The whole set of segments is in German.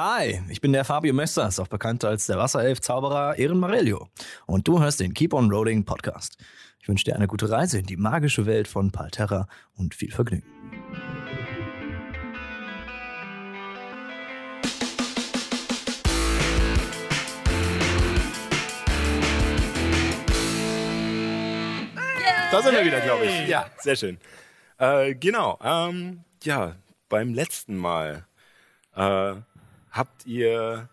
Hi, ich bin der Fabio Mesters, auch bekannt als der Wasserelf-Zauberer Ehren Marelio. Und du hörst den Keep on Rolling Podcast. Ich wünsche dir eine gute Reise in die magische Welt von Palterra und viel Vergnügen. Da sind wir wieder, glaube ich. Ja, sehr schön. Äh, genau. Ähm, ja, beim letzten Mal äh, habt ihr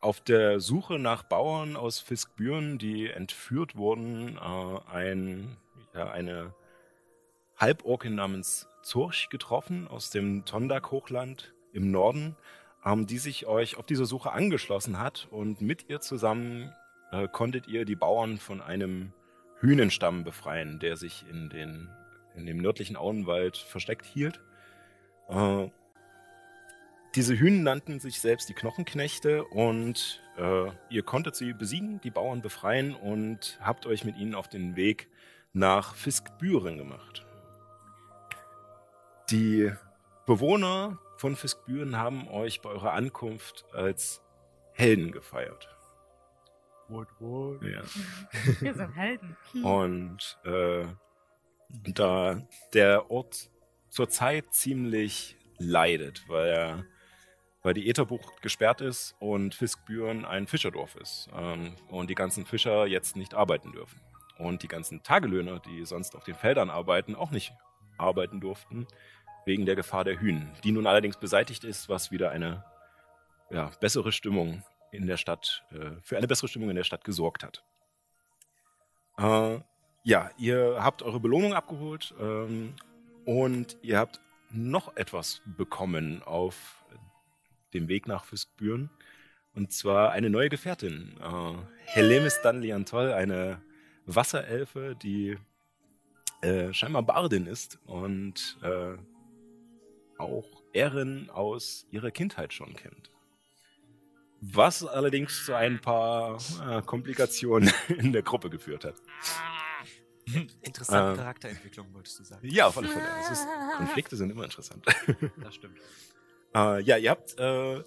auf der Suche nach Bauern aus Fiskbüren, die entführt wurden, äh, ein, ja, eine Halborkin namens Zurch getroffen aus dem Tondak-Hochland im Norden, ähm, die sich euch auf dieser Suche angeschlossen hat und mit ihr zusammen äh, konntet ihr die Bauern von einem Hünenstamm befreien, der sich in, den, in dem nördlichen Auenwald versteckt hielt. Äh, diese Hühnen nannten sich selbst die Knochenknechte und äh, ihr konntet sie besiegen, die Bauern befreien und habt euch mit ihnen auf den Weg nach Fiskbüren gemacht. Die Bewohner von Fiskbüren haben euch bei eurer Ankunft als Helden gefeiert. What, what? Ja. Wir sind Helden. Und äh, da der Ort zurzeit ziemlich leidet, weil er weil die Ätherbucht gesperrt ist und Fiskbüren ein Fischerdorf ist ähm, und die ganzen Fischer jetzt nicht arbeiten dürfen. Und die ganzen Tagelöhner, die sonst auf den Feldern arbeiten, auch nicht arbeiten durften, wegen der Gefahr der Hühnen, die nun allerdings beseitigt ist, was wieder eine ja, bessere Stimmung in der Stadt, äh, für eine bessere Stimmung in der Stadt gesorgt hat. Äh, ja, ihr habt eure Belohnung abgeholt ähm, und ihr habt noch etwas bekommen auf dem Weg nach Fiskbüren. Und zwar eine neue Gefährtin. Äh, Helemis Danliantol, eine Wasserelfe, die äh, scheinbar Bardin ist und äh, auch Erin aus ihrer Kindheit schon kennt. Was allerdings zu ein paar äh, Komplikationen in der Gruppe geführt hat. Interessante Äh. Charakterentwicklung, wolltest du sagen. Ja, auf alle Fälle. Ist, Konflikte sind immer interessant. Das stimmt. Äh, ja, ihr habt äh,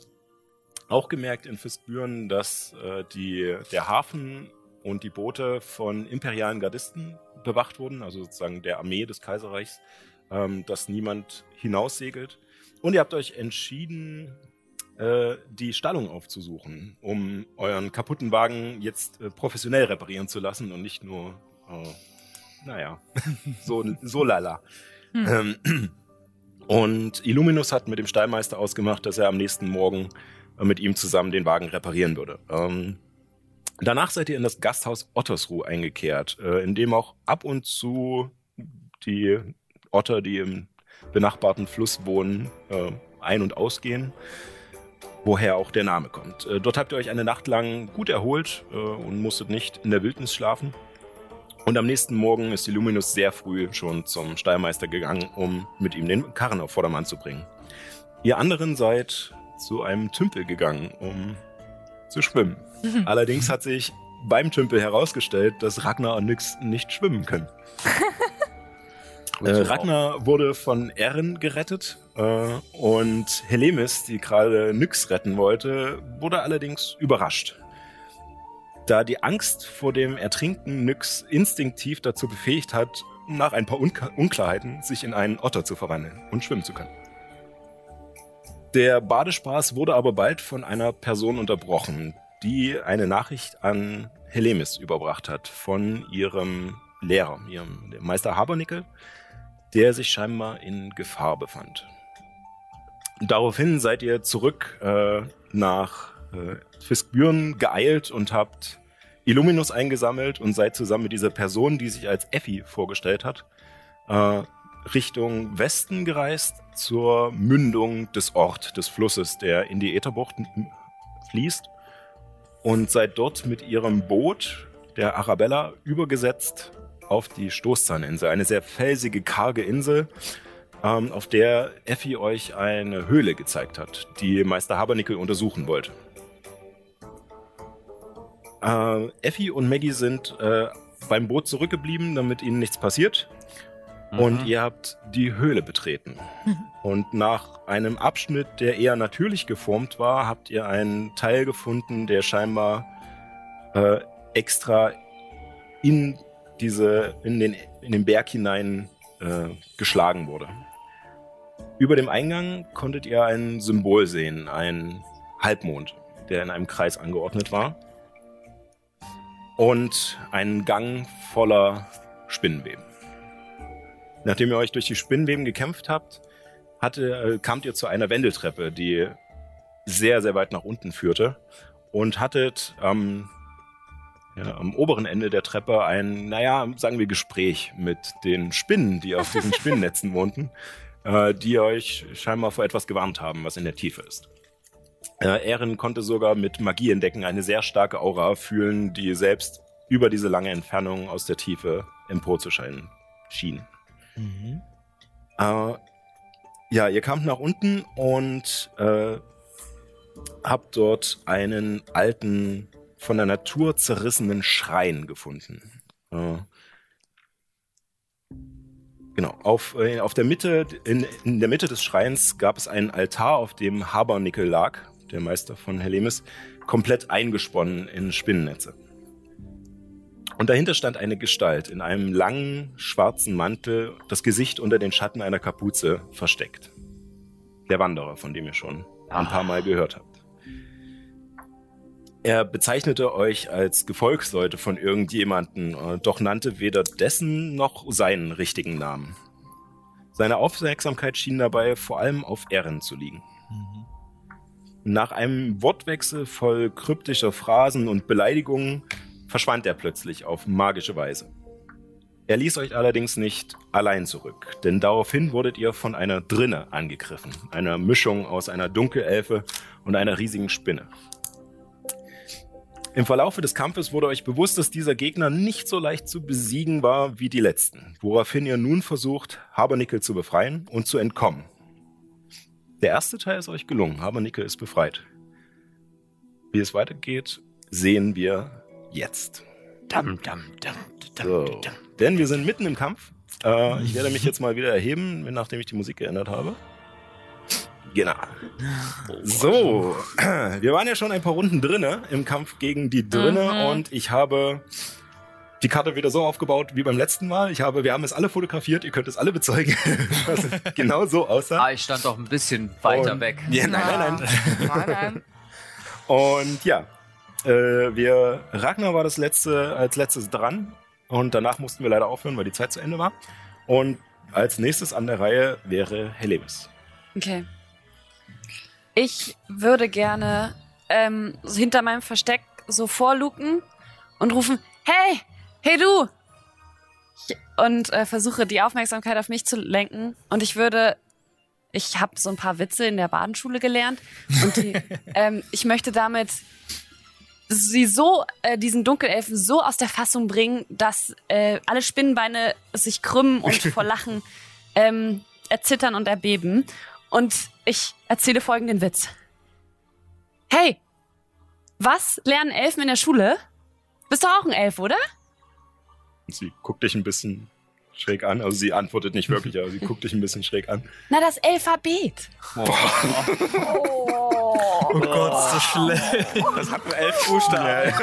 auch gemerkt in Fiskbüren, dass äh, die, der Hafen und die Boote von imperialen Gardisten bewacht wurden, also sozusagen der Armee des Kaiserreichs, ähm, dass niemand hinaussegelt. Und ihr habt euch entschieden, äh, die Stallung aufzusuchen, um euren kaputten Wagen jetzt äh, professionell reparieren zu lassen und nicht nur, äh, naja, so, so lala. Ähm, und Illuminus hat mit dem Stallmeister ausgemacht, dass er am nächsten Morgen äh, mit ihm zusammen den Wagen reparieren würde. Ähm, danach seid ihr in das Gasthaus Ottersruh eingekehrt, äh, in dem auch ab und zu die Otter, die im benachbarten Fluss wohnen, äh, ein- und ausgehen. Woher auch der Name kommt. Äh, dort habt ihr euch eine Nacht lang gut erholt äh, und musstet nicht in der Wildnis schlafen. Und am nächsten Morgen ist Illuminus sehr früh schon zum Stallmeister gegangen, um mit ihm den Karren auf Vordermann zu bringen. Ihr anderen seid zu einem Tümpel gegangen, um zu schwimmen. Allerdings hat sich beim Tümpel herausgestellt, dass Ragnar und Nyx nicht schwimmen können. Äh, Ragnar wurde von Erin gerettet äh, und Helemis, die gerade Nyx retten wollte, wurde allerdings überrascht. Da die Angst vor dem Ertrinken Nyx instinktiv dazu befähigt hat, nach ein paar Unka Unklarheiten sich in einen Otter zu verwandeln und schwimmen zu können. Der Badespaß wurde aber bald von einer Person unterbrochen, die eine Nachricht an Helemis überbracht hat von ihrem Lehrer, ihrem Meister Habernickel, der sich scheinbar in Gefahr befand. Daraufhin seid ihr zurück äh, nach äh, Fiskbüren geeilt und habt Illuminus eingesammelt und seid zusammen mit dieser Person, die sich als Effi vorgestellt hat, äh, Richtung Westen gereist zur Mündung des Ort, des Flusses, der in die Ätherbucht fließt und seid dort mit ihrem Boot, der Arabella, übergesetzt auf die Stoßzahninsel, eine sehr felsige, karge Insel, ähm, auf der Effi euch eine Höhle gezeigt hat, die Meister Habernickel untersuchen wollte. Äh, Effi und Maggie sind äh, beim Boot zurückgeblieben, damit ihnen nichts passiert. Und Mhm. ihr habt die Höhle betreten. Und nach einem Abschnitt, der eher natürlich geformt war, habt ihr einen Teil gefunden, der scheinbar äh, extra in diese, in den, in den Berg hinein äh, geschlagen wurde. Über dem Eingang konntet ihr ein Symbol sehen, ein Halbmond, der in einem Kreis angeordnet war. Und einen Gang voller Spinnenweben. Nachdem ihr euch durch die Spinnenweben gekämpft habt, hatte, äh, kamt ihr zu einer Wendeltreppe, die sehr, sehr weit nach unten führte und hattet am, ja, am oberen Ende der Treppe ein, naja, sagen wir Gespräch mit den Spinnen, die auf diesen Spinnennetzen wohnten, äh, die euch scheinbar vor etwas gewarnt haben, was in der Tiefe ist. Äh, Erin konnte sogar mit Magie entdecken, eine sehr starke Aura fühlen, die selbst über diese lange Entfernung aus der Tiefe emporzuscheinen schien. Äh, ja, ihr kamt nach unten und äh, habt dort einen alten, von der Natur zerrissenen Schrein gefunden. Äh, genau, auf, äh, auf der Mitte, in, in der Mitte des Schreins gab es einen Altar, auf dem Habernickel lag, der Meister von Helemis, komplett eingesponnen in Spinnennetze. Und dahinter stand eine Gestalt in einem langen, schwarzen Mantel, das Gesicht unter den Schatten einer Kapuze versteckt. Der Wanderer, von dem ihr schon ein paar Mal gehört habt. Er bezeichnete euch als Gefolgsleute von irgendjemanden, äh, doch nannte weder dessen noch seinen richtigen Namen. Seine Aufmerksamkeit schien dabei vor allem auf Ehren zu liegen. Nach einem Wortwechsel voll kryptischer Phrasen und Beleidigungen verschwand er plötzlich auf magische Weise. Er ließ euch allerdings nicht allein zurück, denn daraufhin wurdet ihr von einer Drinne angegriffen, einer Mischung aus einer Dunkelelfe und einer riesigen Spinne. Im Verlaufe des Kampfes wurde euch bewusst, dass dieser Gegner nicht so leicht zu besiegen war wie die letzten, woraufhin ihr nun versucht, Habernickel zu befreien und zu entkommen. Der erste Teil ist euch gelungen, Habernickel ist befreit. Wie es weitergeht, sehen wir jetzt. Dam, dam, dam, dam, So. dam. Denn wir sind mitten im Kampf. Äh, ich werde mich jetzt mal wieder erheben, nachdem ich die Musik geändert habe. Genau. So, wir waren ja schon ein paar Runden drinne im Kampf gegen die Drinne Mhm. und ich habe die Karte wieder so aufgebaut wie beim letzten Mal. Ich habe, wir haben es alle fotografiert, ihr könnt es alle bezeugen, dass es genau so aussah. Ah, ich stand doch ein bisschen weiter Und- weg. Ja, nein, nein, nein. Nein, nein. Und ja, äh, wir, Ragnar war das letzte, als letztes dran und danach mussten wir leider aufhören, weil die Zeit zu Ende war. Und als nächstes an der Reihe wäre Helemis. Okay. Ich würde gerne ähm, hinter meinem Versteck so vorluken und rufen, hey, hey du! Und äh, versuche die Aufmerksamkeit auf mich zu lenken. Und ich würde, ich habe so ein paar Witze in der Badenschule gelernt. Und die, ähm, ich möchte damit sie so, äh, diesen Dunkelelfen so aus der Fassung bringen, dass äh, alle Spinnenbeine sich krümmen und vor Lachen ähm, erzittern und erbeben. Und ich erzähle folgenden Witz. Hey, was lernen Elfen in der Schule? Bist doch auch ein Elf, oder? Und sie guckt dich ein bisschen schräg an. Also sie antwortet nicht wirklich, aber sie guckt dich ein bisschen schräg an. Na, das Alphabet. Oh Gott, ist das schlecht. Das hat nur elf Buchstaben.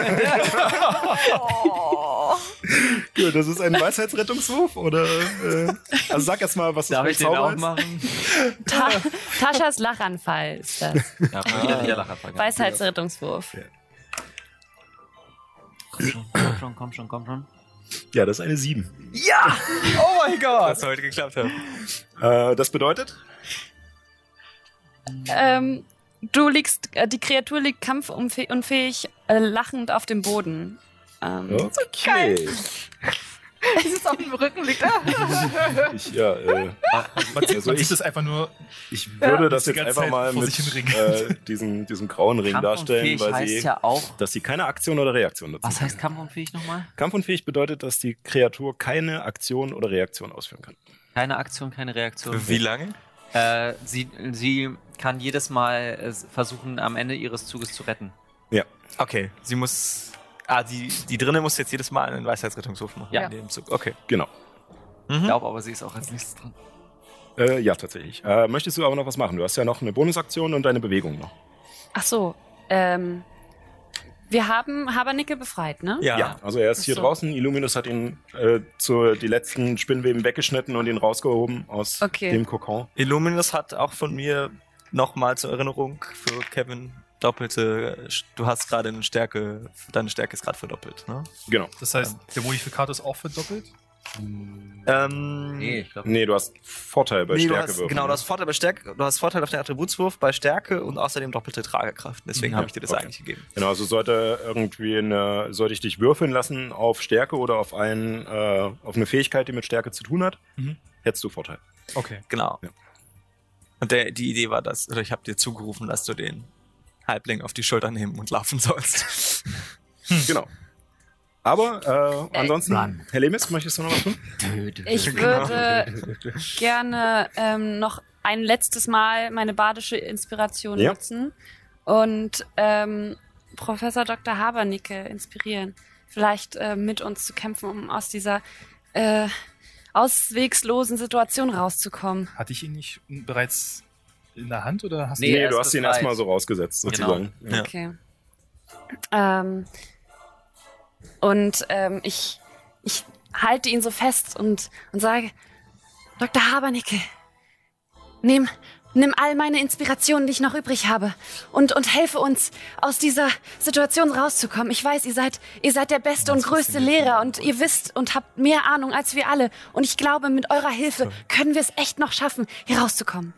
Gut, das ist ein Weisheitsrettungswurf oder? Äh, also sag erst mal, was das Darf für ich ein den auch ist. machen? Ta Taschas Lachanfall ist das. Ja, wieder, wieder Lacherfall. Weisheitsrettungswurf. Komm schon, komm schon, komm schon, komm schon. Ja, das ist eine 7. Ja! Oh mein Gott! Das heute geklappt hat. Äh, das bedeutet? Ähm, du liegst, äh, die Kreatur liegt kampfunfähig, äh, lachend auf dem Boden. Ähm, Okay. Ich sitze auf dem Rücken, liegt da. Ich, ja, äh, sieht, Also ich- das einfach nur. ich würde das die jetzt einfach Zeit mal mit äh, diesem, diesem grauen Ring darstellen, weil heißt sie, ja auch. dass sie keine Aktion oder Reaktion dazu Was heißt kann. kampfunfähig nochmal? Kampfunfähig bedeutet, dass die Kreatur keine Aktion oder Reaktion ausführen kann. Keine Aktion, keine Reaktion. Wie lange? Äh, sie, sie kann jedes Mal äh, versuchen, am Ende ihres Zuges zu retten. Okay, sie muss. Ah, die, die drinnen muss jetzt jedes Mal einen Weisheitsrettungswurf machen. Ja. In dem Zug. Okay. Genau. Ich Mhm. glaube aber, sie ist auch als nächstes dran. Äh, ja, tatsächlich. Äh, möchtest du aber noch was machen? Du hast ja noch eine Bonusaktion und deine Bewegung noch. Ach so, ähm, wir haben Habernickel befreit, ne? Ja. also er ist hier Ach so. draußen. Illuminus hat ihn äh, zu, die letzten Spinnweben weggeschnitten und ihn rausgehoben aus Okay. dem Kokon. Illuminus hat auch von mir nochmal zur Erinnerung für Kevin doppelte. Du hast gerade eine Stärke, deine Stärke ist gerade verdoppelt, ne? Genau. Das heißt, der Modifikator ist auch verdoppelt? Ähm, Nee, ich glaube Nee, du hast Vorteil bei nee, du Stärke hast, genau, du hast Vorteil bei Stärke, du hast Vorteil auf den Attributswurf bei Stärke und außerdem doppelte Tragekraft. Deswegen Ja, habe ich dir das okay. eigentlich gegeben. Genau, also sollte irgendwie eine, sollte ich dich würfeln lassen auf Stärke oder auf einen, äh, auf eine Fähigkeit, die mit Stärke zu tun hat, Mhm. hättest du Vorteil. Okay. Genau. Ja. Und der, die Idee war das, oder ich habe dir zugerufen, dass du den Halbling auf die Schulter nehmen und laufen sollst. Genau. Aber äh, ansonsten, Run. Herr Lemis, möchtest du noch was tun? Ich Genau. würde gerne ähm, noch ein letztes Mal meine badische Inspiration Ja. nutzen und ähm, Professor Dr. Habernicke inspirieren, vielleicht äh, mit uns zu kämpfen, um aus dieser äh, auswegslosen Situation rauszukommen. Hatte ich ihn nicht bereits in der Hand oder hast Nee, Nee, er du hast ihn erstmal so rausgesetzt, sozusagen. Ja. Okay. Ähm, und ähm, ich, ich halte ihn so fest und, und sage, Dr. Habernicke, nimm, nimm all meine Inspirationen, die ich noch übrig habe und, und helfe uns, aus dieser Situation rauszukommen. Ich weiß, ihr seid, ihr seid der beste und größte Lehrer und ihr wisst und habt mehr Ahnung als wir alle. Und ich glaube, mit eurer Hilfe können wir es echt noch schaffen, hier rauszukommen.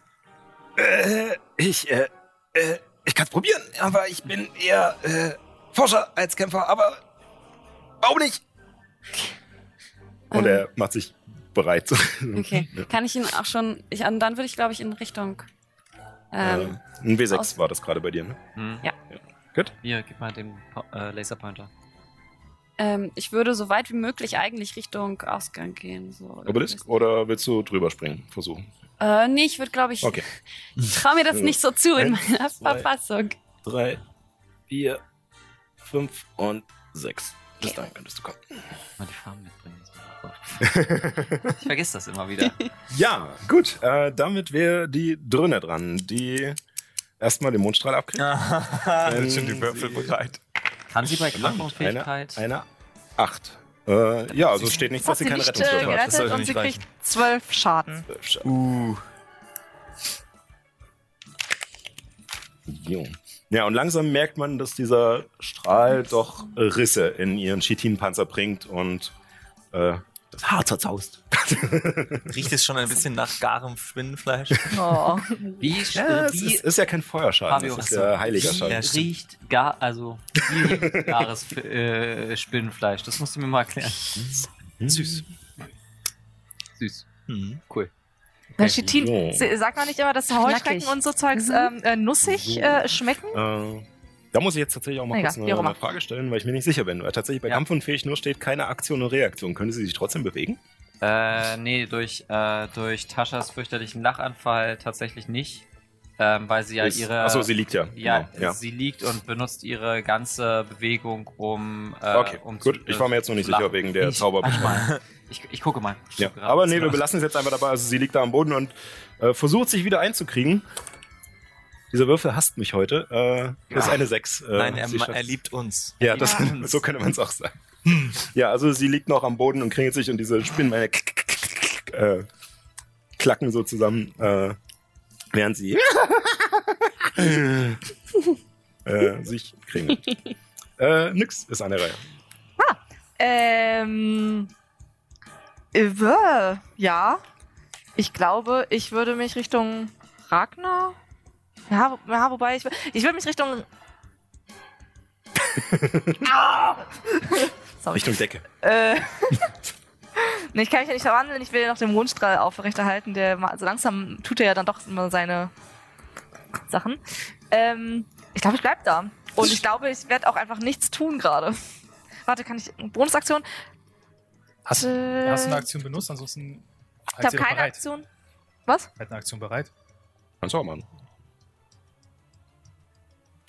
Äh, ich, äh, äh, ich kann's probieren, aber ich bin eher, äh, Forscher als Kämpfer, aber warum nicht? Und Ähm. er macht sich bereit. Okay. Kann ich ihn auch schon. Ich, dann würde ich, glaube ich, in Richtung. Ähm, äh, ein W6 aus- war das gerade bei dir, ne? Hm. Ja. Gut. Hier, gib mal den äh, Laserpointer. ähm, ich würde so weit wie möglich eigentlich Richtung Ausgang gehen. So Obelisk? Oder willst du drüber springen? Versuchen. Äh, nee, ich würde, glaube ich. Okay. Ich traue mir das Also, nicht so zu in eins, meiner zwei. Verfassung. Drei, vier, fünf und sechs. Bis dahin könntest du kommen. Mal die Farben mitbringen. das ist mir aufgefallen. Ich vergesse das immer wieder. Ja, gut. Äh, damit wäre die Dröhne dran, die erstmal den Mondstrahl abkriegt. Jetzt sind die Würfel bereit. Kann sie bei Eine, Krankungsfähigkeit? eine Acht. Äh, ja, also es steht nicht, dass sie sie keine Rettungswürfe hat. das gerettet und nicht sie reichen. kriegt zwölf Schaden. Uh, Jo. Ja, und langsam merkt man, dass dieser Strahl doch Risse in ihren Chitinpanzer bringt und äh, das Haar zerzaust. riecht es schon ein bisschen nach garem Spinnenfleisch? Oh. Wie, Ja, es wie ist, ist ja kein Feuerschaden, Fabio, das ist ja heiliger Schaden. Ja, riecht gar, also wie riecht gares äh, Spinnenfleisch? Das musst du mir mal erklären. Süß. Süß. Hm. Cool. Na, Chitin, sagt man nicht immer, dass Heuschrecken und so Zeugs Mhm. ähm, äh, nussig So. äh, schmecken? Äh, da muss ich jetzt tatsächlich auch mal Egal, kurz eine, eine Frage stellen, weil ich mir nicht sicher bin. Weil tatsächlich bei Ja. Kampfunfähig nur steht keine Aktion und Reaktion. Können sie sich trotzdem bewegen? Äh, nee, durch, äh, durch Taschas fürchterlichen Lachanfall tatsächlich nicht. Ähm, weil sie ja Ist- ihre. Achso, sie liegt ja. ja, Genau, ja. sie liegt und benutzt ihre ganze Bewegung, um. Äh, Okay, um gut. Ich war mir jetzt noch nicht zu sicher lachen. wegen der. Mal. Ich, ich gucke mal. Ich Ja, aber nee, wir belassen es jetzt einfach dabei. Also sie liegt da am Boden und äh, versucht sich wieder einzukriegen. Dieser Würfel hasst mich heute. Äh, ist eine 6. Äh, Nein, er, er liebt uns. Ja, das, Ja. so könnte man es auch sagen. Ja, also sie liegt noch am Boden und kringelt sich und diese Spinnen äh, klacken so zusammen, äh, während sie äh, sich kringelt. äh, nix ist an der Reihe. Ähm. Äh, äh, ja. Ich glaube, ich würde mich Richtung Ragnar. Ja, wo- ja wobei ich. Ich würde mich Richtung. ah! Richtung Decke. Äh. nee, ich kann mich ja nicht verwandeln. Ich will ja noch den Mondstrahl aufrechterhalten. Der so langsam tut er ja dann doch immer seine Sachen. Ähm, ich glaube, ich bleib da. Und ich glaube, ich werde auch einfach nichts tun gerade. Warte, kann ich. Bonusaktion? Hast, Äh, hast du eine Aktion benutzt? Ansonsten Ich halt habe sie doch keine bereit. Aktion. Was? Halt eine Aktion bereit. Kannst du auch machen.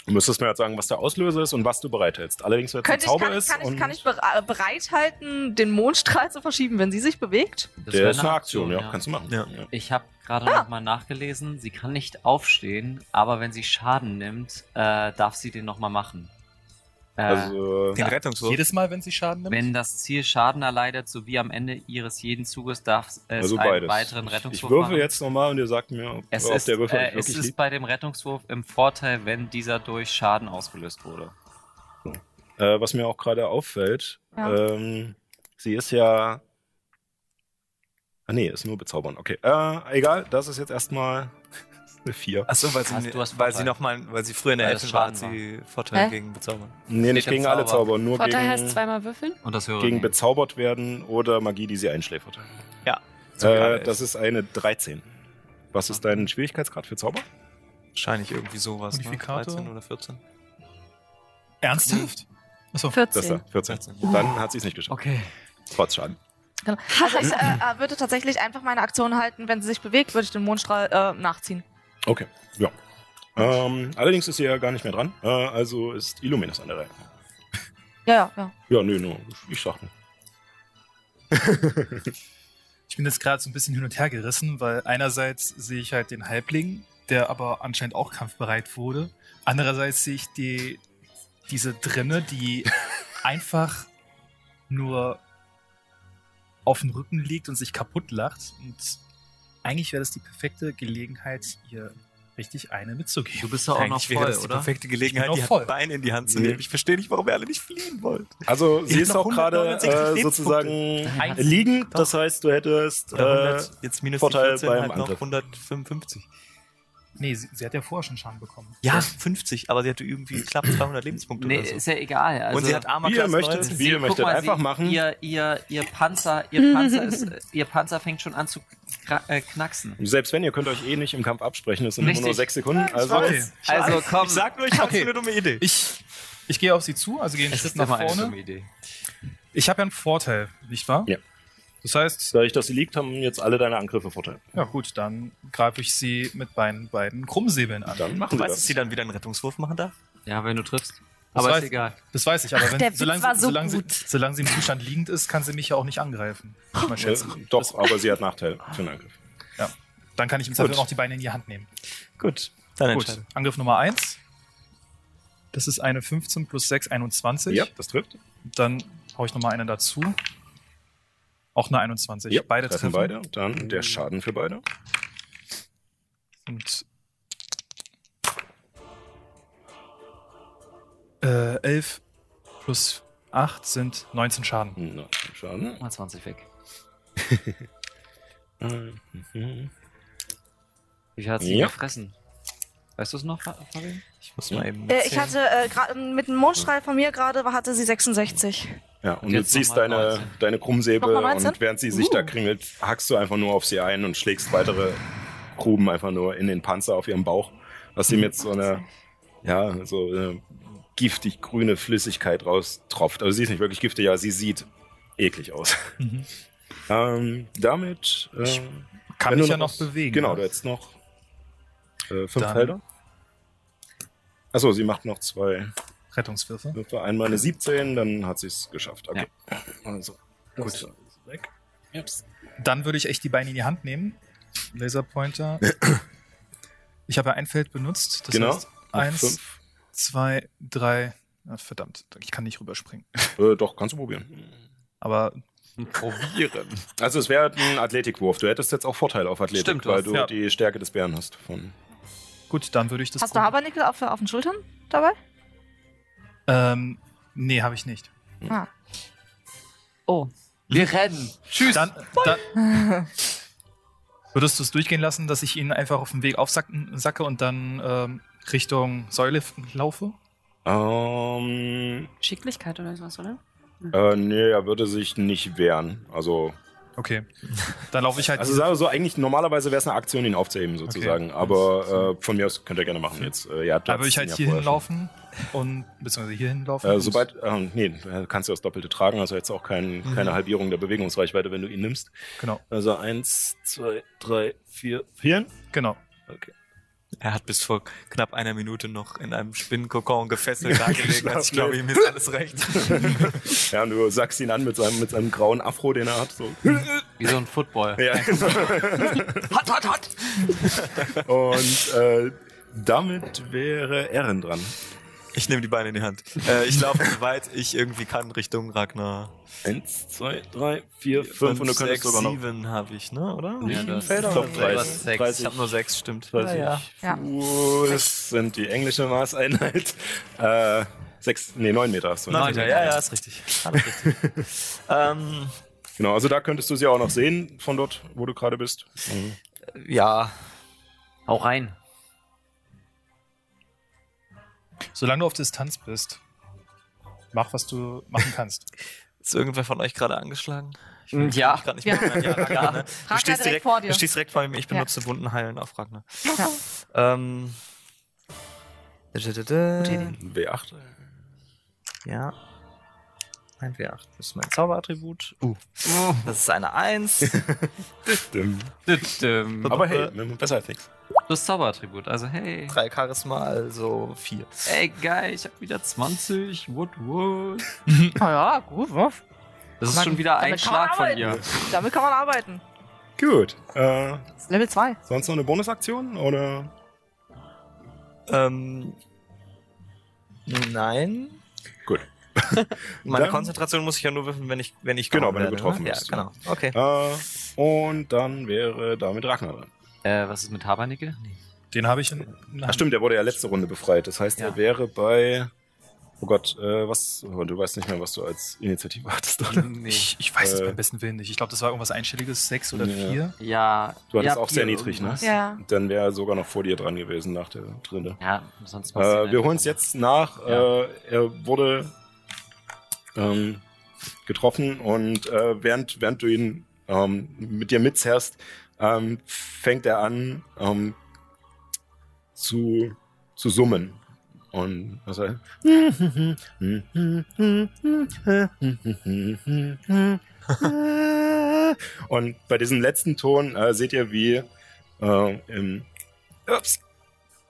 Du müsstest mir jetzt sagen, was der Auslöser ist und was du bereithältst. Allerdings, wenn es ein Könnte ich, Zauber kann, ist kann, ich, und kann ich bere- bereithalten, den Mondstrahl zu verschieben, wenn sie sich bewegt? Das der ist eine Aktion, ja, ja. kannst du machen. Ja. Ich habe gerade noch mal nachgelesen, sie kann nicht aufstehen, aber wenn sie Schaden nimmt, äh, darf sie den nochmal machen. Äh, Also, Den Rettungswurf. Jedes Mal, wenn sie Schaden nimmt? wenn das Ziel Schaden erleidet, sowie am Ende ihres jeden Zuges darf es also einen beides. weiteren Ich Rettungswurf würfel machen. jetzt nochmal und ihr sagt mir, ob, Es ob ist, der Würfel äh, es ist liegt. bei dem Rettungswurf im Vorteil, wenn dieser durch Schaden ausgelöst wurde. Äh, was mir auch gerade auffällt, Ja. ähm, sie ist ja. Ah, nee, ist nur bezaubern. Okay. Äh, egal, das ist jetzt erstmal eine 4. Achso, weil sie, Also, hast weil Vorteil. sie noch mal, weil sie früher in der Elfen war, hat sie Vorteil Hä? gegen Bezaubern. Nee, nicht gegen alle Zauber. Zauber, nur Vorteil heißt gegen, zweimal würfeln. Und das höhere gegen Nehmen. bezaubert werden oder Magie, die sie einschläfert. So wie alle Äh, das ist eine 13. Was ist dein Schwierigkeitsgrad für Zauber? Wahrscheinlich irgendwie sowas. Ne? Modifikator? 13 oder 14. Ernsthaft? Achso. Das ist 14. da, 14. Dann hat sie es nicht geschafft. Okay. Trotz Schaden. Genau. Also ich äh, würde tatsächlich einfach meine Aktion halten, wenn sie sich bewegt, würde ich den Mondstrahl äh, nachziehen. Okay, ja. Ähm, allerdings ist sie ja gar nicht mehr dran. Äh, also ist Illuminus an der Reihe. Ja, ja, ja. Ja, nö, nur. Ich sag nur. Ich bin jetzt gerade so ein bisschen hin und her gerissen, weil einerseits sehe ich halt den Halbling, der aber anscheinend auch kampfbereit wurde. Andererseits sehe ich die, diese Drinne, die einfach nur auf dem Rücken liegt und sich kaputt lacht. Und eigentlich wäre das die perfekte Gelegenheit, ihr richtig eine mitzugeben. Du bist doch auch noch Eigentlich wäre voll, das die oder? perfekte Gelegenheit, die voll. Beine in die Hand zu nehmen. Ich verstehe nicht, warum ihr alle nicht fliehen wollt. Also, sie ist auch gerade 169 äh, sozusagen liegend. Das heißt, du hättest. Ja, Äh, 100, jetzt minus Vorteil die 14, beim halt noch Angriff. 155. Nee, sie, sie hat ja vorher schon Schaden bekommen. Ja, 50, aber sie hatte irgendwie knapp 200 Lebenspunkte Nee, oder so. ist ja egal. Also, Und sie hat Armor wie ihr Class möchtet, 19. wie ihr möchtet. mal, Einfach sie, machen. Ihr, ihr, ihr Panzer, ihr Panzer ist, ihr Panzer fängt schon an zu äh, knacksen. Selbst wenn, ihr könnt euch eh nicht im Kampf absprechen. Das sind immer nur Richtig. sechs Sekunden. Also, Okay. Also komm, Ich sag nur, ich hab's Okay. eine dumme Idee. Ich, ich gehe auf sie zu, also gehe einen Schritt nach vorne. dumme Idee. Ich habe ja einen Vorteil, nicht wahr? Ja. Das heißt, dadurch, dass sie liegt, haben jetzt alle deine Angriffe Vorteil. ja gut, dann greife ich sie mit meinen beiden Krummsäbeln an. Dann machen Du weißt, dass das. sie dann wieder einen Rettungswurf machen darf? Ja, wenn du triffst. Das Aber weiß- ist egal. Das weiß ich, aber Ach, wenn, solange, so solange, sie, gut. solange sie im Zustand liegend ist, kann sie mich ja auch nicht angreifen. Ich mal doch, aber sie hat Nachteil für den Angriff. Dann kann ich im Zweifel auch die Beine in die Hand nehmen. Gut, dann Gut. Angriff Nummer 1. Das ist eine 15 plus 6, 21. Ja, das trifft. Dann hau ich nochmal eine dazu. Auch eine 21. Ja, beide treffen treffen. beide. Dann der Schaden für beide. Und äh, 11 plus 8 sind 19 Schaden. Na, Schaden. Mal 20 weg. Mhm. Wie viel hat sie Ja. gefressen? Weißt du es noch, Fa- Fabian? Ich muss mal eben. Äh, ich hatte äh, gerade mit dem Mondstrahl von mir gerade war- hatte sie 66. Ja, und Und du jetzt ziehst deine, 19. deine Krummsäbel Nochmal 19? und während sie sich da Uh. kringelt, hackst du einfach nur auf sie ein und schlägst weitere Gruben einfach nur in den Panzer auf ihrem Bauch, was ihm jetzt so eine, ja, so eine giftig grüne Flüssigkeit raustropft. Also sie ist nicht wirklich giftig, aber sie sieht eklig aus. Mhm. Ähm, damit äh, Ich Kann du ja noch was- bewegen. Genau, ne? du hättest noch äh, fünf Dann- Felder. Achso, sie macht noch zwei Rettungswürfe. Würfe. Einmal eine 17, dann hat sie es geschafft. Okay. Also, Gut. weg. Dann würde ich echt die Beine in die Hand nehmen. Laserpointer. Ich habe ja ein Feld benutzt. Das genau. heißt, eins, fünf. zwei, drei. Ah, verdammt, ich kann nicht rüberspringen. Äh, doch, kannst du probieren. Aber Probieren. Also es wäre ein Athletikwurf. Du hättest jetzt auch Vorteil auf Athletik, Stimmt, du weil hast- du ja. die Stärke des Bären hast. Von gut, dann würde ich das. Hast du Habernickel auf, auf den Schultern dabei? Ähm, nee, habe ich nicht. Ah. Oh. Wir rennen. Tschüss. Dann, dann würdest du es durchgehen lassen, dass ich ihn einfach auf dem Weg aufsacke sacke und dann ähm, Richtung Säule laufe? ähm, Schicklichkeit oder sowas, oder? äh, nee, er würde sich nicht wehren. Also, Okay. Dann laufe ich halt. also sagen wir so, eigentlich normalerweise wäre es eine Aktion, ihn aufzuheben sozusagen. Aber äh, von mir aus könnt ihr gerne machen. Jetzt, äh, ja, da würde ich halt hier hinlaufen und beziehungsweise hier hinlaufen. Äh, sobald, ähm, nee, du kannst du das Doppelte tragen, also jetzt auch kein, Mhm. keine Halbierung der Bewegungsreichweite, wenn du ihn nimmst. Genau, Also eins, zwei, drei, vier, vier. genau. Okay. Er hat bis vor knapp einer Minute noch in einem Spinnenkokon gefesselt dargelegen. Also ich glaube, ihm ist alles recht. Ja, und du sagst ihn an mit seinem, mit seinem grauen Afro, den er hat. So. Wie so ein Football. Ja. Hot, hot, hot. Und äh, damit wäre Erin dran. Ich nehme die Beine in die Hand. Äh, ich laufe so weit ich irgendwie kann Richtung Ragnar. Eins, zwei, drei, vier, fünf und du könntest sechs, sogar noch sieben habe ich, ne? Oder? Ja, Wie hast- Felder? ich glaub, Oder drei- was? sechs. Ich habe nur sechs, stimmt. 30 Ja. Fuß sind die englische Maßeinheit. Äh, sechs, nee, neun Meter hast du. ne? Neun Meter, ja, ja, ist richtig. Alles richtig. ähm, Genau, also da könntest du sie auch noch sehen, von dort, wo du gerade bist. Mhm. ja, Hau rein. Solange du auf Distanz bist, mach, was du machen kannst. ist irgendwer von euch gerade angeschlagen? Ich Mm, ja. Ich grad nicht Ja. mehr ja, Ragnar, ne? Du stehst direkt vor dir. Du stehst direkt vor mir. Ich Ja. benutze Wunden heilen auf Ragnar. Ja. Ähm, W8. Ja. Ein W8 ist mein Zauberattribut. Uh. Das ist eine 1. Stimmt. Ähm, Aber hey, besser als nichts. Das Zauberattribut, also hey. 3 Charisma, also 4. Ey, geil, ich hab wieder 20. What, what? Ah ja, gut, was? Das ist Man- schon wieder ein Schlag von dir. Damit kann man arbeiten. Gut. Äh, Level 2. sonst noch eine Bonusaktion? Oder? Ähm, nein. Gut. Meine Dann- Konzentration muss ich ja nur würfeln, wenn ich, wenn ich Genau, wenn du getroffen ne? bist, Ja, genau. Okay. Äh, und dann wäre damit Ragnar dran. Äh, was ist mit Habernickel? Nee. Den habe ich in, in Ach stimmt, der wurde ja letzte Runde befreit. Das heißt, Ja. er wäre bei. Oh Gott, äh, was? Oh, du weißt nicht mehr, was du als Initiative hattest, oder? Nee. Ich, ich weiß es Äh, beim besten Willen nicht. Ich glaube, das war irgendwas Einstelliges, sechs oder Ja. vier. Ja. Du hattest ja, auch sehr niedrig, ne? irgendwas. Ja. Dann wäre er sogar noch vor dir dran gewesen nach der Drille. Ja, sonst du Äh, wir holen es jetzt nach. Ja. Äh, er wurde ähm, getroffen und äh, während, während du ihn ähm, mit dir mitzerrst, ähm, fängt er an ähm, zu, zu summen. Und was er Und bei diesem letzten Ton äh, seht ihr, wie äh, im, ups,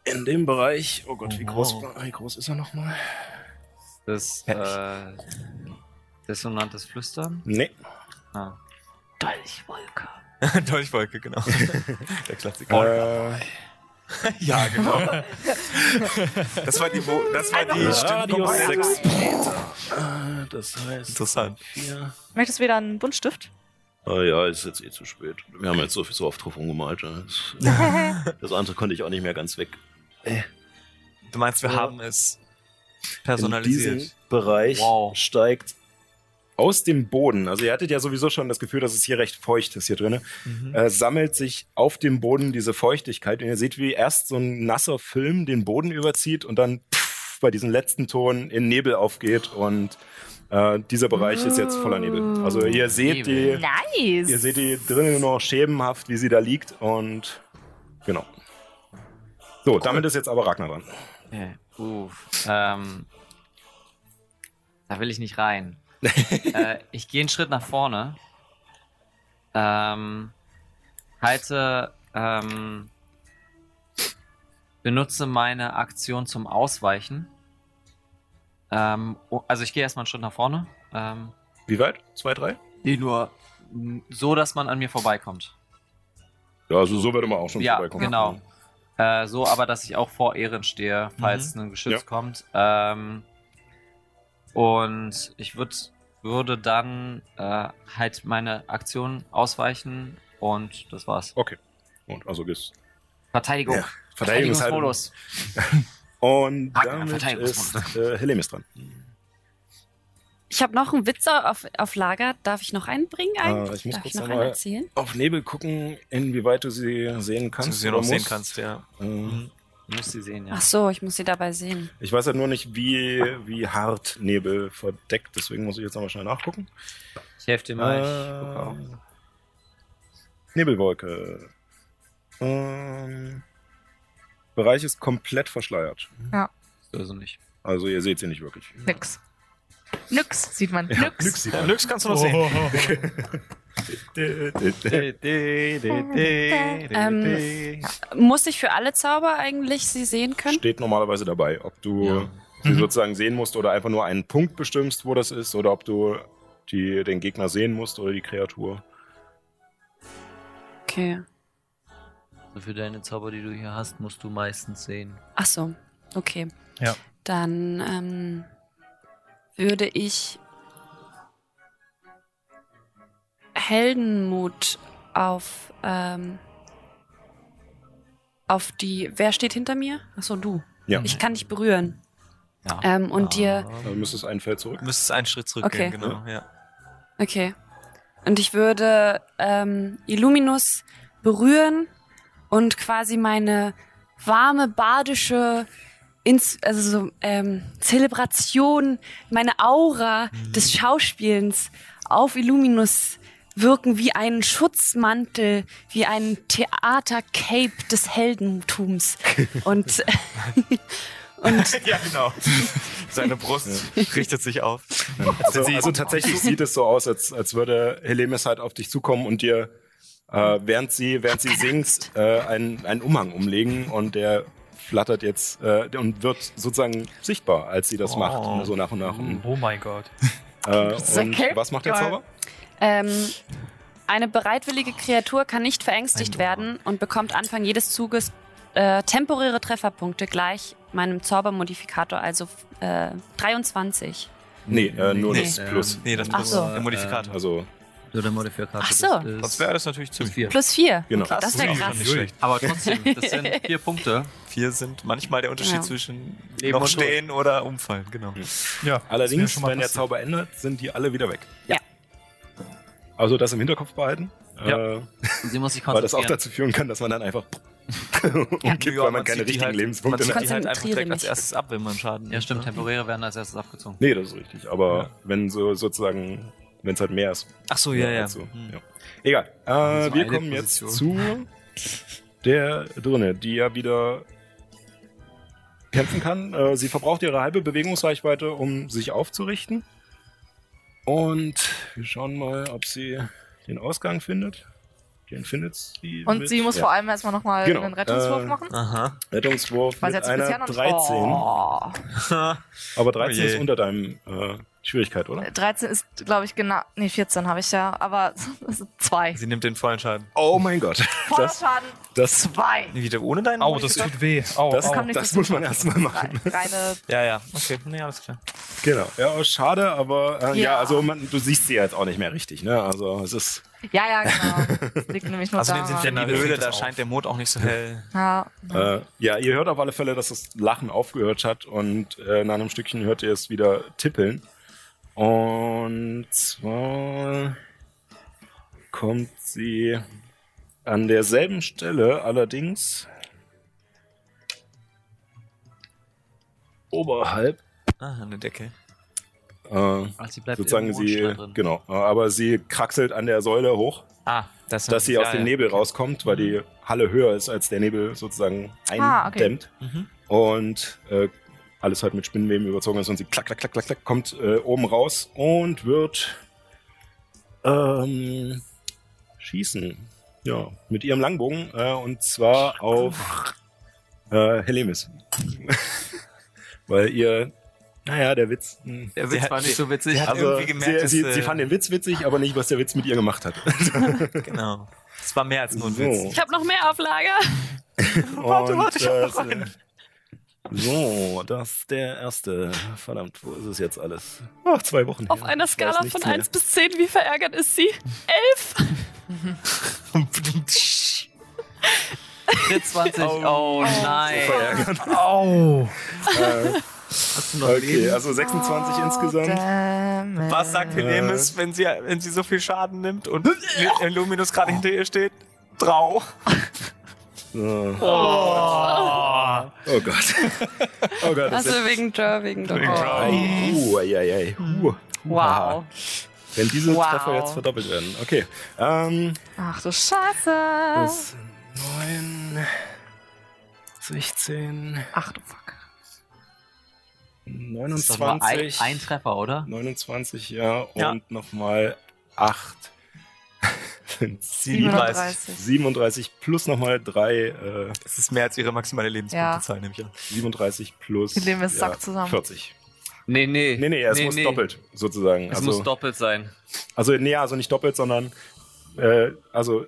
in dem Bereich, oh Gott, wie groß, wie groß ist er nochmal? Das, äh, dissonantes Flüstern? Nee. Ah. Dolchwolke. Dolchwolke, genau. Der Klassiker. Äh, ja, genau. das war die, Wo das war die Stimmenkombination. 6 Meter. Äh, das heißt, Interessant. 4. Möchtest du wieder einen Buntstift? Ah ja, ist jetzt eh zu spät. Wir haben jetzt so, so oft drauf rumgemalt. ja. Das, das andere konnte ich auch nicht mehr ganz weg. Du meinst, wir Ja. haben es In personalisiert. diesem Bereich Wow. steigt aus dem Boden, also ihr hattet ja sowieso schon das Gefühl, dass es hier recht feucht ist hier drin, Mhm. äh, sammelt sich auf dem Boden diese Feuchtigkeit und ihr seht, wie erst so ein nasser Film den Boden überzieht und dann pff, bei diesem letzten Ton in Nebel aufgeht und äh, dieser Bereich ist jetzt voller Nebel. Also ihr seht die, Nebel. Nice. ihr seht die drinnen nur noch schemenhaft, wie sie da liegt und genau. So, damit ist jetzt aber Ragnar dran. Okay. Uff. Ähm, da will ich nicht rein. äh, ich gehe einen Schritt nach vorne. Ähm, halte, ähm, benutze meine Aktion zum Ausweichen. Ähm, oh, also ich gehe erstmal einen Schritt nach vorne. Ähm, Wie weit? Zwei, drei? nee, nur so, dass man an mir vorbeikommt. Ja, also so würde man auch schon Ja, vorbeikommen. genau. Äh, so aber, dass ich auch vor Ehren stehe, falls ein Geschütz Ja. kommt. Ähm, und ich würd, würde dann äh, halt meine Aktion ausweichen und das war's. Okay. Und also gehst. Verteidigung. Ja, Verteidigungshaltung. Verteidigungsmodus. Und Ragnar, damit Verteidigungsmodus. ist äh, Helemis dran. Ich habe noch einen Witz auf, auf Lager. Darf ich noch einen bringen eigentlich? Äh, ich muss Darf kurz ich noch einen erzählen? Auf Nebel gucken, inwieweit du sie sehen Dass du kannst. sie noch sehen kannst, ja. Äh, Du musst sie sehen, ja. Ach so, ich muss sie dabei sehen. Ich weiß halt nur nicht, wie, wie hart Nebel verdeckt, deswegen muss ich jetzt nochmal schnell nachgucken. Ich helfe dir mal. Ich gucke auch. Äh, Nebelwolke. Ähm, Bereich ist komplett verschleiert. Also nicht. Also ihr seht sie nicht wirklich. Nix. Nix sieht man. Ja, Nix. Glück sieht Ja, man. Lux kannst du noch sehen. Ähm, muss ich für alle Zauber eigentlich sie sehen können? Steht normalerweise dabei, ob du Ja. sie Mhm. sozusagen sehen musst oder einfach nur einen Punkt bestimmst, wo das ist, oder ob du die, den Gegner sehen musst oder die Kreatur. Okay. Also für deine Zauber, die du hier hast, musst du meistens sehen. Ach so, okay. Ja. Dann ähm, würde ich Heldenmut auf ähm, auf die. Wer steht hinter mir? Achso, du. Ja. Ich kann dich berühren. Ja. Ähm, und dir. Also müsstest ein Feld zurück. Du müsstest einen Schritt zurückgehen, Okay. genau. Ja. Okay. Und ich würde ähm, Illuminus berühren und quasi meine warme badische Ins also so, ähm, Zelebration, meine Aura des Schauspielens auf Illuminus wirken wie ein Schutzmantel, wie ein Theatercape des Heldentums. und und ja, genau. Seine Brust richtet sich auf. Also, also tatsächlich sieht es so aus, als, als würde Helemis halt auf dich zukommen und dir, äh, während sie, während sie singt, äh, einen, einen Umhang umlegen und der flattert jetzt äh, und wird sozusagen sichtbar, als sie das Oh. macht, so nach und nach. Und, Oh mein Gott. äh, und was macht der. Zauber? Ähm, eine bereitwillige Kreatur kann nicht verängstigt werden und bekommt Anfang jedes Zuges äh, temporäre Trefferpunkte gleich meinem Zaubermodifikator, also äh, 23. Nee, äh, nur Nee. das Plus. Nee, das muss so. der Modifikator. Also, So der Modifikator. Ach so. das Sonst wäre das natürlich ziemlich vier. Plus 4. Genau. Okay, das wäre krass. Nicht schlecht. Aber trotzdem, das sind vier Punkte. Vier sind manchmal der Unterschied Ja. zwischen Leben noch stehen oder umfallen, genau. Ja, allerdings, schon mal wenn der. Zauber ändert, sind die alle wieder weg. Ja. Also das im Hinterkopf behalten. Ja. Äh, sie muss sich weil das auch konzentrieren. dazu führen kann, dass man dann einfach umkippt, Ja, weil man keine zieht die richtigen halt, Lebenspunkte man zieht mehr die halt einfach direkt als erstes ab, wenn man Schaden? Ja, stimmt. Temporäre werden als erstes abgezogen. Nee, das ist richtig. Aber Ja. wenn so sozusagen, wenn es halt mehr ist. Ach so, ja, ja. Also, Hm. ja. Egal. Äh, wir kommen jetzt zu der Drinne, die ja wieder kämpfen kann. Äh, sie verbraucht ihre halbe Bewegungsreichweite, um sich aufzurichten. Und wir schauen mal, ob sie den Ausgang findet. Den findet sie. Und mit, sie muss ja. vor allem erstmal nochmal Genau, einen Rettungswurf äh, machen. Aha. Rettungswurf Weil sie mit bisher einer noch 13. Oh. Aber 13 Oh ist unter deinem äh, Schwierigkeit, oder? 13 ist, glaube ich, genau. Nee, 14 habe ich ja, aber das sind zwei. Sie nimmt den vollen Schaden. Oh mein Gott. Voller Das, Schaden, das, zwei. Wieder ohne deinen Au, das Modifikator? tut weh. Au, das, nicht das so muss man erstmal machen. Reine. Ja, ja. Okay, nee, alles klar. Genau. Ja, schade, aber äh, ja. Ja. also man, du siehst sie jetzt auch nicht mehr richtig, ne? Also es ist. Ja, ja, genau. Das liegt nämlich nur sind in daran. der Nebel Höhle, fängt da das scheint der Mond auch nicht so hell. Ja. Äh, ja, ihr hört auf alle Fälle, dass das Lachen aufgehört hat und äh, nach einem Stückchen hört ihr es wieder tippeln. Und zwar kommt sie an derselben Stelle allerdings oberhalb. Ah, eine Decke. Äh, Also sie bleibt sozusagen sie, drin. genau, aber sie kraxelt an der Säule hoch, Ah, das dass sie ja, aus dem. Nebel rauskommt, weil die Halle höher ist, als der Nebel sozusagen Ah, okay. eindämmt. Mhm. Und äh, alles halt mit Spinnenweben überzogen ist und sie klack, klack, klack, klack, klack, kommt äh, oben raus und wird ähm, schießen. Ja, mit ihrem Langbogen äh, und zwar auf äh, Helemis. Weil ihr, naja, der Witz. hm. Der Sie Witz hat- war nicht so witzig. sie hat- Also, irgendwie gemerkt, sie, dass, sie, äh, sie fand den Witz witzig, aber nicht, was der Witz mit ihr gemacht hat. Genau. Das war mehr als nur ein So. Witz. Ich habe noch mehr auf Lager. Warte, warte, ich hab äh, noch einen. So, das ist der erste. Verdammt, wo ist es jetzt alles? Ach, zwei Wochen Auf her. einer Skala von mehr. 1 bis 10, wie verärgert ist sie? 11. 20. Oh, nein. Verärgert. Au. Äh, Hast du noch okay, Leben? also 26 insgesamt. Damn it. Was sagt Helemis, wenn sie, wenn sie so viel Schaden nimmt und Illuminus gerade hinter ihr steht? Trau. So. Oh. Gott. Oh Gott. Das Also ist wegen Draw, wegen Draw. Ei, uh, ei, ei, ei. Uh, Wow. Wenn diese Wow. Treffer jetzt verdoppelt werden. Okay. Ähm, Ach du Scheiße. das 9, 16, Ach du Fuck. Das ist doch nur ein, 29. ein Treffer, oder? 29, ja. Ja. Und nochmal 8. sind 37. 37 plus nochmal 3, äh, Das ist mehr als ihre maximale Lebenspunktezahl, nehme ich an. 37 plus Wir leben jetzt Sack zusammen. 40. Nee, nee. Nee, nee, es muss doppelt, sozusagen. Es also, muss doppelt sein. also, nee, also nicht doppelt, sondern äh, also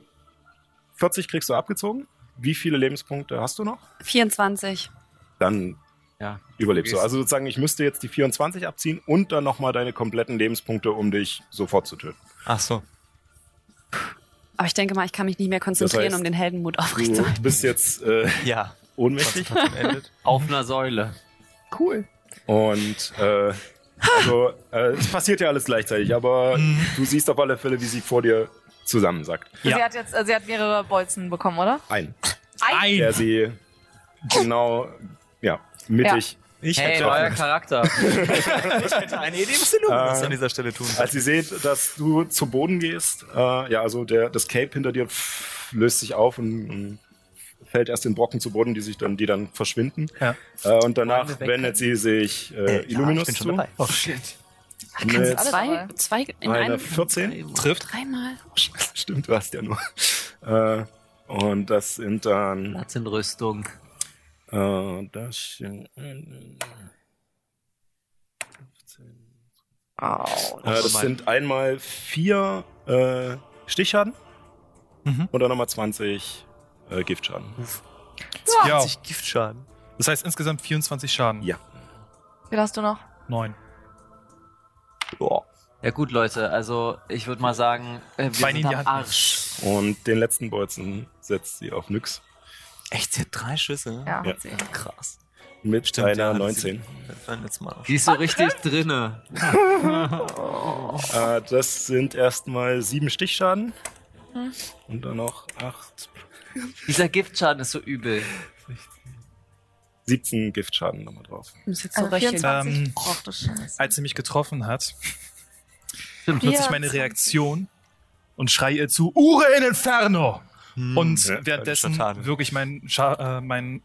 40 kriegst du abgezogen. Wie viele Lebenspunkte hast du noch? 24. Dann Ja. überlebst du. Also sozusagen, ich müsste jetzt die 24 abziehen und dann nochmal deine kompletten Lebenspunkte, um dich sofort zu töten. Ach so. Aber ich denke mal, ich kann mich nicht mehr konzentrieren, heißt, um den Heldenmut aufrechtzuerhalten. Du bist jetzt äh, Ja. ohnmächtig. Auf einer Säule. Cool. Und äh, also, äh, es passiert ja alles gleichzeitig, aber du siehst auf alle Fälle, wie sie vor dir zusammensackt. Ja. Sie hat jetzt, äh, sie hat mehrere Bolzen bekommen, oder? Ein, Ein. der sie genau, ja, mittig. Ich Hey, hätte, neuer Charakter. ich hätte eine Idee, was du Äh, an dieser Stelle tun Als sie seht, dass du zu Boden gehst, äh, ja, also der, das Cape hinter dir pff, löst sich auf und, und fällt erst in Brocken zu Boden, die sich dann, die dann verschwinden. Ja. Äh, und danach wendet sie sich äh, Illuminus ich bin schon zu. dabei. Oh shit. Mit alles Zwei, dabei. zwei in einer einem. 14. Trifft. Dreimal. Stimmt, du hast ja nur. Äh, und das sind dann. Platz in Rüstung. Äh, das sind, Au. äh, das sind einmal vier äh, Stichschaden Mhm. und dann nochmal 20 äh, Giftschaden. Ja. 20 Giftschaden. Das heißt insgesamt 24 Schaden. Ja. Wie viel hast du noch? Neun. Boah. Ja gut, Leute, also ich würde mal sagen, äh, wir Bein in sind am. Arsch. Und den letzten Bolzen setzt sie auf Nyx Echt, sie hat drei Schüsse? Ja, Ja. sie. Krass. mit Stimmt, einer ja, hatte 19. Sie, Mal. Die ist so richtig drinne. Äh, das sind erstmal sieben Stichschaden. Hm. Und dann noch acht, Dieser Giftschaden ist so übel. 17 Giftschaden nochmal drauf. Muss jetzt so Also. 24. Ähm, Och, du Scheiße. Als sie mich getroffen hat, nutze ich meine Reaktion und schreie ihr zu, Ure in Inferno! Hm. Und Ja, währenddessen wirklich mein, Scha äh, mein,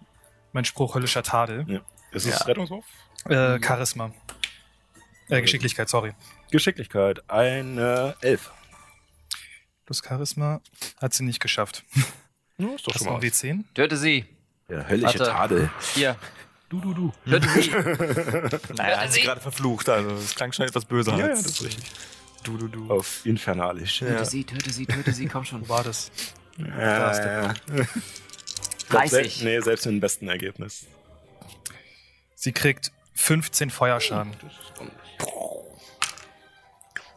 mein Spruch höllischer Tadel. Ist es Ja. Rettungswurf? Äh, Charisma. Äh, Geschicklichkeit, sorry. Geschicklichkeit, eine 11. Plus Charisma hat sie nicht geschafft. Ja, ist doch Das schon mal ein W10. Töte sie. Ja, höllische Warte. Tadel. Hier. Du, du, du. Töte sie. Naja, hat sie gerade verflucht, also es klang schon etwas böser. Ja, ja, als- das ist richtig. Du, du, du. Auf Infernalisch. Ja. Töte sie, töte sie, töte sie, komm schon. Wo war das? Ja, ist der ja. 30. Selbst, nee, selbst mit dem besten Ergebnis. Sie kriegt 15 Feuerschaden.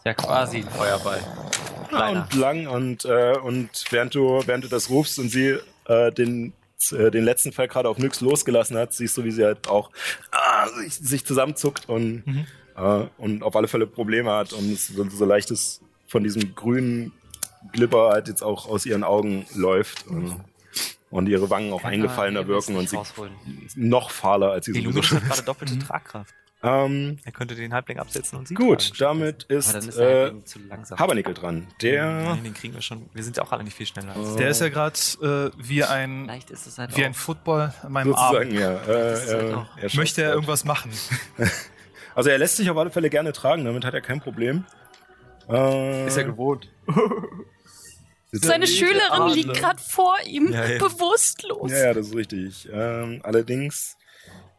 Ja, quasi ein Feuerball. Ja, und lang und, äh, und während du, während du das rufst und sie äh, den, äh, den letzten Fall gerade auf Nyx losgelassen hat, siehst du, wie sie halt auch ah, sich, sich zusammenzuckt und, Mhm. äh, und auf alle Fälle Probleme hat und so, so leichtes von diesem grünen Glibber halt jetzt auch aus ihren Augen läuft und, und ihre Wangen auch eingefallener wirken und sie rausholen. noch fahler als sie sowieso Illuminus hat gerade doppelte Tragkraft. Ähm, Er könnte den Halbling absetzen und sie gut, tragen. damit ist, ist äh. Habernickel dran. Der Nein, den kriegen wir schon. Wir sind ja auch alle nicht viel schneller als Der ist ja gerade äh, wie ein, Vielleicht ist es halt wie auch. ein Football an meinem Arm. ja. Äh, halt äh, er Möchte er irgendwas machen? Also er lässt sich auf alle Fälle gerne tragen, damit hat er kein Problem. Äh, Ist er gewohnt. Seine Schülerin liegt gerade vor ihm, Ja, ja. bewusstlos. Ja, ja, das ist richtig. Ähm, allerdings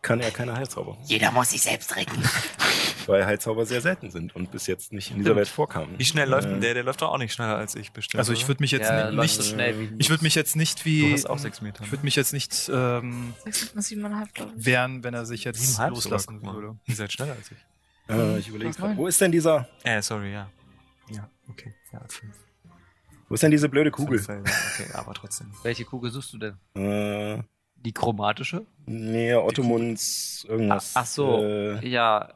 kann er keine Heilzauber, Jeder muss sich selbst retten. weil Heilzauber sehr selten sind und bis jetzt nicht in dieser. Welt vorkamen. Wie schnell läuft denn Äh, der? Der läuft doch auch nicht schneller als ich bestimmt. Also ich würde mich jetzt Ja, ni- läuft so nicht, schnell wie ich würde mich jetzt nicht Du wie, hast auch sechs Meter. ich würde mich jetzt nicht ähm, 6,7,5, glaube ich. wehren, wenn er sich jetzt loslassen würde. Ihr seid schneller als ich. Äh, ich überlege gerade, wo ist denn dieser, Äh, sorry, ja. Ja, okay. Ja, fünf. wo ist denn diese blöde Kugel? Fünf. Okay, aber trotzdem. Welche Kugel suchst du denn? Äh, Die chromatische? nee, Ottomunds irgendwas. Ach so. Äh, Ja,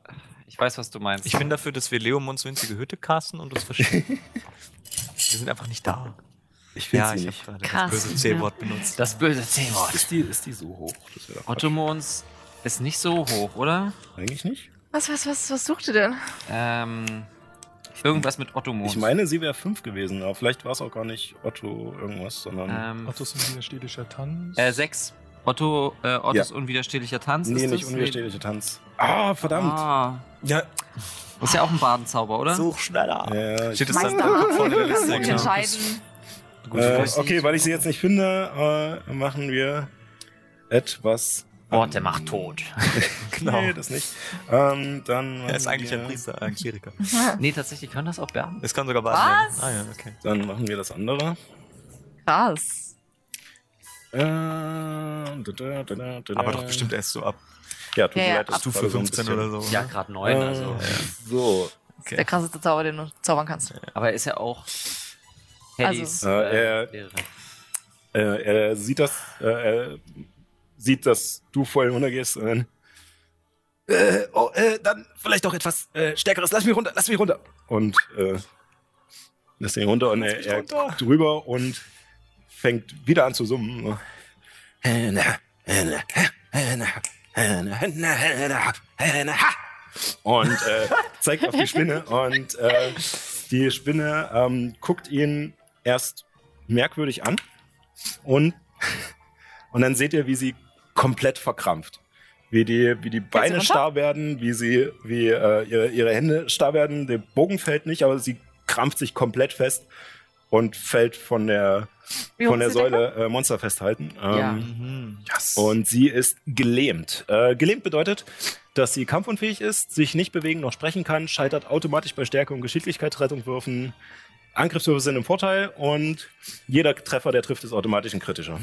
ich weiß, was du meinst. Ich bin dafür, dass wir Leomunds winzige Hütte casten und uns verstecken. wir sind einfach nicht da. ich finde Ja, sie ich nicht. habe gerade Krass, das böse C-Wort benutzt. das böse C-Wort. Ist die, ist die so hoch? Ottomons ist nicht so hoch, oder? Eigentlich nicht. Was, was, was, was sucht ihr denn? Ähm, irgendwas mit Ottomons. Ich meine, sie wäre fünf gewesen, aber vielleicht war es auch gar nicht Otto irgendwas, sondern. ähm, Ottos unwiderstehlicher Tanz. äh, sechs. Otto, äh, Ottos unwiderstehlicher Tanz. nee, ist nicht das? unwiderstehlicher Tanz. Ah, verdammt. Ah, Ja, ist ja auch ein Badenzauber, oder? such schneller. Ja, ich, Steht es dann vorne in der Liste? Gut Genau. entscheiden. Äh, okay, weil ich sie jetzt nicht finde, äh, machen wir etwas. Wort der Macht tot. genau. Nee, das nicht. Ähm, dann Er ist eigentlich wir, ein Priester, ein Kleriker. nee, tatsächlich können das auch Beamte. Es kann sogar Was? Bart werden. Ah ja, okay. Dann machen wir das andere. Krass. Äh, da, da, da, da, da. Aber doch bestimmt erst so ab Ja, tut Ja, mir ja, leid, ab- ist Stufe gerade so ein 15 bisschen- oder so. Ja, gerade neun, also. Äh, So. Der krasseste Zauber, den du zaubern kannst. Aber er ist ja auch Headys Also- Äh, er- Lehrer. Äh, er sieht das, äh, er sieht, dass du vorhin runtergehst und dann, äh, oh, äh, dann vielleicht doch etwas äh, Stärkeres. Lass mich runter, lass mich runter. Und äh, lässt ihn runter und er, er guckt drüber und fängt wieder an zu summen. Und äh, zeigt auf die Spinne und äh, die Spinne ähm, guckt ihn erst merkwürdig an und, und dann seht ihr, wie sie komplett verkrampft. Wie die, wie die Beine starr werden, wie sie, wie äh, ihre, ihre Hände starr werden. Der Bogen fällt nicht, aber sie krampft sich komplett fest und fällt von der, Wie von der? Säule äh, Monster festhalten. Ja. Ähm, Mhm. und sie ist gelähmt. Äh, gelähmt bedeutet, dass sie kampfunfähig ist, sich nicht bewegen noch sprechen kann, scheitert automatisch bei Stärke und Geschicklichkeitsrettungswürfen. Angriffswürfe sind im Vorteil und jeder Treffer, der trifft, ist automatisch ein kritischer.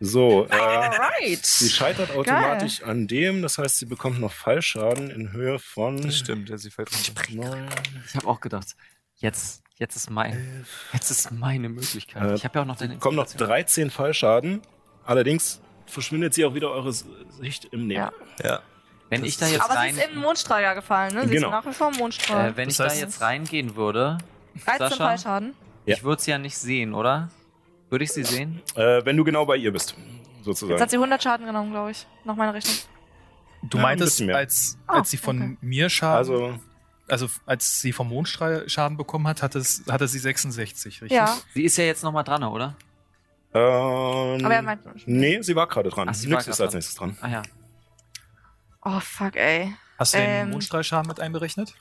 So, äh, Alright. sie scheitert automatisch an dem, das heißt, sie bekommt noch Fallschaden in Höhe von. Das stimmt, ja, sie fällt runter. Ich habe auch gedacht, jetzt, jetzt ist mein, jetzt ist meine Möglichkeit. Äh, ich habe ja auch noch deine bekommt noch Inspiration. 13 Fallschaden. Allerdings verschwindet sie auch wieder eure Sicht im Nebel. Ja. Ja. Wenn ich da jetzt Aber rein, sie ist in den Mondstrahl ja gefallen, ne? Sie Genau. ist nach wie vor im Mondstrahl. äh, wenn Das ich da jetzt reingehen würde, 13 Sascha? Fallschaden. Ich würde sie ja nicht sehen, oder? Würde ich sie sehen? Äh, wenn du genau bei ihr bist, Jetzt sozusagen. hat sie 100 Schaden genommen, glaube ich. Nach meiner Rechnung. Du Ja, ein meintest, als, Ah, als sie von okay. mir Schaden, also, Also, als sie vom Mondstrahl Schaden bekommen hat, hatte, es, hatte sie 66, richtig? Ja. Sie ist ja jetzt noch mal dran, oder? ähm, Aber er meint. Nee, sie war gerade dran. Ach, sie Nix ist als nächstes dran. Ah ja. Oh, fuck, ey. Hast du den Ähm. Mondstrahlschaden mit einberechnet?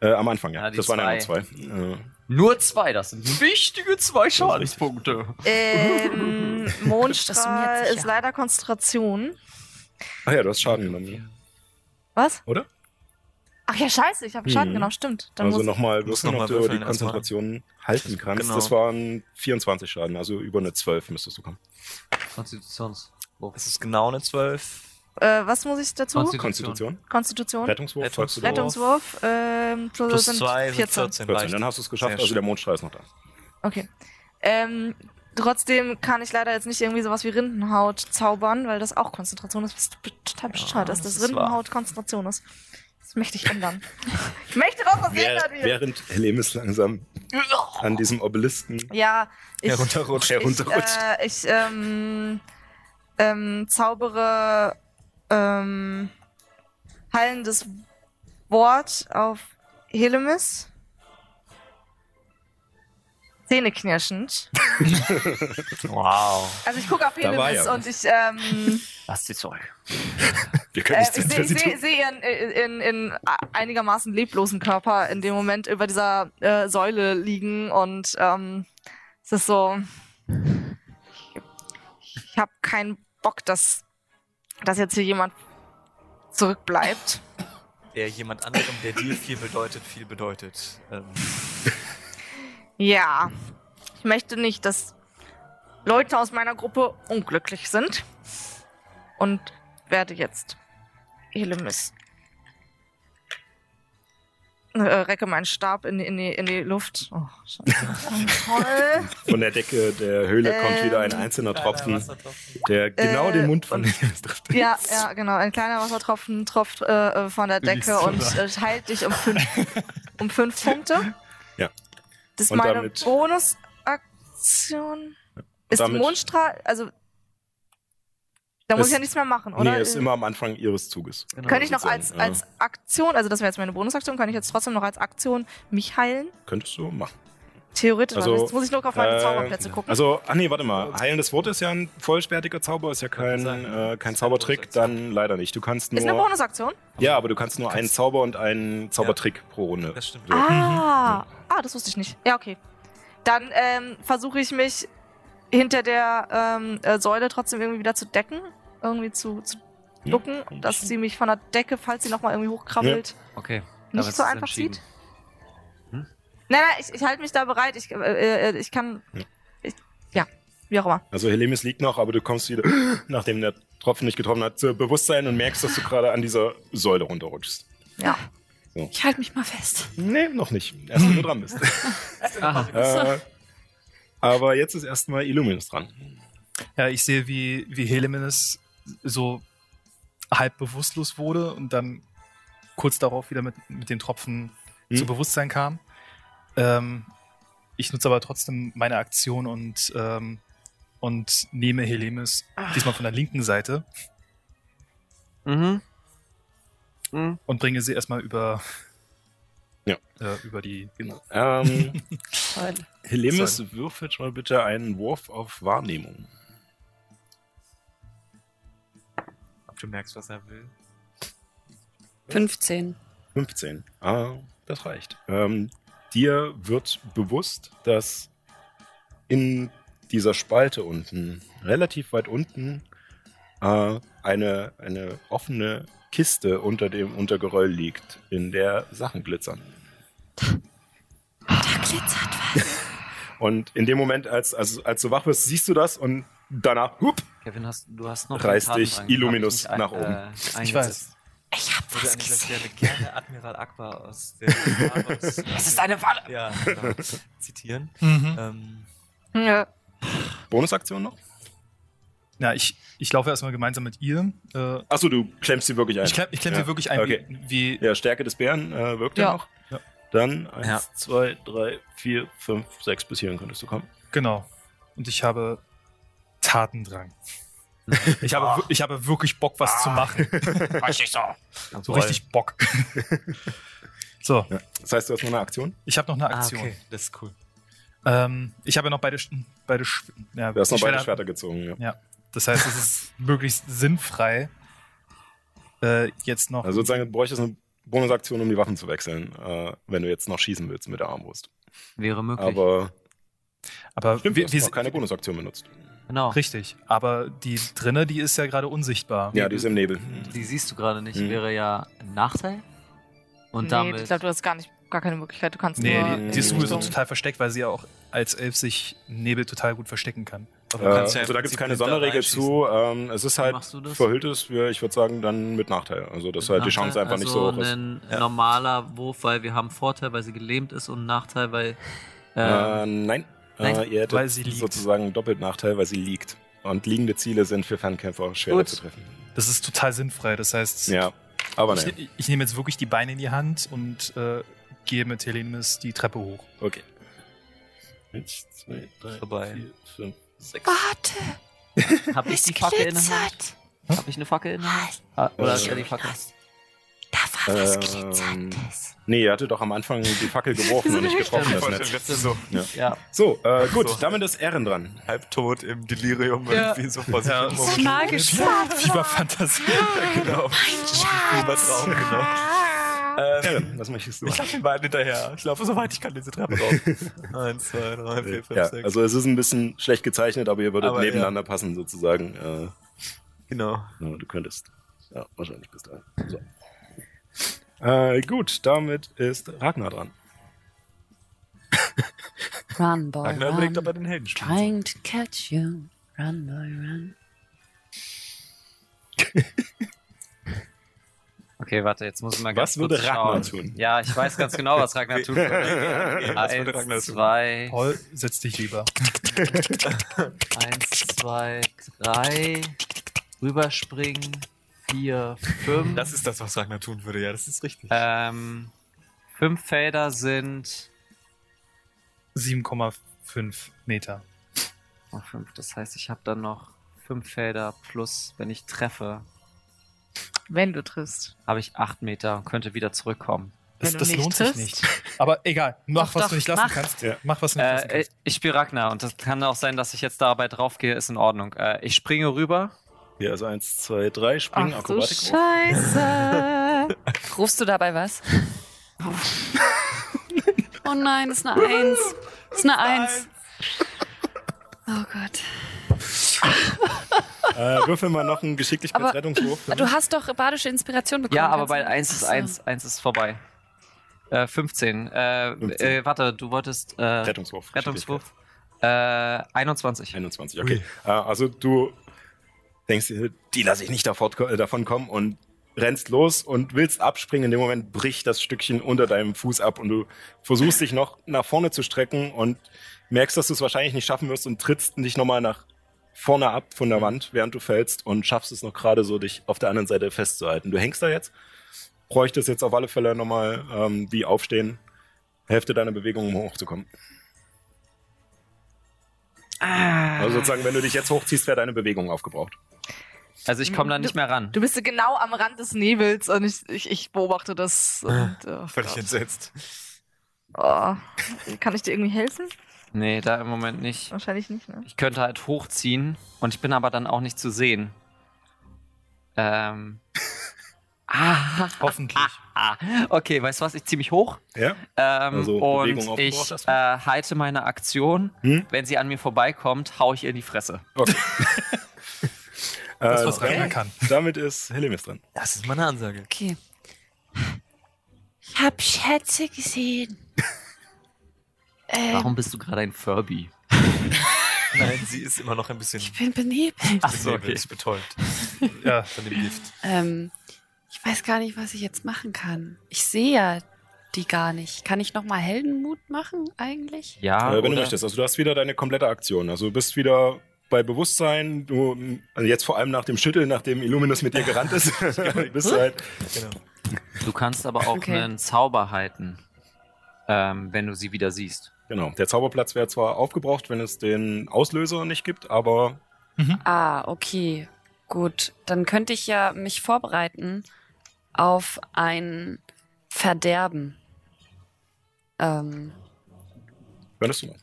Äh, am Anfang, ja. Ja, das waren ja nur zwei. zwei. Äh, Nur zwei, das sind wichtige zwei Schadenspunkte. Ähm, Das Mondstrahl ist leider Konzentration. ach ja, du hast Schaden genommen. Was? Oder? Ach ja, scheiße, ich habe Schaden Hm. genommen, stimmt. Dann Also nochmal musst würfeln, noch ob mal du die würfeln erstmal. Konzentration halten kannst. Genau. Das waren 24 Schaden, also über eine 12 müsstest du kommen. Konstitutions. Es ist genau eine 12. äh, was muss ich dazu? Konsti- Konstitution, Konstitution. Rettungswurf, Rettungswurf. Rettungswurf. Ähm, plus, Plus sind 2 sind 14. 14. 14, leicht. dann hast du es geschafft, Sehr also schön. der Mondstrahl ist noch da. Okay. Ähm, trotzdem kann ich leider jetzt nicht irgendwie sowas wie Rindenhaut zaubern, weil das auch Konzentration ist. Was total bescheuert ist, das dass ist wahr. Rindenhaut Konzentration ist. Das möchte ich ändern. ich möchte, das Wer, geändert wird. während Helemis langsam an diesem Obelisken Ja, ich, Herunterrutscht. herunterrutscht. Ich, äh, ich ähm, ähm, zaubere ähm, heilendes Wort auf Helemis. Zähneknirschend. Wow. Also ich gucke auf Helemis ja und ich, ähm, Lass sie zurück. Wir können äh, nichts ich dafür, sehe sie seh, ihren äh, in, in einigermaßen leblosen Körper in dem Moment über dieser äh, Säule liegen und ähm, es ist so, ich habe keinen Bock, dass, dass jetzt hier jemand zurückbleibt. Der jemand anderem, der dir viel bedeutet, viel bedeutet. Ähm, Ja, ich möchte nicht, dass Leute aus meiner Gruppe unglücklich sind und werde jetzt Helemis. Äh, recke meinen Stab in, die- in, die, in die Luft. Oh, scheiße. Toll. Von der Decke der Höhle kommt wieder ein Ähm, einzelner Tropfen, der genau Äh, den Mund von Helemis trifft. Ja, ja, genau. Ein kleiner Wassertropfen tropft äh, äh, von der Decke und äh, heilt dich um fünf, um fünf Punkte. Ja. Das ist Und meine damit- Bonusaktion. Ist damit- die Mondstrahl, also da muss ich ja nichts mehr machen, oder? Nee, ist immer am Anfang ihres Zuges. Könnte ich noch als, als Aktion, also das wäre jetzt meine Bonusaktion, kann ich jetzt trotzdem noch als Aktion mich heilen? Könntest du machen. Theoretisch, Also, jetzt muss ich nur auf meine Äh, Zauberplätze gucken. Also, ach nee, warte mal. Heilendes Wort ist ja ein vollspertiger Zauber, ist ja kein, äh, kein Zaubertrick, dann leider nicht. Du kannst ist eine nur. Bonusaktion? Ja, aber du kannst nur einen Zauber und einen Zaubertrick pro Runde. das stimmt. So. Ah, ah, das wusste ich nicht. Ja, okay. Dann ähm, versuche ich mich hinter der ähm, äh, Säule trotzdem irgendwie wieder zu decken. Irgendwie zu, zu ducken, ein dass sie mich von der Decke, falls sie nochmal irgendwie hochkrabbelt, Okay. damit nicht ist so einfach sieht. Hm? Nein, nein, ich, ich halte mich da bereit. Ich, äh, äh, ich kann. Ja. Ich, ja, wie auch immer. Also Helemis liegt noch, aber du kommst wieder, nachdem der Tropfen nicht getroffen hat, zu Bewusstsein und merkst, dass du gerade an dieser Säule runterrutschst. Ja. Ich halte mich mal fest. Nee, noch nicht. Erst wenn du dran bist. Aha. äh, aber jetzt ist erstmal Illuminus dran. Ja, ich sehe, wie, wie Helemenes so halb bewusstlos wurde und dann kurz darauf wieder mit, mit den Tropfen Hm. zu Bewusstsein kam. Ähm, ich nutze aber trotzdem meine Aktion und, ähm, und nehme Helemis diesmal von der linken Seite Mhm. Mhm. und bringe sie erstmal über, Ja. äh, über die. Genau. Ähm, Toll. Helemis, würfelt mal bitte einen Wurf auf Wahrnehmung. Ob du merkst, was er will. 15. 15. Ah, das reicht. Ähm, dir wird bewusst, dass in dieser Spalte unten, relativ weit unten, äh, eine, eine offene Kiste unter dem Untergeröll liegt, in der Sachen glitzern. Da glitzert was. Und in dem Moment, als, als, als du wach wirst, siehst du das und danach, hup, Kevin, hast, du hast noch Reißt dich. Illuminus ich nach oben. Äh, Ich weiß. Ich hab Ich würde was dieser gesehen. Stelle gerne Admiral Akbar aus der Es ist eine Falle! ja, genau, zitieren. Mhm. Ähm, Ja. Bonusaktion noch? Ja, ich, ich laufe erstmal gemeinsam mit ihr. Äh, Achso, du klemmst sie wirklich ein. ich klemm, ich klemm Ja. sie wirklich ein, Okay. wie, wie Ja, Stärke des Bären äh, wirkt Ja. ja noch. Ja. Dann 1, Ja. 2, 3, 4, 5, 6 bis hierhin könntest du kommen. Genau. Und ich habe Tatendrang. Ich habe, wir- ich habe wirklich Bock, was zu machen. Richtig so. So richtig Bock. so, Ja. Das heißt, du hast noch eine Aktion? ich habe noch eine ah, Aktion. okay, das ist cool. ähm, ich habe ja noch beide, beide, Sch- ja, Du hast noch beide Schwerter- Schwerter gezogen. Ja. Das heißt, es ist möglichst sinnfrei, äh, jetzt noch. Also sozusagen, du bräuchtest eine Bonusaktion, um die Waffen zu wechseln, äh, wenn du jetzt noch schießen willst mit der Armbrust. Wäre möglich. Aber aber stimmt, wir, du hast noch keine Bonusaktion benutzt. genau. Richtig. Aber die drinne, die ist ja gerade unsichtbar. Ja, die ist im Nebel. Die siehst du gerade nicht. Mhm. Wäre ja ein Nachteil. Und nee, damit. ich glaube, du hast gar nicht, gar keine Möglichkeit. Du kannst Nee, nur. die, die ist sowieso total versteckt, weil sie ja auch als Elf sich im Nebel total gut verstecken kann. Äh, ja also da gibt es keine Sonderregel zu. Ähm, es ist halt verhülltes, ich würde sagen, dann mit Nachteil. Also dass halt die Nachteil, Chance einfach nicht also so hoch ist. ein Ja. normaler Wurf, weil wir haben Vorteil, weil sie gelähmt ist und Nachteil, weil. Äh, ähm, nein, nein, äh, ihr hättet weil sie liegt. sozusagen doppelt Nachteil, weil sie liegt. Und liegende Ziele sind für Fernkämpfer schwerer Gut. zu treffen. Das ist total sinnfrei. Das heißt, Ja, aber ich, nein. ich nehme jetzt wirklich die Beine in die Hand und äh, gehe mit Helemis die Treppe hoch. Okay. Eins, zwei, drei, Vorbei. vier, fünf, sechs. Warte, hab ich die Fackel in der Hand? Hab ich eine Fackel in der Hand? Ah, Oder ist er die Fackel? Da war was Ähm, Glitzerndes. Nee, ihr hattet doch am Anfang die Fackel geworfen und nicht getroffen, das Netz. Ist so Ja. So, äh, gut, So. damit ist Ehren dran. halbtot im Delirium Ja. irgendwie so vor sich Ja. rumschwirrt. magisch. Fieberfantasie. Genau. Fiebertraum, genau. Ähm, was möchtest du? ich laufe den beiden hinterher. Ich laufe so weit ich kann diese Treppe rauf. Eins, zwei, drei, vier, fünf, Ja, sechs. also es ist ein bisschen schlecht gezeichnet, aber ihr würdet Aber, nebeneinander passen sozusagen. Äh, genau. ja, du könntest. Ja, wahrscheinlich bis dahin. So. Äh, gut, damit ist Ragnar dran. Run, boy, Ragnar überlegt, ob er run. den Helden spielt. Trying to catch you. Run, boy, run. Okay, warte, jetzt muss ich mal ganz Was würde kurz Ragnar schauen. tun? Ja, ich weiß ganz genau, was Ragnar tut. Was würde Ragnar Eins, tun? zwei, Paul, setz dich lieber. eins, zwei, drei, rüberspringen, vier, fünf. Das ist das, was Ragnar tun würde, ja, das ist richtig. ähm, fünf Felder sind 7,5 Meter. oh, fünf. Das heißt, ich habe dann noch fünf Felder plus, wenn ich treffe, Wenn du triffst. habe ich acht Meter und könnte wieder zurückkommen. Das, das lohnt sich triffst. nicht. Aber egal, mach, Doch, was doch, du nicht lassen mach. kannst. Ja. Mach, was du nicht lassen Äh, kannst. ich spiele Ragnar und das kann auch sein, dass ich jetzt dabei draufgehe, ist in Ordnung. Äh, ich springe rüber. Ja, also eins, zwei, drei, springen, Ach du Akrobatik. Scheiße. Rufst du dabei was? oh nein, das ist eine Eins. Das ist eine Eins. Oh Gott. Äh, würfel mal noch einen Geschicklichkeitsrettungswurf. Du hast doch badische Inspiration bekommen. Ja, aber bei du- 1 ist Ach so. 1, 1 ist vorbei. Äh, 15. Äh, 15. Äh, warte, du wolltest. Äh, Rettungswurf. Rettungswurf. Äh, 21. 21, okay. Äh, also du denkst dir, die lasse ich nicht davon, äh, davon kommen und rennst los und willst abspringen. In dem Moment bricht das Stückchen unter deinem Fuß ab und du versuchst dich noch nach vorne zu strecken und merkst, dass du es wahrscheinlich nicht schaffen wirst und trittst dich nochmal nach vorne ab von der Wand, während du fällst und schaffst es noch gerade so, dich auf der anderen Seite festzuhalten. Du hängst da jetzt, bräuchtest jetzt auf alle Fälle nochmal ähm, wie aufstehen, Hälfte deiner Bewegung, um hochzukommen. Also sozusagen, wenn du dich jetzt hochziehst, wäre deine Bewegung aufgebraucht. Also ich komme da nicht mehr ran. Du bist genau am Rand des Nebels und ich, ich, ich beobachte das. Und, oh Völlig Gott. entsetzt. Oh. Kann ich dir irgendwie helfen? Nee, da im Moment nicht. Wahrscheinlich nicht, ne? Ich könnte halt hochziehen und ich bin aber dann auch nicht zu sehen. Ähm. ah, Hoffentlich. ah, okay, weißt du was? Ich ziehe mich hoch Ja? ähm, Also und ich äh, halte meine Aktion. Hm? Wenn sie an mir vorbeikommt, hau ich ihr in die Fresse. Okay. Das, Äh, was Rainer kann. damit ist Helimis dran. Das ist meine Ansage. Okay. Ich hab Schätze gesehen. Ähm, Warum bist du gerade ein Furby? Nein, sie ist immer noch ein bisschen ich bin benebelt. Ach so, okay. ist betäubt Ja, von dem Gift. Ähm, ich weiß gar nicht, was ich jetzt machen kann. Ich sehe ja die gar nicht. Kann ich nochmal Heldenmut machen eigentlich? Ja, äh, wenn du oder? möchtest. Also du hast wieder deine komplette Aktion. Also du bist wieder bei Bewusstsein. Du, also jetzt vor allem nach dem Schütteln, nachdem Illuminus mit dir gerannt ist, bist du halt. Genau. Du kannst aber auch Okay. einen Zauber halten, ähm, wenn du sie wieder siehst. Genau. Der Zauberplatz wäre zwar aufgebraucht, wenn es den Auslöser nicht gibt, aber Ah, okay. Gut. Dann könnte ich ja mich vorbereiten auf ein Verderben. Ähm, könntest du mal.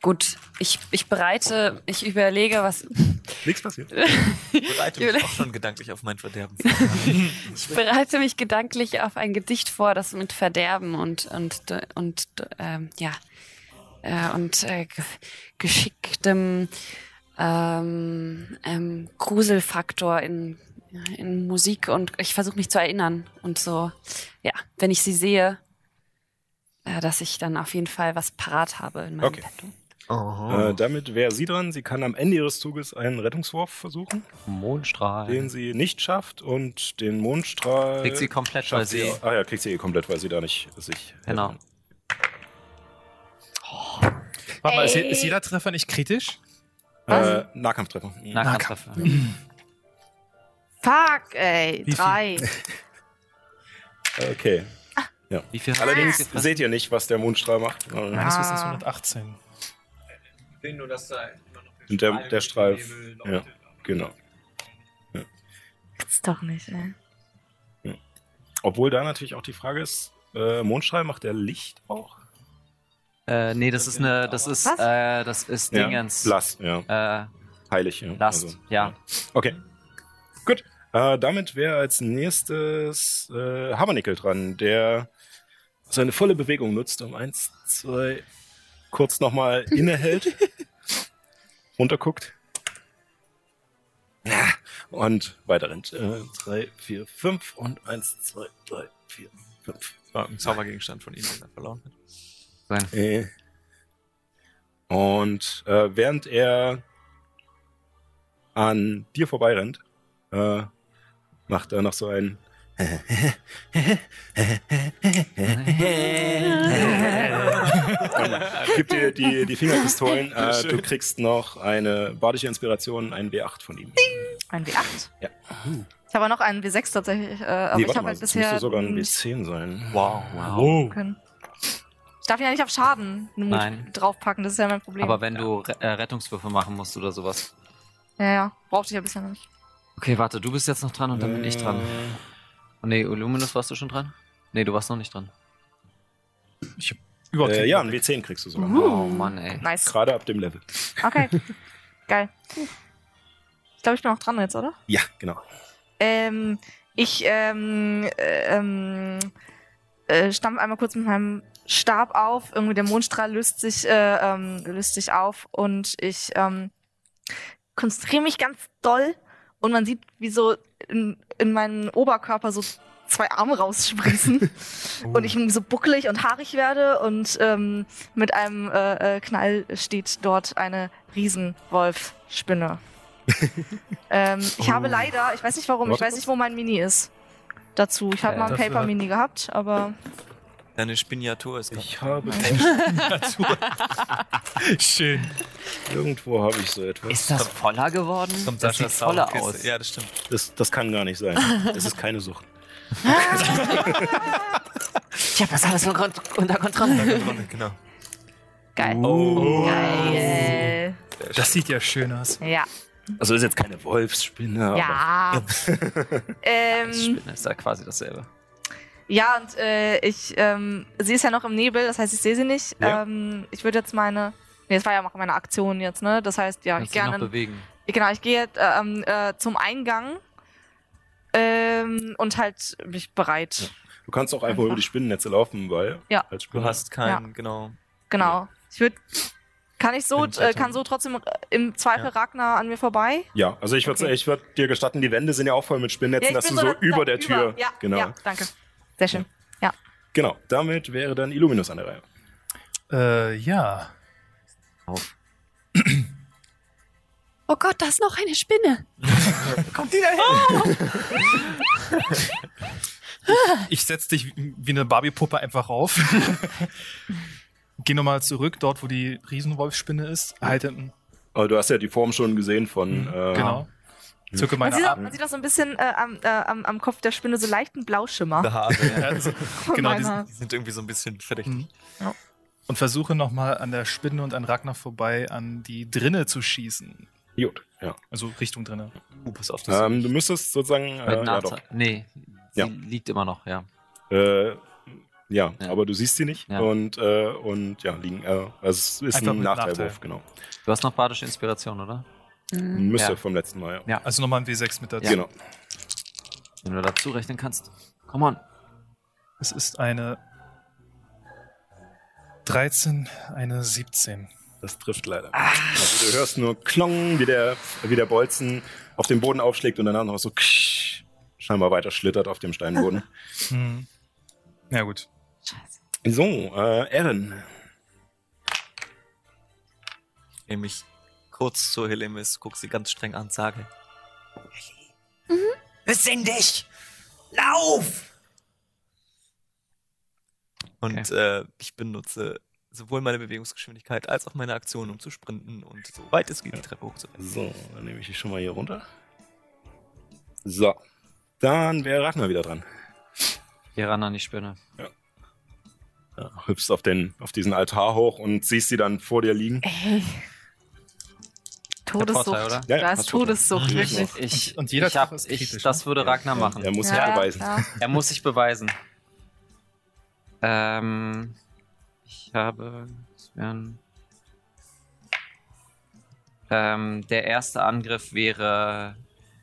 gut. Ich, ich bereite, ich überlege, was. Nichts passiert. Bereite mich auch schon gedanklich auf mein Verderben vor. Ich bereite mich gedanklich auf ein Gedicht vor, das mit Verderben und und und ähm, ja äh, und äh, ge geschicktem ähm, ähm, Gruselfaktor in in Musik und ich versuche mich zu erinnern und so ja, wenn ich sie sehe, äh, dass ich dann auf jeden Fall was parat habe in meinem Okay. Petto. Äh, damit wäre sie dran. Sie kann am Ende ihres Zuges einen Rettungswurf versuchen, Mondstrahl. den sie nicht schafft und den Mondstrahl. Kriegt sie komplett, weil sie. sie. Ah ja, kriegt sie eh komplett, weil sie da nicht sich. Genau. Warte mal, ist, ist jeder Treffer nicht kritisch? Äh, Nahkampftreffer. Nahkampftreffer. Fuck, ey. Wie? Drei. Okay. Wie viel Allerdings seht ihr nicht, was der Mondstrahl macht. Äh, Meines Ah. Wissens 118. nur, dass da immer noch Und der, der Strahl. Ja, genau. Gibt's doch nicht, ey. Obwohl da natürlich auch die Frage ist, äh, Mondstrahl macht der Licht auch? Äh, nee, das ist eine, das ist, äh, das ist Ja, Dingens. Blass, ja. Äh, Heilig, ja. Last, Also, ja. Okay. Gut. Äh, damit wäre als nächstes äh, Habernickel dran, der seine volle Bewegung nutzt, um eins, zwei, kurz nochmal innehält, runterguckt. Ja, und weiter rennt. Äh, drei, vier, fünf und eins, zwei, drei, vier, fünf. War ein Zaubergegenstand von ihm, den er verloren hat. Äh. Und äh, während er an dir vorbeirennt, äh, macht er noch so ein gibt dir die, die Fingerpistolen. Äh, du kriegst noch eine badische Inspiration, ein W8 von ihm. Ein W8. Ja. Ich habe auch noch einen W6 tatsächlich, äh, aber nee, ich warte habe mal, halt das bisher müsste sogar ein nicht W10 sein. Wow. wow. können. Ich darf ja nicht auf Schaden einen Nein. draufpacken, das ist ja mein Problem. Aber wenn du Re äh, Rettungswürfe machen musst oder sowas. ja, ja, brauchte ich ja bisher noch nicht. Okay, warte, du bist jetzt noch dran und dann bin ich dran. Oh, nee, Illuminus warst du schon dran? Nee, du warst noch nicht dran. Überhaupt Äh, ja, ein Überblick. W10 kriegst du sogar. Oh Mann, ey. Nice. Gerade ab dem Level. Okay. Geil. Ich glaube, ich bin auch dran jetzt, oder? Ja, genau. Ähm, ich, ähm, äh, ähm, äh, stampf einmal kurz mit meinem Stab auf. Irgendwie der Mondstrahl löst sich, äh, ähm, löst sich auf und ich ähm, konzentriere mich ganz doll und man sieht, wie so in, in meinen Oberkörper so zwei Arme raussprießen und ich so buckelig und haarig werde und ähm, mit einem äh, äh, Knall steht dort eine Riesenwolfspinne. ähm, ich habe leider, ich weiß nicht warum, ich weiß nicht, wo mein Mini ist. Dazu. Ich habe Äh, mal ein Paper Mini gehabt, aber Deine Spiniatur ist Ich habe Schön. irgendwo habe ich so etwas. Ist das voller geworden? Kommt das sieht Saschas voller Soundkiste. aus. Ja, das stimmt. Das, das kann gar nicht sein. Es ist keine Sucht. Ich habe das alles unter unter Kontrolle. genau. geil. Oh. Geil. Das sieht ja schön aus. Ja. Also ist jetzt keine Wolfsspinne, aber Ja. ähm, Spinne ist ja quasi dasselbe. ja, und äh, ich, ähm, sie ist ja noch im Nebel, das heißt, ich sehe sie nicht. Ja. Ähm, ich würde jetzt meine, nee, das war ja auch meine Aktion jetzt, ne? Das heißt, ja, ich Kannst du dich noch gerne, bewegen. genau, ich gehe jetzt äh, ähm, äh, zum Eingang ähm, und halt mich bereit. du kannst auch einfach Einfach. über die Spinnennetze laufen, weil Ja. als Du hast keinen, genau. Genau. Ich würde, kann ich so, äh, kann so trotzdem äh, im Zweifel Ja. Ragnar an mir vorbei? Ja, also ich würde Okay. ich würd dir gestatten, die Wände sind ja auch voll mit Spinnnetzen, dass du so da- über da- der Tür. Ja, genau. ja, danke. Sehr schön. Genau. Damit wäre dann Illuminus an der Reihe. Äh, ja. Auf. Oh Gott, da ist noch eine Spinne. Ich setz dich wie eine Barbie-Puppe einfach auf. Geh nochmal zurück, dort wo die Riesenwolfspinne ist. Halte, Aber du hast ja die Form schon gesehen von. Äh, genau. Zücke Man meine sieht, auch, Arme. man sieht auch so ein bisschen äh, am, äh, am, am Kopf der Spinne so leichten Blauschimmer. Haare, ja. Also, genau, meiner- Die sind irgendwie so ein bisschen verdächtig. Mhm. und versuche nochmal an der Spinne und an Ragnar vorbei an die Drinne zu schießen. Gut, ja. Also Richtung Drinne. Uh, pass auf, das Ähm, du müsstest sozusagen. Äh, ja, nee, sie Ja. liegt immer noch, ja. Äh, ja, Ja. aber du siehst sie nicht. Ja. Und, äh, und ja, liegen. Äh, also es ist Einfach ein Nachteilwurf, Nachteil. genau. Du hast noch badische Inspiration, oder? Müsste Ja. vom letzten Mal, ja. Ja. Also nochmal ein W6 mit dazu. Genau. Wenn du dazu rechnen kannst. Come on. Es ist eine 13, eine 17. Das trifft leider. Also du hörst nur Klong, wie der, wie der Bolzen auf den Boden aufschlägt und danach noch so ksch, scheinbar weiter schlittert auf dem Steinboden. Hm. Ja gut. So, äh, Erin. Ich mich kurz zu Helemis, guck sie ganz streng an, sage. Besinn dich! Lauf! Und äh, ich benutze sowohl meine Bewegungsgeschwindigkeit als auch meine Aktion, um zu sprinten und so weit es geht, die Treppe hochzurennen. So, dann nehme ich dich schon mal hier runter. So. Dann wäre Ragnar wieder dran. Geh ran an die Spinne. Ja, hüpfst auf, den, auf diesen Altar hoch und siehst sie dann vor dir liegen. Ey. Todessucht. Vorteil, oder? Ja, ja, da ist. Todessucht, wirklich. Ich, Und jeder ich, hab, ich kritisch, Das ne? würde Ragnar machen. Er muss sich beweisen. Ja. Er muss sich beweisen. Ähm, ich habe. Das wären, ähm, der erste Angriff wäre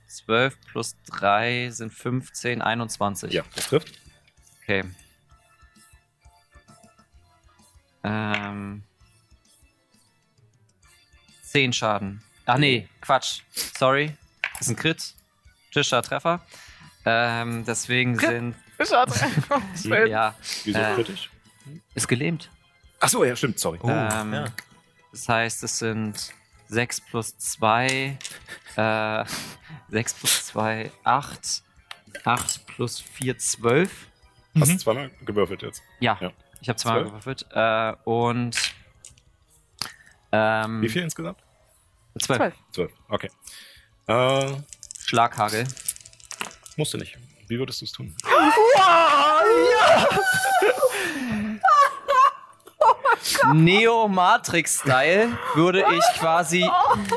12 plus 3 sind 15, 21. Ja, das trifft. Okay. Ähm, 10 Schaden. Ach nee, Quatsch. Sorry. Das ist ein Crit. Tischer Treffer. Ähm, deswegen sind. ja, Wieso Äh, kritisch? ist gelähmt. Ach so, ja, stimmt, sorry. ähm, ja. Das heißt, es sind 6 plus 2, äh, 6 plus 2, 8, 8 plus 4, 12. Hast du Mhm. zweimal gewürfelt jetzt? Ja, Ja. Ich habe zweimal gewürfelt. Äh, und ähm, Wie viel insgesamt? 12. Zwölf. Zwölf. Okay. Äh, Schlaghagel. musst du nicht. Wie würdest du es tun? Neo-Matrix-Style würde ich quasi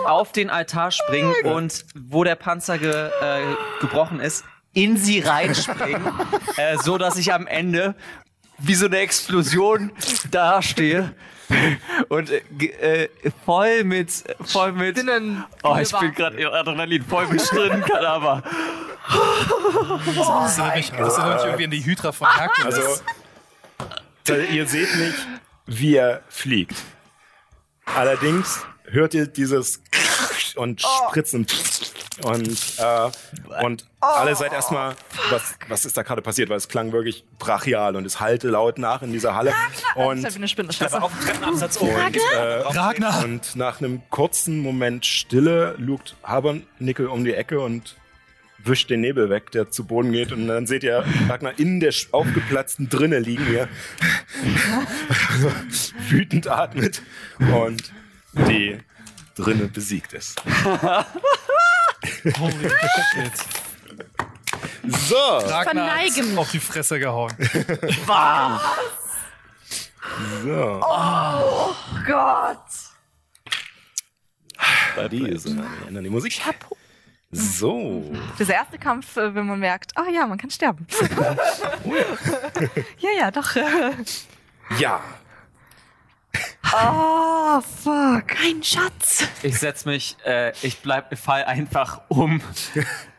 auf den Altar springen und wo der Panzer ge, äh, gebrochen ist, in sie reinspringen, äh, so dass ich am Ende wie so eine Explosion dastehe und äh, äh, voll mit voll mit Drinnen. Oh, ich bin gerade im Adrenalin voll mit drin, kann aber. Das erinnert mich, das erinnert mich irgendwie an die Hydra von Herkules. Also, Also ihr seht nicht, wie er fliegt. Allerdings hört ihr dieses und Spritzen und, äh, und alle seid erstmal, was, was ist da gerade passiert, weil es klang wirklich brachial und es hallte laut nach in dieser Halle. Und Ich eine Spinne, auf dem Treppenabsatz oben. und, äh, Ragnar! und nach einem kurzen Moment Stille lugt Habernickel um die Ecke und wischt den Nebel weg, der zu Boden geht. Und dann seht ihr Ragnar in der aufgeplatzten Drinne liegen, wie er wütend atmet und die Drinne besiegt ist. So, Ragnar Verneige hat's mich. auf die Fresse gehauen. so. Gott! Diese, wir ändern die Musik. So. Dieser erste Kampf, äh, wenn man merkt, ah ja, man kann sterben. ja, ja, doch. Ja. Oh, fuck. Ein Schatz. Ich setz mich, äh, ich bleib, ich fall einfach um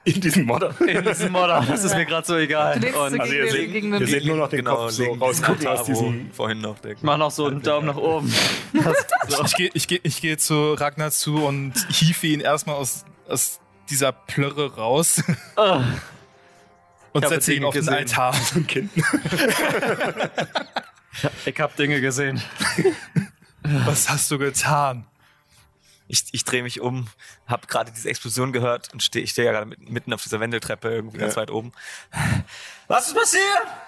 In diesem Modder. in diesen Modder. Das ist mir gerade so egal. Und so Also gegen, ihr seht, gegen ihr den seht nur noch den Genau, Kopf so rausgucken diesen aus diesem... vorhin noch der. ich mach noch so einen Daumen nach oben. Das, Ich gehe ich geh, ich geh zu Ragnar zu und hiefe ihn erstmal aus, aus dieser Plörre raus Ah. und setze ihn auf den. Altar. Ein Kind. ich hab Dinge gesehen. Was hast du getan? Ich, ich drehe mich um, habe gerade diese Explosion gehört und stehe ich stehe ja gerade mitten, mitten auf dieser Wendeltreppe irgendwie ganz Ja. weit oben. Was ist passiert?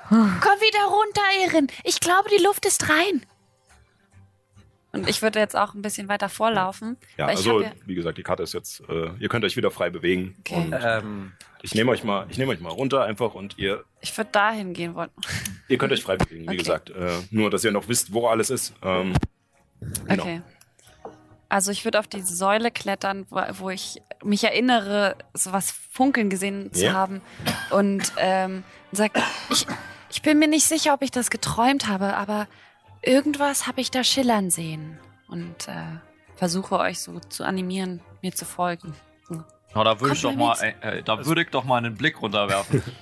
Komm wieder runter, Erin. Ich glaube, die Luft ist rein. Und ich würde jetzt auch ein bisschen weiter vorlaufen. Ja, also ja, wie gesagt, die Karte ist jetzt, äh, ihr könnt euch wieder frei bewegen. Okay. Und Ähm, ich nehme euch mal, ich nehme euch mal runter einfach und ihr, ich würde dahin gehen wollen. ihr könnt euch frei bewegen, wie Okay. gesagt. Äh, nur, dass ihr noch wisst, wo alles ist. Ähm, genau. Okay. Also ich würde auf die Säule klettern, wo, wo ich mich erinnere, sowas funkeln gesehen zu Ja. haben. Und ähm, sag, ich, ich bin mir nicht sicher, ob ich das geträumt habe, aber irgendwas habe ich da schillern sehen. Und äh, versuche euch so zu animieren, mir zu folgen. Na, da würde ich doch mal, äh, äh, da würde ich doch mal einen Blick runterwerfen.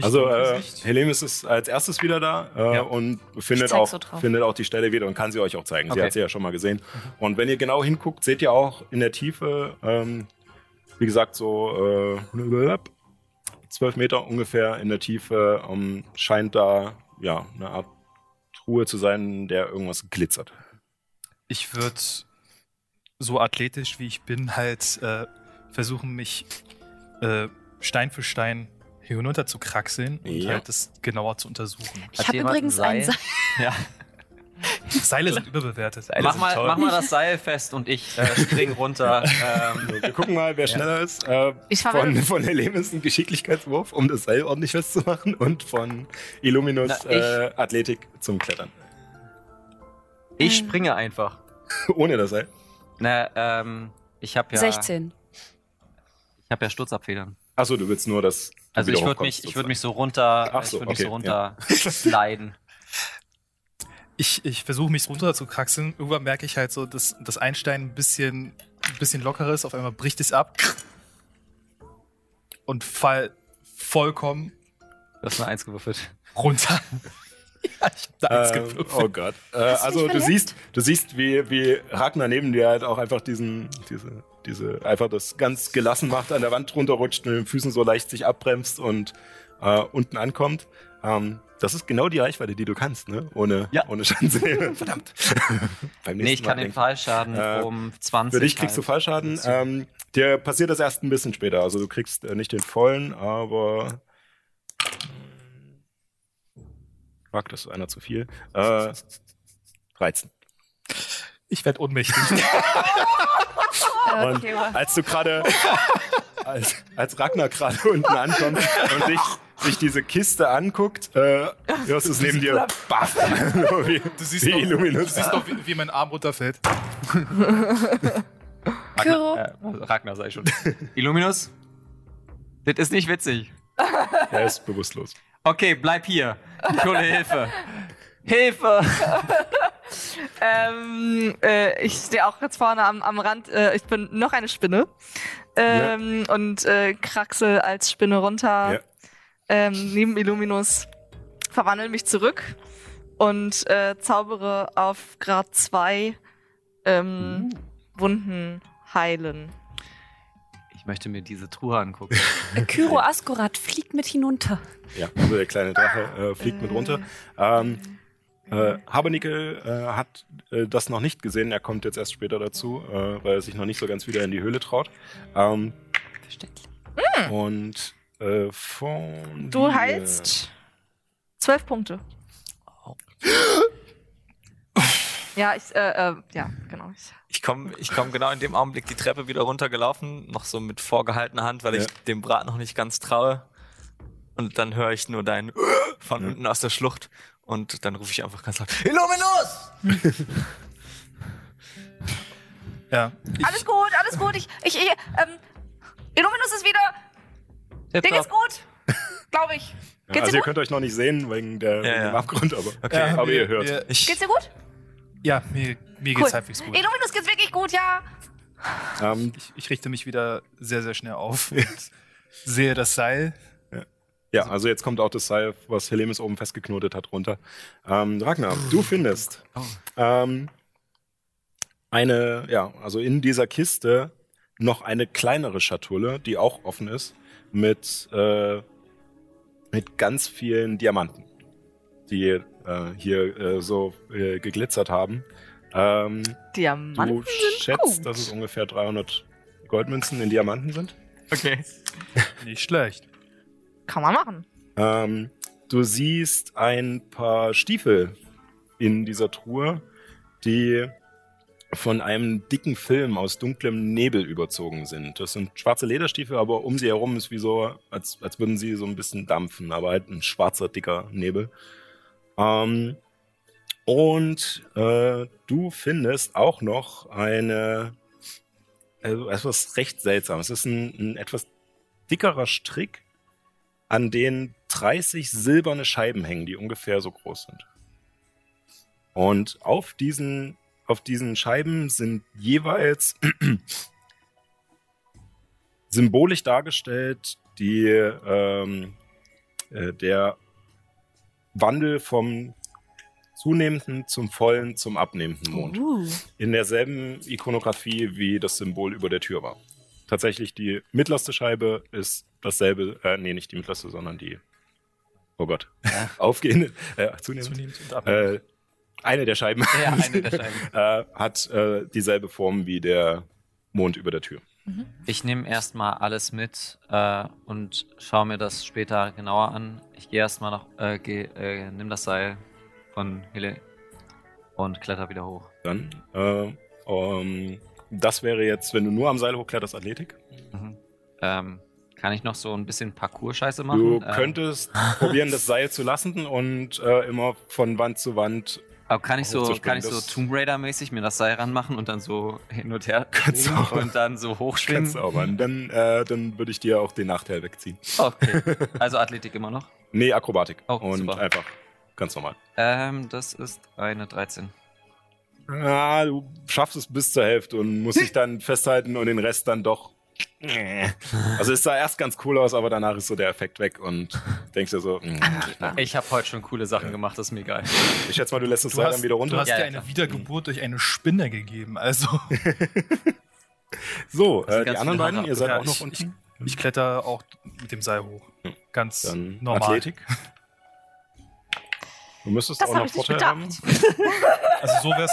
Also äh? Helemis ist als erstes wieder da äh, Ja. und findet auch, so findet auch die Stelle wieder und kann sie euch auch zeigen. Sie Okay. hat sie ja schon mal gesehen. Und wenn ihr genau hinguckt, seht ihr auch in der Tiefe, ähm, wie gesagt, so äh, zwölf Meter ungefähr in der Tiefe ähm, scheint da ja eine Art Truhe zu sein, in der irgendwas glitzert. Ich würde so athletisch wie ich bin halt äh, versuchen, mich äh, Stein für Stein hier hinunter zu kraxeln und Ja. halt das genauer zu untersuchen. Ich habe übrigens ein ein Seil. ja. Seile sind überbewertet. Mach mal, mach mal das Seil fest und ich äh, spring runter. Ähm, Wir gucken mal, wer schneller ist. Äh, Ich von, von Helemis ein Geschicklichkeitswurf, um das Seil ordentlich festzumachen und von Illuminus Na, ich- äh, Athletik zum Klettern. ich springe einfach. Ohne das Seil. Na, ähm, ich habe ja, 16. ich habe ja Sturzabfedern. Achso, du willst nur das. Also ich würde mich, ich würde mich so runter, Ach ich so, würde mich so okay, runter sliden. Ich, ich versuche mich runter zu kraxeln. Irgendwann merke ich halt so, dass das Einstein ein bisschen, ein bisschen lockerer ist. Auf einmal bricht es ab und fall vollkommen Du hast nur eins gewürfelt. runter. ja, ich hab da eins Äh, gewürfelt. oh Gott. Äh, also du siehst, du siehst, wie, wie Ragnar neben dir halt auch einfach diesen, diese, diese, einfach das ganz gelassen macht, an der Wand runterrutscht, mit den Füßen so leicht sich abbremst und äh, unten ankommt. Ähm, das ist genau die Reichweite, die du kannst, ne? Ohne, Ja. ohne Schaden zu nehmen. Verdammt. Beim Nee, ich kann den denk- Fallschaden Äh, um 20. Für dich kriegst du halt. Fallschaden. Ähm, dir passiert das erst ein bisschen später. Also du kriegst äh, nicht den vollen, aber. Fuck, das ist einer zu viel. Äh, 13. Ich werde ohnmächtig. Und Okay, als du gerade, als, als Ragnar gerade unten ankommt und sich, sich diese Kiste anguckt, äh, hörst du es neben dir. Baff. Du siehst wie doch, du siehst doch wie, wie mein Arm runterfällt. Kyro, Äh, Ragnar sei schon. Illuminus? Das ist nicht witzig. Er ist bewusstlos. Okay, bleib hier. Ich hole Hilfe. Hilfe! Ähm, äh, ich stehe auch jetzt vorne am, am Rand. Äh, ich bin noch eine Spinne. Ähm, Und äh, kraxel als Spinne runter. Ja. Ähm, neben Illuminus. verwandle mich zurück und äh, zaubere auf Grad 2 ähm, Wunden heilen. Ich möchte mir diese Truhe angucken. Kyro Askorat fliegt mit hinunter. Ja, also der kleine Drache äh, fliegt mit runter. Ähm, äh, Habernickel äh, hat äh, das noch nicht gesehen. Er kommt jetzt erst später dazu, äh, weil er sich noch nicht so ganz wieder in die Höhle traut. Ähm, Verständlich. und äh, von Du dir- heilst 12 Punkte. Ja, ich, äh, äh, ja, genau. Ich, Ich komme ich komm genau in dem Augenblick die Treppe wieder runtergelaufen, noch so mit vorgehaltener Hand, weil ich Ja. dem Brat noch nicht ganz traue. Und dann höre ich nur dein von Ja. unten aus der Schlucht. Und dann rufe ich einfach ganz laut, Illuminus! Ja. Ich, alles gut, alles gut. Ich, ich, ich ähm, Illuminus ist wieder. Ding Tipptopp. ist gut. Glaube ich. Ja, Geht's also dir ihr gut? könnt euch noch nicht sehen wegen, der, Ja, wegen ja. dem Abgrund, aber, Okay, ja, aber ihr hört. ich, Geht's dir gut? Ja, mir, mir Cool. geht's halbwegs gut. Illuminus geht's wirklich gut, ja. Ähm, Ich, ich richte mich wieder sehr, sehr schnell auf und sehe das Seil. ja, also jetzt kommt auch das Seil, was Helemis oben festgeknotet hat, runter. Ähm, Ragnar, du findest Oh. ähm, eine, ja, also in dieser Kiste noch eine kleinere Schatulle, die auch offen ist, mit, äh, mit ganz vielen Diamanten, die äh, hier äh, so äh, geglitzert haben. Ähm, Diamanten du sind schätzt, gut. dass es ungefähr 300 Goldmünzen in Diamanten sind. okay. Nicht schlecht. Kann man machen. Ähm, du siehst ein paar Stiefel in dieser Truhe, die von einem dicken Film aus dunklem Nebel überzogen sind. Das sind schwarze Lederstiefel, aber um sie herum ist wie so, als, als würden sie so ein bisschen dampfen, aber halt ein schwarzer, dicker Nebel. Ähm, und äh, du findest auch noch eine also etwas recht seltsames. Es ist ein, ein etwas dickerer Strick, an denen 30 silberne Scheiben hängen, die ungefähr so groß sind. Und auf diesen, auf diesen Scheiben sind jeweils symbolisch dargestellt die, ähm, äh, der Wandel vom zunehmenden zum vollen zum abnehmenden Mond. Uh. In derselben Ikonografie, wie das Symbol über der Tür war. Tatsächlich die mittlerste Scheibe ist dasselbe, äh, nee, nicht die mittlerste, sondern die, oh Gott, aufgehende, äh, zunehmend, Zunehmend und ab. äh, eine der Scheiben Ja, eine der Scheiben. äh, hat äh, dieselbe Form wie der Mond über der Tür. Ich nehme erstmal alles mit äh, und schaue mir das später genauer an. Ich gehe erstmal nach, äh, geh, äh, nimm das Seil von Hille und kletter wieder hoch. Dann, äh, ähm, das wäre jetzt, wenn du nur am Seil hochkletterst, Athletik. Mhm. Ähm, kann ich noch so ein bisschen Parcours-Scheiße machen? Du Ähm, könntest probieren, das Seil zu lassen und äh, immer von Wand zu Wand aber kann ich so, kann ich so Tomb Raider-mäßig mir das Seil ranmachen und dann so hin und her Kannst auch. und dann so hochschwingen? Kannst du auch machen. Dann, äh, dann würde ich dir auch den Nachteil wegziehen. Okay. Also Athletik immer noch. Nee, Akrobatik. Oh, und super. einfach ganz normal. Ähm, das ist eine 13. Ah, du schaffst es bis zur Hälfte und musst dich dann festhalten und den Rest dann doch. Also es sah erst ganz cool aus, aber danach ist so der Effekt weg und denkst dir so, mm, na. Ich habe heute schon coole Sachen gemacht, das ist mir egal. ich schätze mal, du lässt das Du hast, dann wieder runter. du hast Ja, dir ja, eine klar. Wiedergeburt durch eine Spinne gegeben. Also, so, äh, die anderen beiden, Haare ihr seid Ja, auch noch ich- unten. ich kletter auch mit dem Seil hoch. Ganz Dann normal. Athletik. Du müsstest Das auch noch Vorteil haben. Also so wär's,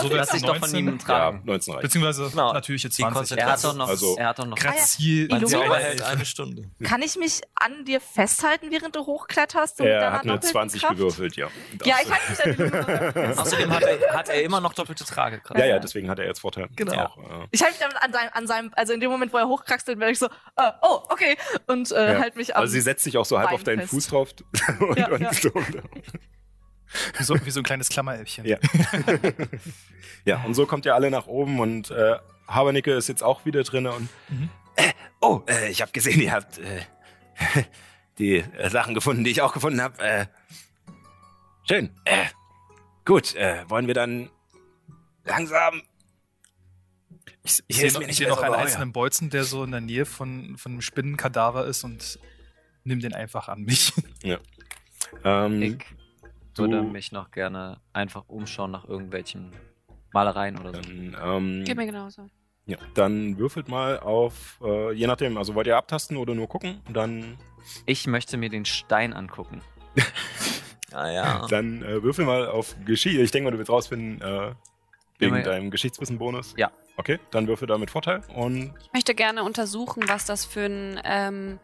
so wär's Lass dich doch von 19, niemandem Ja, tragen. 19 reicht. beziehungsweise Genau. natürliche Die 20. Er hat doch noch, Also- er hat doch noch. Zauber hält eine Stunde. Kann ich mich an dir festhalten, während du hochkletterst? mit Er hat eine doppelten 20 Kraft? gewürfelt, ja. Ja, ich halte mich an. Außerdem hat er, hat er immer noch doppelte Tragekraft. Ja, ja, deswegen hat er jetzt Vorteil. Genau. Auch, äh, Ich halte mich dann an seinem, an seinem, also in dem Moment, wo er hochkraxelt, werde ich so, äh, oh, okay. Und äh, Ja. halt mich am. also sie setzt sich auch so halb Bein auf deinen fest. Fuß drauf und, Ja, und ja. so. Wie so, wie so ein kleines Klammeräffchen. Ja. ja, und so kommt ihr alle nach oben und äh, Habernicke ist jetzt auch wieder drin und Mhm. äh, oh, äh, ich habe gesehen, ihr habt äh, die äh, Sachen gefunden, die ich auch gefunden habe. Äh, schön. Äh, gut, äh, wollen wir dann langsam. Ich, ich Hier sehe noch, mir ich noch einen einzelnen Bolzen, der so in der Nähe von, von einem Spinnenkadaver ist und nimm den einfach an mich. Ähm, Ich würde mich noch gerne einfach umschauen nach irgendwelchen Malereien oder so. dann, ähm, Geht mir genauso. ja, dann würfelt mal auf, äh, je nachdem, also wollt ihr abtasten oder nur gucken? Dann, Ich möchte mir den Stein angucken. Ah ja. dann äh, würfel mal auf Geschichte. Ich denke mal, du willst rausfinden, äh, wegen Ja, deinem Geschichtswissen-Bonus. Ja. Okay, dann würfel da mit Vorteil und Ich möchte gerne untersuchen, was das für ein ähm,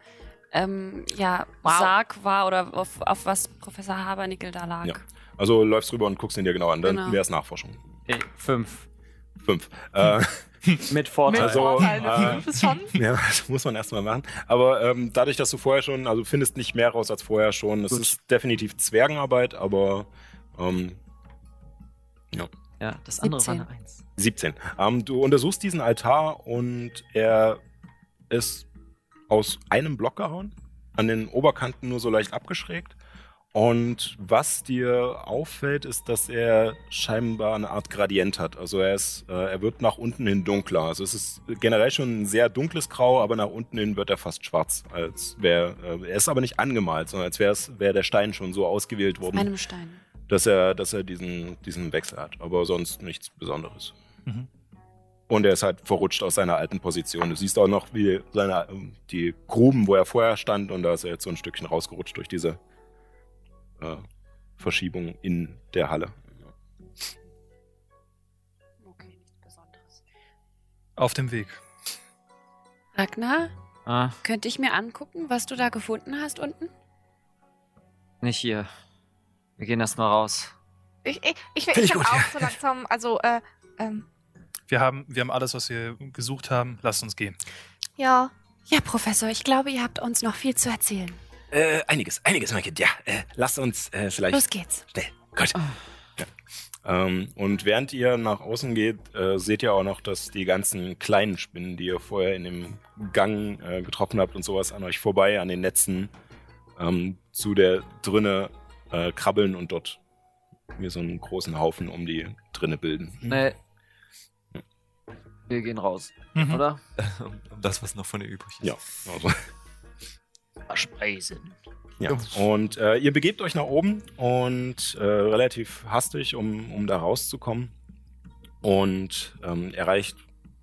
ähm, ja, Wow. Sarg war oder auf, auf was Professor Habernickel da lag. Ja. also läufst rüber und guckst ihn dir genau an. Dann Genau. wäre es Nachforschung. Eh, Fünf. Fünf. Äh, Mit Vorteil. Also, Vorteil, äh, fünf ist schon. Ja, das muss man erstmal machen. Aber ähm, dadurch, dass du vorher schon, also findest nicht mehr raus als vorher schon. Es ist definitiv Zwergenarbeit, aber ähm, Ja, das andere 17. war eine Eins. 17. Ähm, du untersuchst diesen Altar und er ist aus einem Block gehauen, an den Oberkanten nur so leicht abgeschrägt. Und was dir auffällt, ist, dass er scheinbar eine Art Gradient hat. Also er ist, äh, er wird nach unten hin dunkler. Also es ist generell schon ein sehr dunkles Grau, aber nach unten hin wird er fast schwarz. Als wäre, äh, er ist aber nicht angemalt, sondern als wäre wär der Stein schon so ausgewählt worden, Einem Stein. dass er, dass er diesen, diesen Wechsel hat. Aber sonst nichts Besonderes. Mhm. Und er ist halt verrutscht aus seiner alten Position. Du siehst auch noch, wie seine, die Gruben, wo er vorher stand, und da ist er jetzt so ein Stückchen rausgerutscht durch diese äh, Verschiebung in der Halle. Okay, nichts Besonderes. Auf dem Weg. Ragnar, Ah, könnte ich mir angucken, was du da gefunden hast unten? nicht hier. Wir gehen erst mal raus. Ich, ich, ich, ich, ich auch so langsam, also, äh, ähm, Wir haben, wir haben alles, was wir gesucht haben. Lasst uns gehen. ja. Ja, Professor, ich glaube, ihr habt uns noch viel zu erzählen. Äh, einiges, einiges, mein Kind. Ja, äh, lasst uns äh, vielleicht Los geht's. schnell. Gut. Ja. Ähm, und während ihr nach außen geht, äh, seht ihr auch noch, dass die ganzen kleinen Spinnen, die ihr vorher in dem Gang äh, getroffen habt und sowas, an euch vorbei, an den Netzen ähm, zu der Drinne äh, krabbeln und dort mir so einen großen Haufen um die Drinne bilden. Nee. Wir gehen raus, Mhm. oder? um, das, was noch von ihr übrig ist. Ja, also. Verspeisen. Ja. Und äh, ihr begebt euch nach oben und äh, relativ hastig, um, um da rauszukommen. Und ähm, erreicht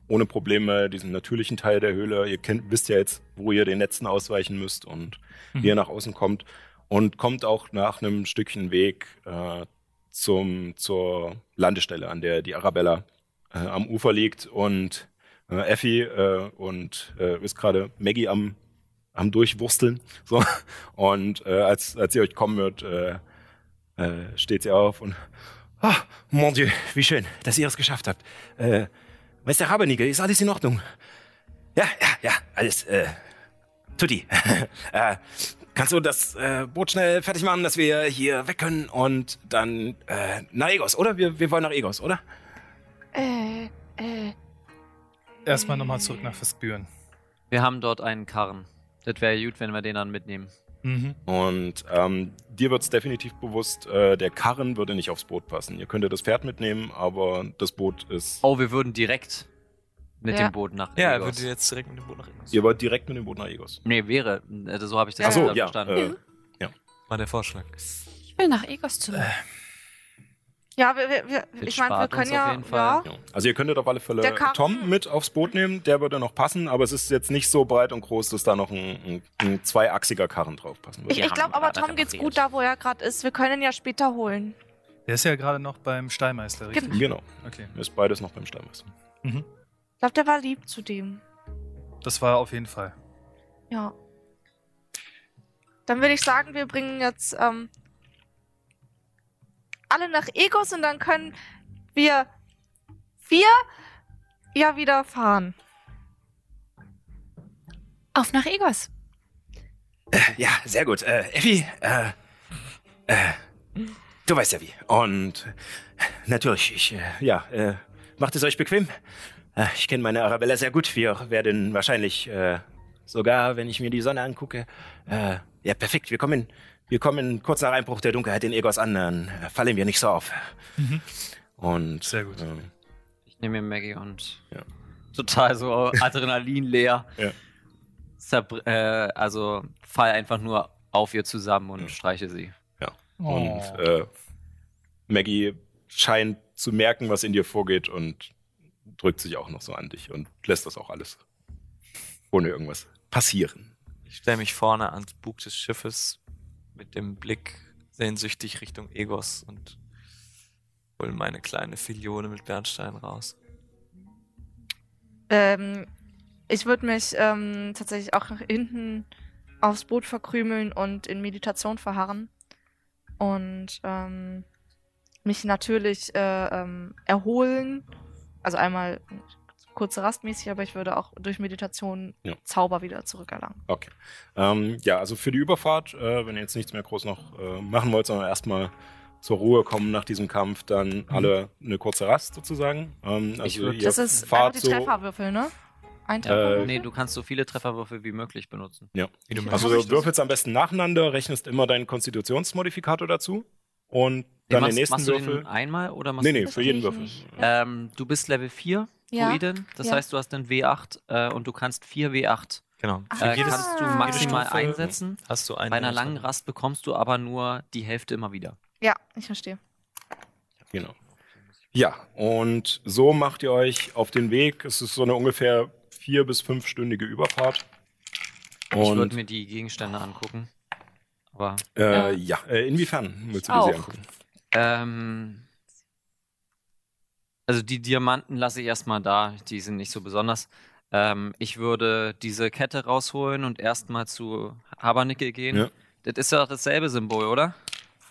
ohne Probleme diesen natürlichen Teil der Höhle. Ihr kennt, wisst ja jetzt, wo ihr den Netzen ausweichen müsst und Mhm. wie ihr nach außen kommt. Und kommt auch nach einem Stückchen Weg äh, zum, zur Landestelle, an der die Arabella äh, am Ufer liegt. Und äh, Effi äh, und äh, ist gerade Maggie am, am Durchwursteln. So. Und äh, als, als sie euch kommen wird, äh, steht sie auf und Ah, mon Dieu, wie schön, dass ihr es geschafft habt. Äh, Meister Habernigel, ist alles in Ordnung? Ja, ja, ja, alles, äh, tutti. äh, kannst du das äh, Boot schnell fertig machen, dass wir hier weg können und dann äh, nach Egos, oder? Wir, wir wollen nach Egos, oder? Äh, äh. Erstmal nochmal zurück nach Festbüren. Wir haben dort einen Karren. Das wäre gut, wenn wir den dann mitnehmen. Mhm. Und ähm, dir wird es definitiv bewusst, äh, der Karren würde nicht aufs Boot passen. Ihr könntet das Pferd mitnehmen, aber das Boot ist. Oh, wir würden direkt mit Ja. dem Boot nach Ja, er Egos. würde jetzt direkt mit dem Boot nach Ingos. Ihr wollt direkt mit dem Boot nach Egos. Nee, wäre. Also so habe ich das Ach so, ja, verstanden. äh, War der Vorschlag. Ich will nach Egos zurück. Ja, wir, wir, ich meine, wir können ja, auf jeden Fall. ja. Ja. Also ihr könntet auf alle Fälle Tom mit aufs Boot nehmen, der würde noch passen, aber es ist jetzt nicht so breit und groß, dass da noch ein, ein, ein zweiachsiger Karren drauf passen würde. Ich, ich glaube aber, Tom geht's gut da, wo er gerade ist. Wir können ihn ja später holen. Der ist ja gerade noch beim Stallmeister, richtig? Genau, Okay. ist beides noch beim Steinmeister. Mhm. Ich glaube, der war lieb zu dem. Das war auf jeden Fall. Ja. Dann würde ich sagen, wir bringen jetzt ähm, alle nach Egos und dann können wir vier ja wieder fahren. Auf nach Egos. Ja, sehr gut. Äh, Effi, äh, äh, du weißt ja wie. Und natürlich, ich, äh, ja, äh, macht es euch bequem. Äh, ich kenne meine Arabella sehr gut. Wir werden wahrscheinlich, äh, sogar wenn ich mir die Sonne angucke, äh, ja, perfekt. Wir kommen, wir kommen kurz nach Einbruch der Dunkelheit in Egos an, dann äh, fallen wir nicht so auf. Und Sehr gut. ähm, Ich nehme mir Maggie und Ja. total so Adrenalin leer. Ja. Zerbr äh, also fall einfach nur auf ihr zusammen und Ja. streiche sie. Und äh, Maggie scheint zu merken, was in dir vorgeht und drückt sich auch noch so an dich und lässt das auch alles ohne irgendwas passieren. Ich stelle mich vorne ans Bug des Schiffes mit dem Blick sehnsüchtig Richtung Egos und hol meine kleine Filione mit Bernstein raus. Ähm, ich würde mich ähm, tatsächlich auch nach hinten aufs Boot verkrümeln und in Meditation verharren. Und ähm, mich natürlich äh, ähm, erholen. Also einmal kurze Rastmäßig, aber ich würde auch durch Meditation Ja. Zauber wieder zurückerlangen. Okay. Ähm, ja, also für die Überfahrt, äh, wenn ihr jetzt nichts mehr groß noch äh, machen wollt, sondern erstmal zur Ruhe kommen nach diesem Kampf, dann alle eine kurze Rast sozusagen. Ähm, also Ich Das ist fahrt die so, Trefferwürfel, ne? Ein Äh, Trefferwürfel. Nee, du kannst so viele Trefferwürfel wie möglich benutzen. Ja. Wie du Also du würfelst am besten nacheinander, rechnest immer deinen Konstitutionsmodifikator dazu und dann machst, den nächsten machst du Würfel. den einmal oder machst Nee, nee, für jeden Würfel. Ähm, du bist Level 4, Ja. Druidin. Das Ja. heißt, du hast einen W8 äh, und du kannst 4 W8 Genau. Ah. Für äh, jedes kannst du maximal Stufe einsetzen. hast du einen. Bei einer langen Rast bekommst du aber nur die Hälfte immer wieder. Ja, ich verstehe. Genau. Ja, und so macht ihr euch auf den Weg. Es ist so eine ungefähr vier- bis fünfstündige Überfahrt. ich würde Und mir die Gegenstände angucken. Aber äh, ja, äh, inwiefern willst du Auch. sie angucken? ähm, also die Diamanten lasse ich erstmal da, die sind nicht so besonders. Ähm, ich würde diese Kette rausholen und erstmal zu Habernickel gehen. Ja. Das ist doch dasselbe Symbol, oder?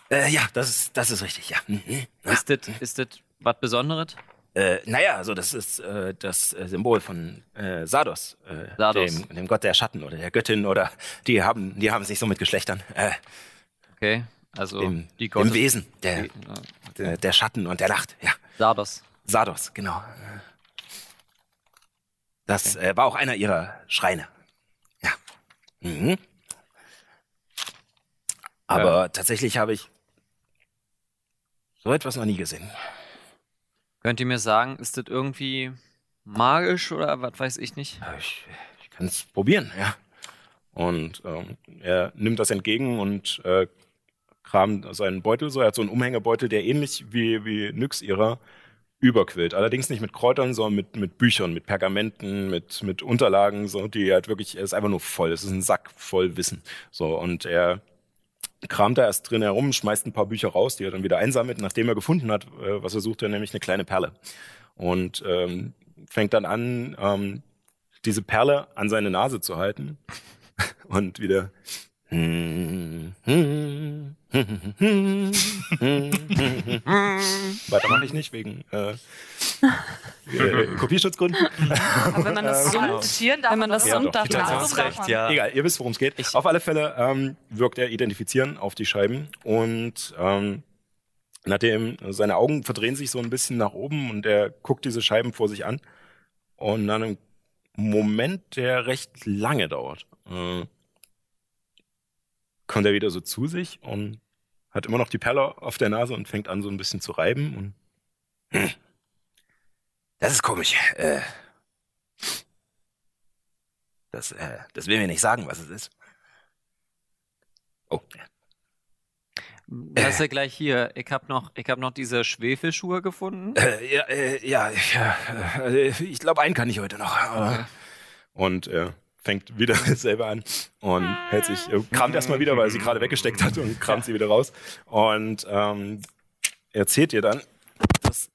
Äh, ja, das ist, das ist richtig, ja. Mhm. Ist das ist das was Besonderes? Äh, naja, also das ist äh, das äh, Symbol von äh, Sardos, äh, Sardos. Dem, dem Gott der Schatten oder der Göttin oder die haben, die haben es nicht so mit Geschlechtern. Äh, Okay, also dem, die dem Gottes... Wesen der, Die, äh, der, der Schatten und der Nacht. Ja, Sardos. Sardos, genau. Das äh, war auch einer ihrer Schreine. Ja. Mhm. Aber tatsächlich habe ich so etwas noch nie gesehen. Könnt ihr mir sagen, ist das irgendwie magisch oder was weiß ich nicht? Ich, ich kann es probieren, ja. Und ähm, er nimmt das entgegen und äh, kramt seinen Beutel so. Er hat so einen Umhängebeutel, der ähnlich wie, wie Nyx ihrer überquillt. Allerdings nicht mit Kräutern, sondern mit, mit Büchern, mit Pergamenten, mit, mit Unterlagen, so, die halt wirklich, er ist einfach nur voll. Es ist ein Sack voll Wissen. So, und er kramt da erst drin herum, schmeißt ein paar Bücher raus, die er dann wieder einsammelt, nachdem er gefunden hat, äh, was er suchte, nämlich eine kleine Perle. Und ähm, fängt dann an, ähm, diese Perle an seine Nase zu halten und wieder weiter mache ich nicht wegen äh, äh, Kopierschutzgründen. Aber wenn man das Ähm, summt, Notieren darf wenn man das Ja, summt, darf man recht, ja. Egal, ihr wisst, worum es geht. Auf alle Fälle ähm, wirkt er identifizieren auf die Scheiben und ähm, nachdem seine Augen verdrehen sich so ein bisschen nach oben und er guckt diese Scheiben vor sich an und nach einem Moment, der recht lange dauert, äh, kommt er wieder so zu sich und hat immer noch die Perle auf der Nase und fängt an so ein bisschen zu reiben und Das ist komisch. Äh, das, äh, das will mir nicht sagen, was es ist. Oh, Lass ja gleich hier. Ich hab noch, ich hab noch diese Schwefelschuhe gefunden. äh, ja, äh, ja, ich, äh, ich glaube, einen kann ich heute noch. aber- Und er fängt wieder selber an und hält sich, kramt erstmal wieder, weil sie gerade weggesteckt hat und kramt sie wieder raus. Und ähm, erzählt ihr dann, dass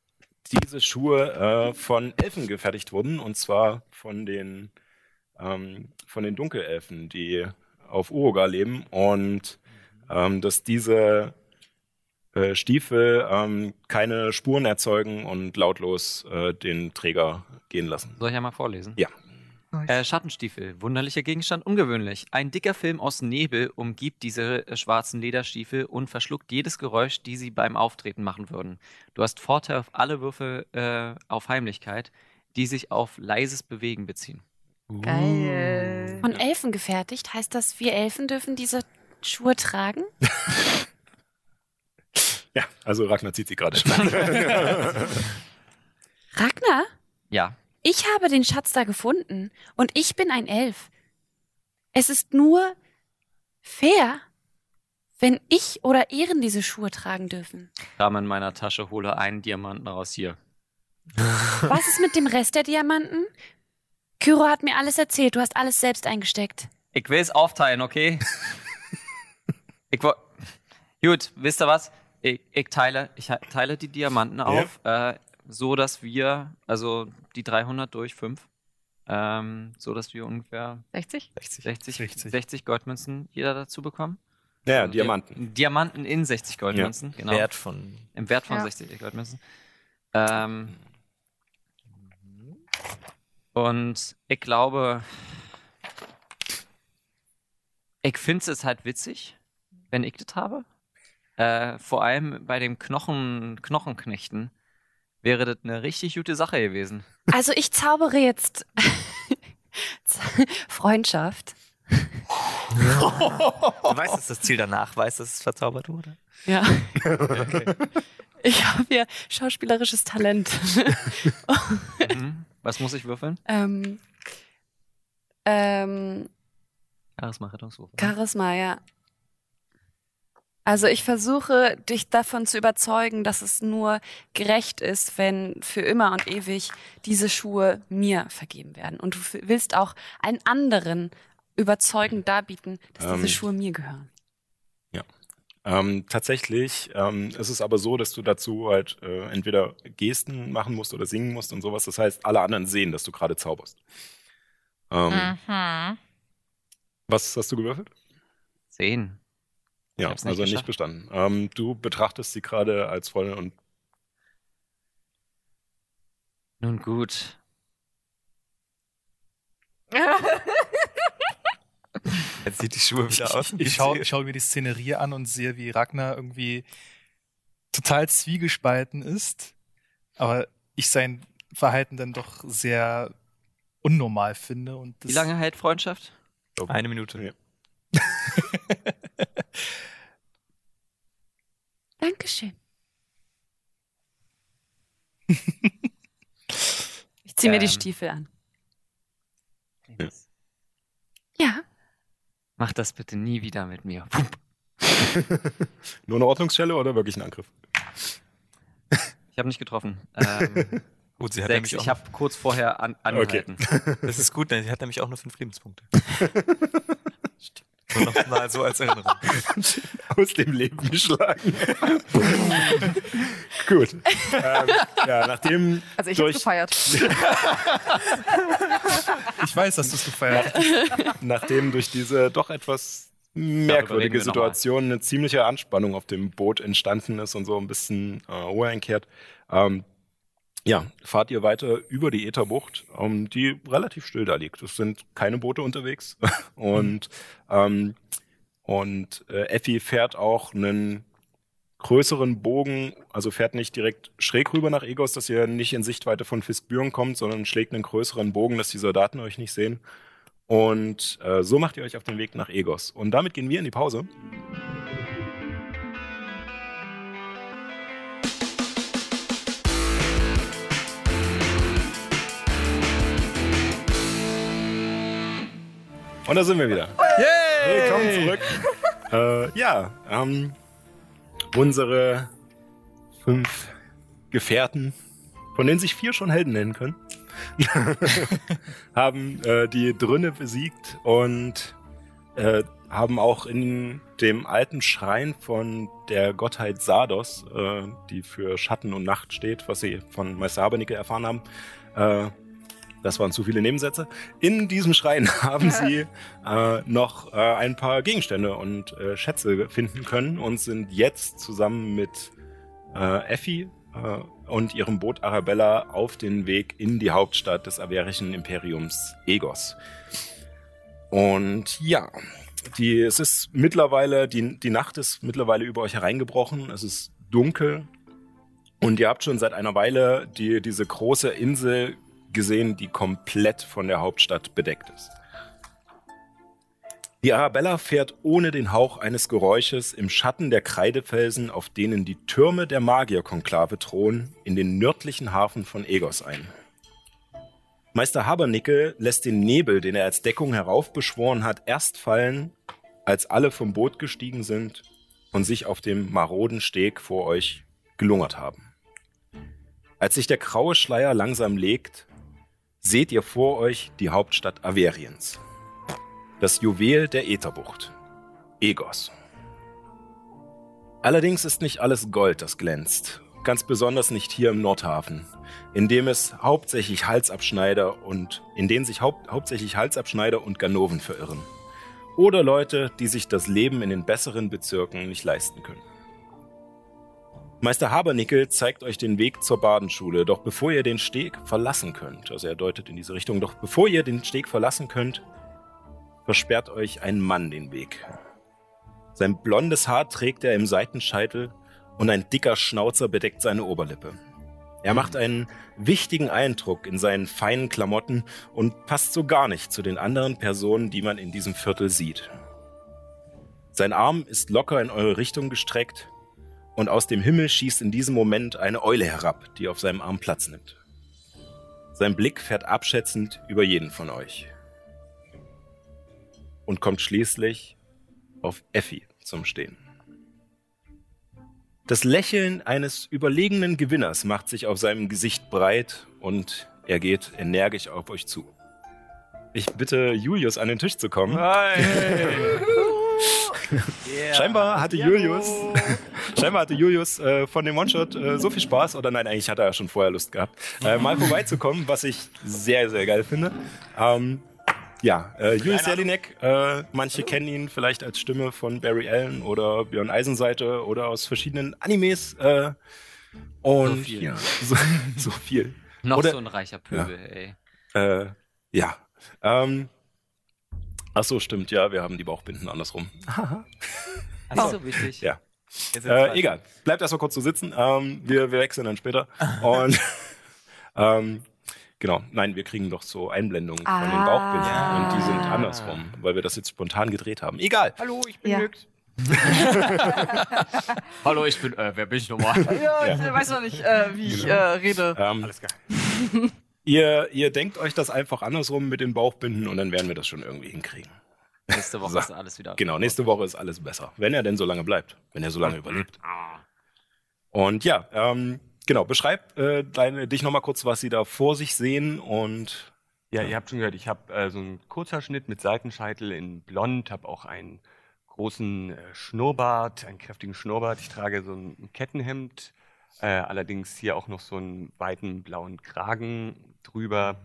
diese Schuhe äh, von Elfen gefertigt wurden und zwar von den, ähm, von den Dunkelelfen, die auf Uruga leben und ähm, dass diese äh, Stiefel ähm, keine Spuren erzeugen und lautlos äh, den Träger gehen lassen. Soll ich ja mal vorlesen? Ja. Äh, Schattenstiefel, wunderlicher Gegenstand, ungewöhnlich. Ein dicker Film aus Nebel umgibt diese äh, schwarzen Lederstiefel und verschluckt jedes Geräusch, die sie beim Auftreten machen würden. Du hast Vorteil auf alle Würfel äh, auf Heimlichkeit, die sich auf leises Bewegen beziehen. Geil. Von Elfen gefertigt, heißt das, wir Elfen dürfen diese Schuhe tragen? Ja, also Ragnar zieht sie gerade schon. Ragnar, Ja, ich habe den Schatz da gefunden und ich bin ein Elf. Es ist nur fair, wenn ich oder Ehren diese Schuhe tragen dürfen? Kram in meiner Tasche, hole einen Diamanten raus hier. Was ist mit dem Rest der Diamanten? Kyro hat mir alles erzählt. Du hast alles selbst eingesteckt. Ich will es aufteilen, okay? ich wo Gut, wisst ihr was? Ich, ich teile, ich teile die Diamanten auf, äh, so dass wir, also die 300 durch 5, ähm, so dass wir ungefähr 60? 60. 60, 60. 60 Goldmünzen jeder dazu bekommen. Ja, Also Diamanten. Di Diamanten in 60 Goldmünzen, genau. Wert von. Im Wert von Ja. 60 Goldmünzen. Ähm, und ich glaube, ich finde es halt witzig, wenn ich das habe. Äh, vor allem bei dem Knochen, Knochenknechten wäre das eine richtig gute Sache gewesen. Also ich zaubere jetzt Freundschaft. Du weißt, dass das Ziel danach weiß, dass es verzaubert wurde? Ja. Ich habe hier schauspielerisches Talent. Mhm. Was muss ich würfeln? ähm, ähm, Charisma, Rettungswurf. Charisma, ja. Also ich versuche, dich davon zu überzeugen, dass es nur gerecht ist, wenn für immer und ewig diese Schuhe mir vergeben werden. Und du willst auch einen anderen überzeugend darbieten, dass Ähm. diese Schuhe mir gehören. Ähm, tatsächlich ähm, ist es aber so, dass du dazu halt äh, entweder Gesten machen musst oder singen musst und sowas. Das heißt, alle anderen sehen, dass du gerade zauberst. Ähm, Mhm. Was hast du gewürfelt? Zehn. Ja, nicht also nicht geschafft. bestanden. Ähm, du betrachtest sie gerade als voll und Nun gut. Jetzt sieht die Schuhe Ich, wieder aus. ich, ich schaue schau mir die Szenerie an und sehe, wie Ragnar irgendwie total zwiegespalten ist, aber ich sein Verhalten dann doch sehr unnormal finde. Und das Wie lange hält Freundschaft? Eine Minute. Ja. Dankeschön. Ich ziehe mir die Ähm. Stiefel an. Ja. Ja. Mach das bitte nie wieder mit mir. nur eine Ordnungsstelle oder wirklich ein Angriff? Ich habe nicht getroffen. Ähm, Gut, sie hat nämlich auch. Ich habe kurz vorher an, angehalten. das ist gut, denn sie hat nämlich auch nur fünf Lebenspunkte. Stimmt. Nur noch mal so als Erinnerung. Aus dem Leben geschlagen. Gut. Ähm, ja, nachdem Also ich habe durch, gefeiert. Ich weiß, dass du es gefeiert hast. nachdem durch diese doch etwas merkwürdige Situation eine ziemliche Anspannung auf dem Boot entstanden ist und so ein bisschen äh, Ruhe einkehrt, ähm, ja, fahrt ihr weiter über die Ätherbucht, ähm, die relativ still da liegt. Es sind keine Boote unterwegs und ähm, und äh, Effi fährt auch einen größeren Bogen, also fährt nicht direkt schräg rüber nach Egos, dass ihr nicht in Sichtweite von Fiskbüren kommt, sondern schlägt einen größeren Bogen, dass die Soldaten euch nicht sehen. Und äh, so macht ihr euch auf den Weg nach Egos. Und damit gehen wir in die Pause. Und da sind wir wieder. Willkommen zurück. äh, ja, ähm, unsere fünf Gefährten, von denen sich vier schon Helden nennen können, haben äh, die Drünne besiegt und äh, haben auch in dem alten Schrein von der Gottheit Sardos, äh, die für Schatten und Nacht steht, was sie von Meister Habernicke erfahren haben, äh, das waren zu viele Nebensätze. In diesem Schrein haben sie äh, noch äh, ein paar Gegenstände und äh, Schätze finden können und sind jetzt zusammen mit äh, Effi äh, und ihrem Boot Arabella auf den Weg in die Hauptstadt des averischen Imperiums Egos. Und ja, die, es ist mittlerweile, die, die Nacht ist mittlerweile über euch hereingebrochen. Es ist dunkel. Und ihr habt schon seit einer Weile die, diese große Insel gesehen, die komplett von der Hauptstadt bedeckt ist. Die Arabella fährt ohne den Hauch eines Geräusches im Schatten der Kreidefelsen, auf denen die Türme der Magierkonklave thronen, in den nördlichen Hafen von Egos ein. Meister Habernickel lässt den Nebel, den er als Deckung heraufbeschworen hat, erst fallen, als alle vom Boot gestiegen sind und sich auf dem maroden Steg vor euch gelungert haben. Als sich der graue Schleier langsam legt, seht ihr vor euch die Hauptstadt Averiens. Das Juwel der Ätherbucht. Egos. Allerdings ist nicht alles Gold, das glänzt. Ganz besonders nicht hier im Nordhafen, in dem es hauptsächlich Halsabschneider und in denen sich haupt, hauptsächlich Halsabschneider und Ganoven verirren. Oder Leute, die sich das Leben in den besseren Bezirken nicht leisten können. Meister Habernickel zeigt euch den Weg zur Badenschule, doch bevor ihr den Steg verlassen könnt, also er deutet in diese Richtung, doch bevor ihr den Steg verlassen könnt, versperrt euch ein Mann den Weg. Sein blondes Haar trägt er im Seitenscheitel und ein dicker Schnauzer bedeckt seine Oberlippe. Er macht einen wichtigen Eindruck in seinen feinen Klamotten und passt so gar nicht zu den anderen Personen, die man in diesem Viertel sieht. Sein Arm ist locker in eure Richtung gestreckt und aus dem Himmel schießt in diesem Moment eine Eule herab, die auf seinem Arm Platz nimmt. Sein Blick fährt abschätzend über jeden von euch und kommt schließlich auf Effi zum Stehen. Das Lächeln eines überlegenen Gewinners macht sich auf seinem Gesicht breit und er geht energisch auf euch zu. Ich bitte Julius an den Tisch zu kommen. Scheinbar hatte Julius, scheinbar hatte Julius äh, von dem One-Shot äh, so viel Spaß, oder nein, eigentlich hat er ja schon vorher Lust gehabt, äh, mal vorbeizukommen, was ich sehr, sehr geil finde. Ähm, ja, äh, Julius Jelinek, äh, manche kennen ihn vielleicht als Stimme von Barry Allen oder Björn Eisenseite oder aus verschiedenen Animes. Äh, und So viel. Ja, so, so viel. Noch Oder- so ein reicher Pöbel, ey. Äh, ja. Ähm, ach so, stimmt, ja, wir haben die Bauchbinden andersrum. Nicht so wichtig. Ja. Äh, egal. Bleibt erstmal kurz so sitzen. Ähm, wir, wir wechseln dann später. Und ähm, genau, nein, wir kriegen doch so Einblendungen von den Ah. Bauchbinden und die sind andersrum, weil wir das jetzt spontan gedreht haben. Egal. Hallo, ich bin Ja. Nix. Hallo, ich bin, äh, wer bin ich nochmal? Ja, ich weiß noch nicht, äh, wie ich äh, rede. Ähm, Alles klar. ihr, ihr denkt euch das einfach andersrum mit den Bauchbinden und dann werden wir das schon irgendwie hinkriegen. Nächste Woche So. ist alles wieder. Genau, nächste Woche ist alles besser. Wenn er denn so lange bleibt. Wenn er so lange überlebt. Und ja, ähm, genau, beschreib äh, deine, dich nochmal kurz, was sie da vor sich sehen und Ja, ihr habt schon gehört, ich habe äh, so einen Kurzhaarschnitt mit Seitenscheitel in blond, habe auch einen großen äh, Schnurrbart, einen kräftigen Schnurrbart. Ich trage so ein Kettenhemd, äh, allerdings hier auch noch so einen weiten blauen Kragen drüber.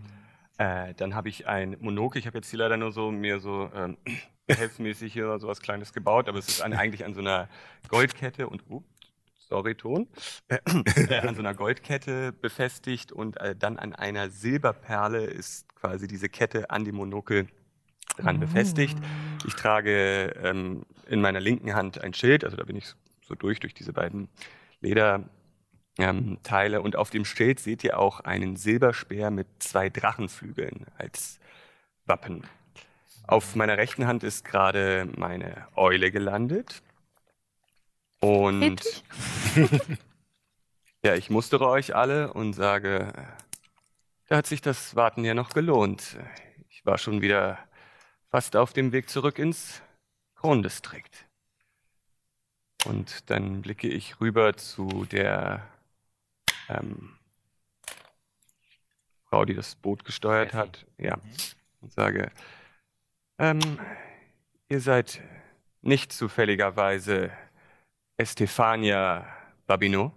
Äh, dann habe ich ein Monokel. Ich habe jetzt hier leider nur so mir so ähm, behelfsmäßig hier so was Kleines gebaut, aber es ist an, eigentlich an so einer Goldkette und ups, sorry Ton, äh, an so einer Goldkette befestigt und äh, dann an einer Silberperle ist quasi diese Kette an dem Monokel dran befestigt. Ich trage ähm, in meiner linken Hand ein Schild, also da bin ich so durch durch diese beiden Leder. Ähm, Teile und auf dem Schild seht ihr auch einen Silberspeer mit zwei Drachenflügeln als Wappen. Auf meiner rechten Hand ist gerade meine Eule gelandet. Und ja, ich mustere euch alle und sage, da hat sich das Warten ja noch gelohnt. Ich war schon wieder fast auf dem Weg zurück ins Krondistrikt. Und dann blicke ich rüber zu der ähm, Frau, die das Boot gesteuert hat. Ja. Und sage, ähm, ihr seid nicht zufälligerweise Estefania Babino?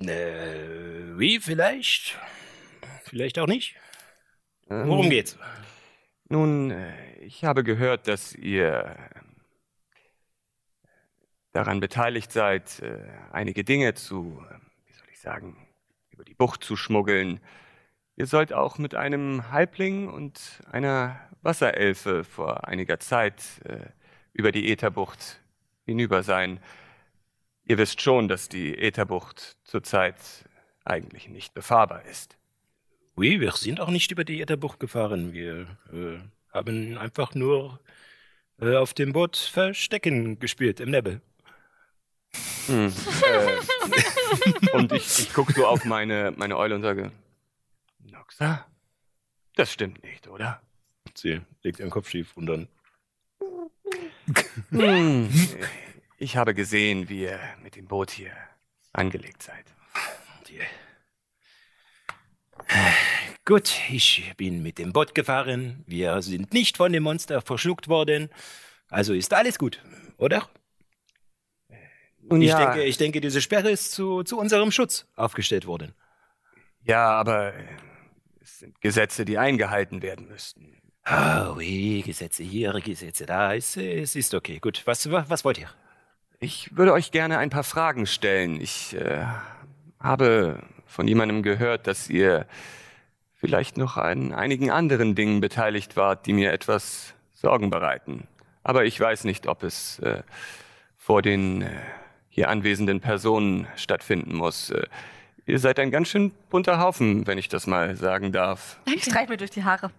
äh, wie vielleicht? Vielleicht auch nicht. Ähm, Worum geht's? Nun, äh, ich habe gehört, dass ihr daran beteiligt seid, äh, einige Dinge zu, sagen, über die Bucht zu schmuggeln. Ihr sollt auch mit einem Halbling und einer Wasserelfe vor einiger Zeit äh, über die Ätherbucht hinüber sein. Ihr wisst schon, dass die Ätherbucht zurzeit eigentlich nicht befahrbar ist. Oui, wir sind auch nicht über die Ätherbucht gefahren. Wir äh, haben einfach nur äh, auf dem Boot Verstecken gespielt im Nebel. Hm. äh, und ich, ich gucke so auf meine, meine Eule und sage, Noxa, das stimmt nicht, oder? Sie legt ihren Kopf schief und dann. Hm. Ich habe gesehen, wie ihr mit dem Boot hier angelegt seid. Gut, ich bin mit dem Boot gefahren. Wir sind nicht von dem Monster verschluckt worden. Also ist alles gut, oder? Nun ich, ja. denke, ich denke, diese Sperre ist zu, zu unserem Schutz aufgestellt worden. Ja, aber äh, es sind Gesetze, die eingehalten werden müssten. Oh, oui, Gesetze hier, Gesetze da. Es, es ist okay. Gut, was, was, was wollt ihr? Ich würde euch gerne ein paar Fragen stellen. Ich äh, habe von jemandem gehört, dass ihr vielleicht noch an einigen anderen Dingen beteiligt wart, die mir etwas Sorgen bereiten. Aber ich weiß nicht, ob es äh, vor den äh, hier anwesenden Personen stattfinden muss. Äh, ihr seid ein ganz schön bunter Haufen, wenn ich das mal sagen darf. Ich streich mir durch die Haare.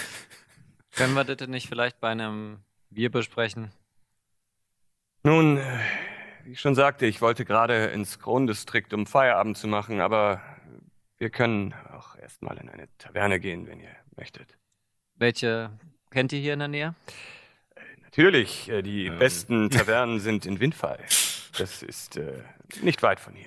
Können wir das nicht vielleicht bei einem Bier besprechen? Nun, äh, wie ich schon sagte, ich wollte gerade ins Krondistrikt, um Feierabend zu machen, aber wir können auch erstmal in eine Taverne gehen, wenn ihr möchtet. Welche kennt ihr hier in der Nähe? Natürlich, äh, die besten Tavernen sind in Windfall. Das ist äh, nicht weit von hier.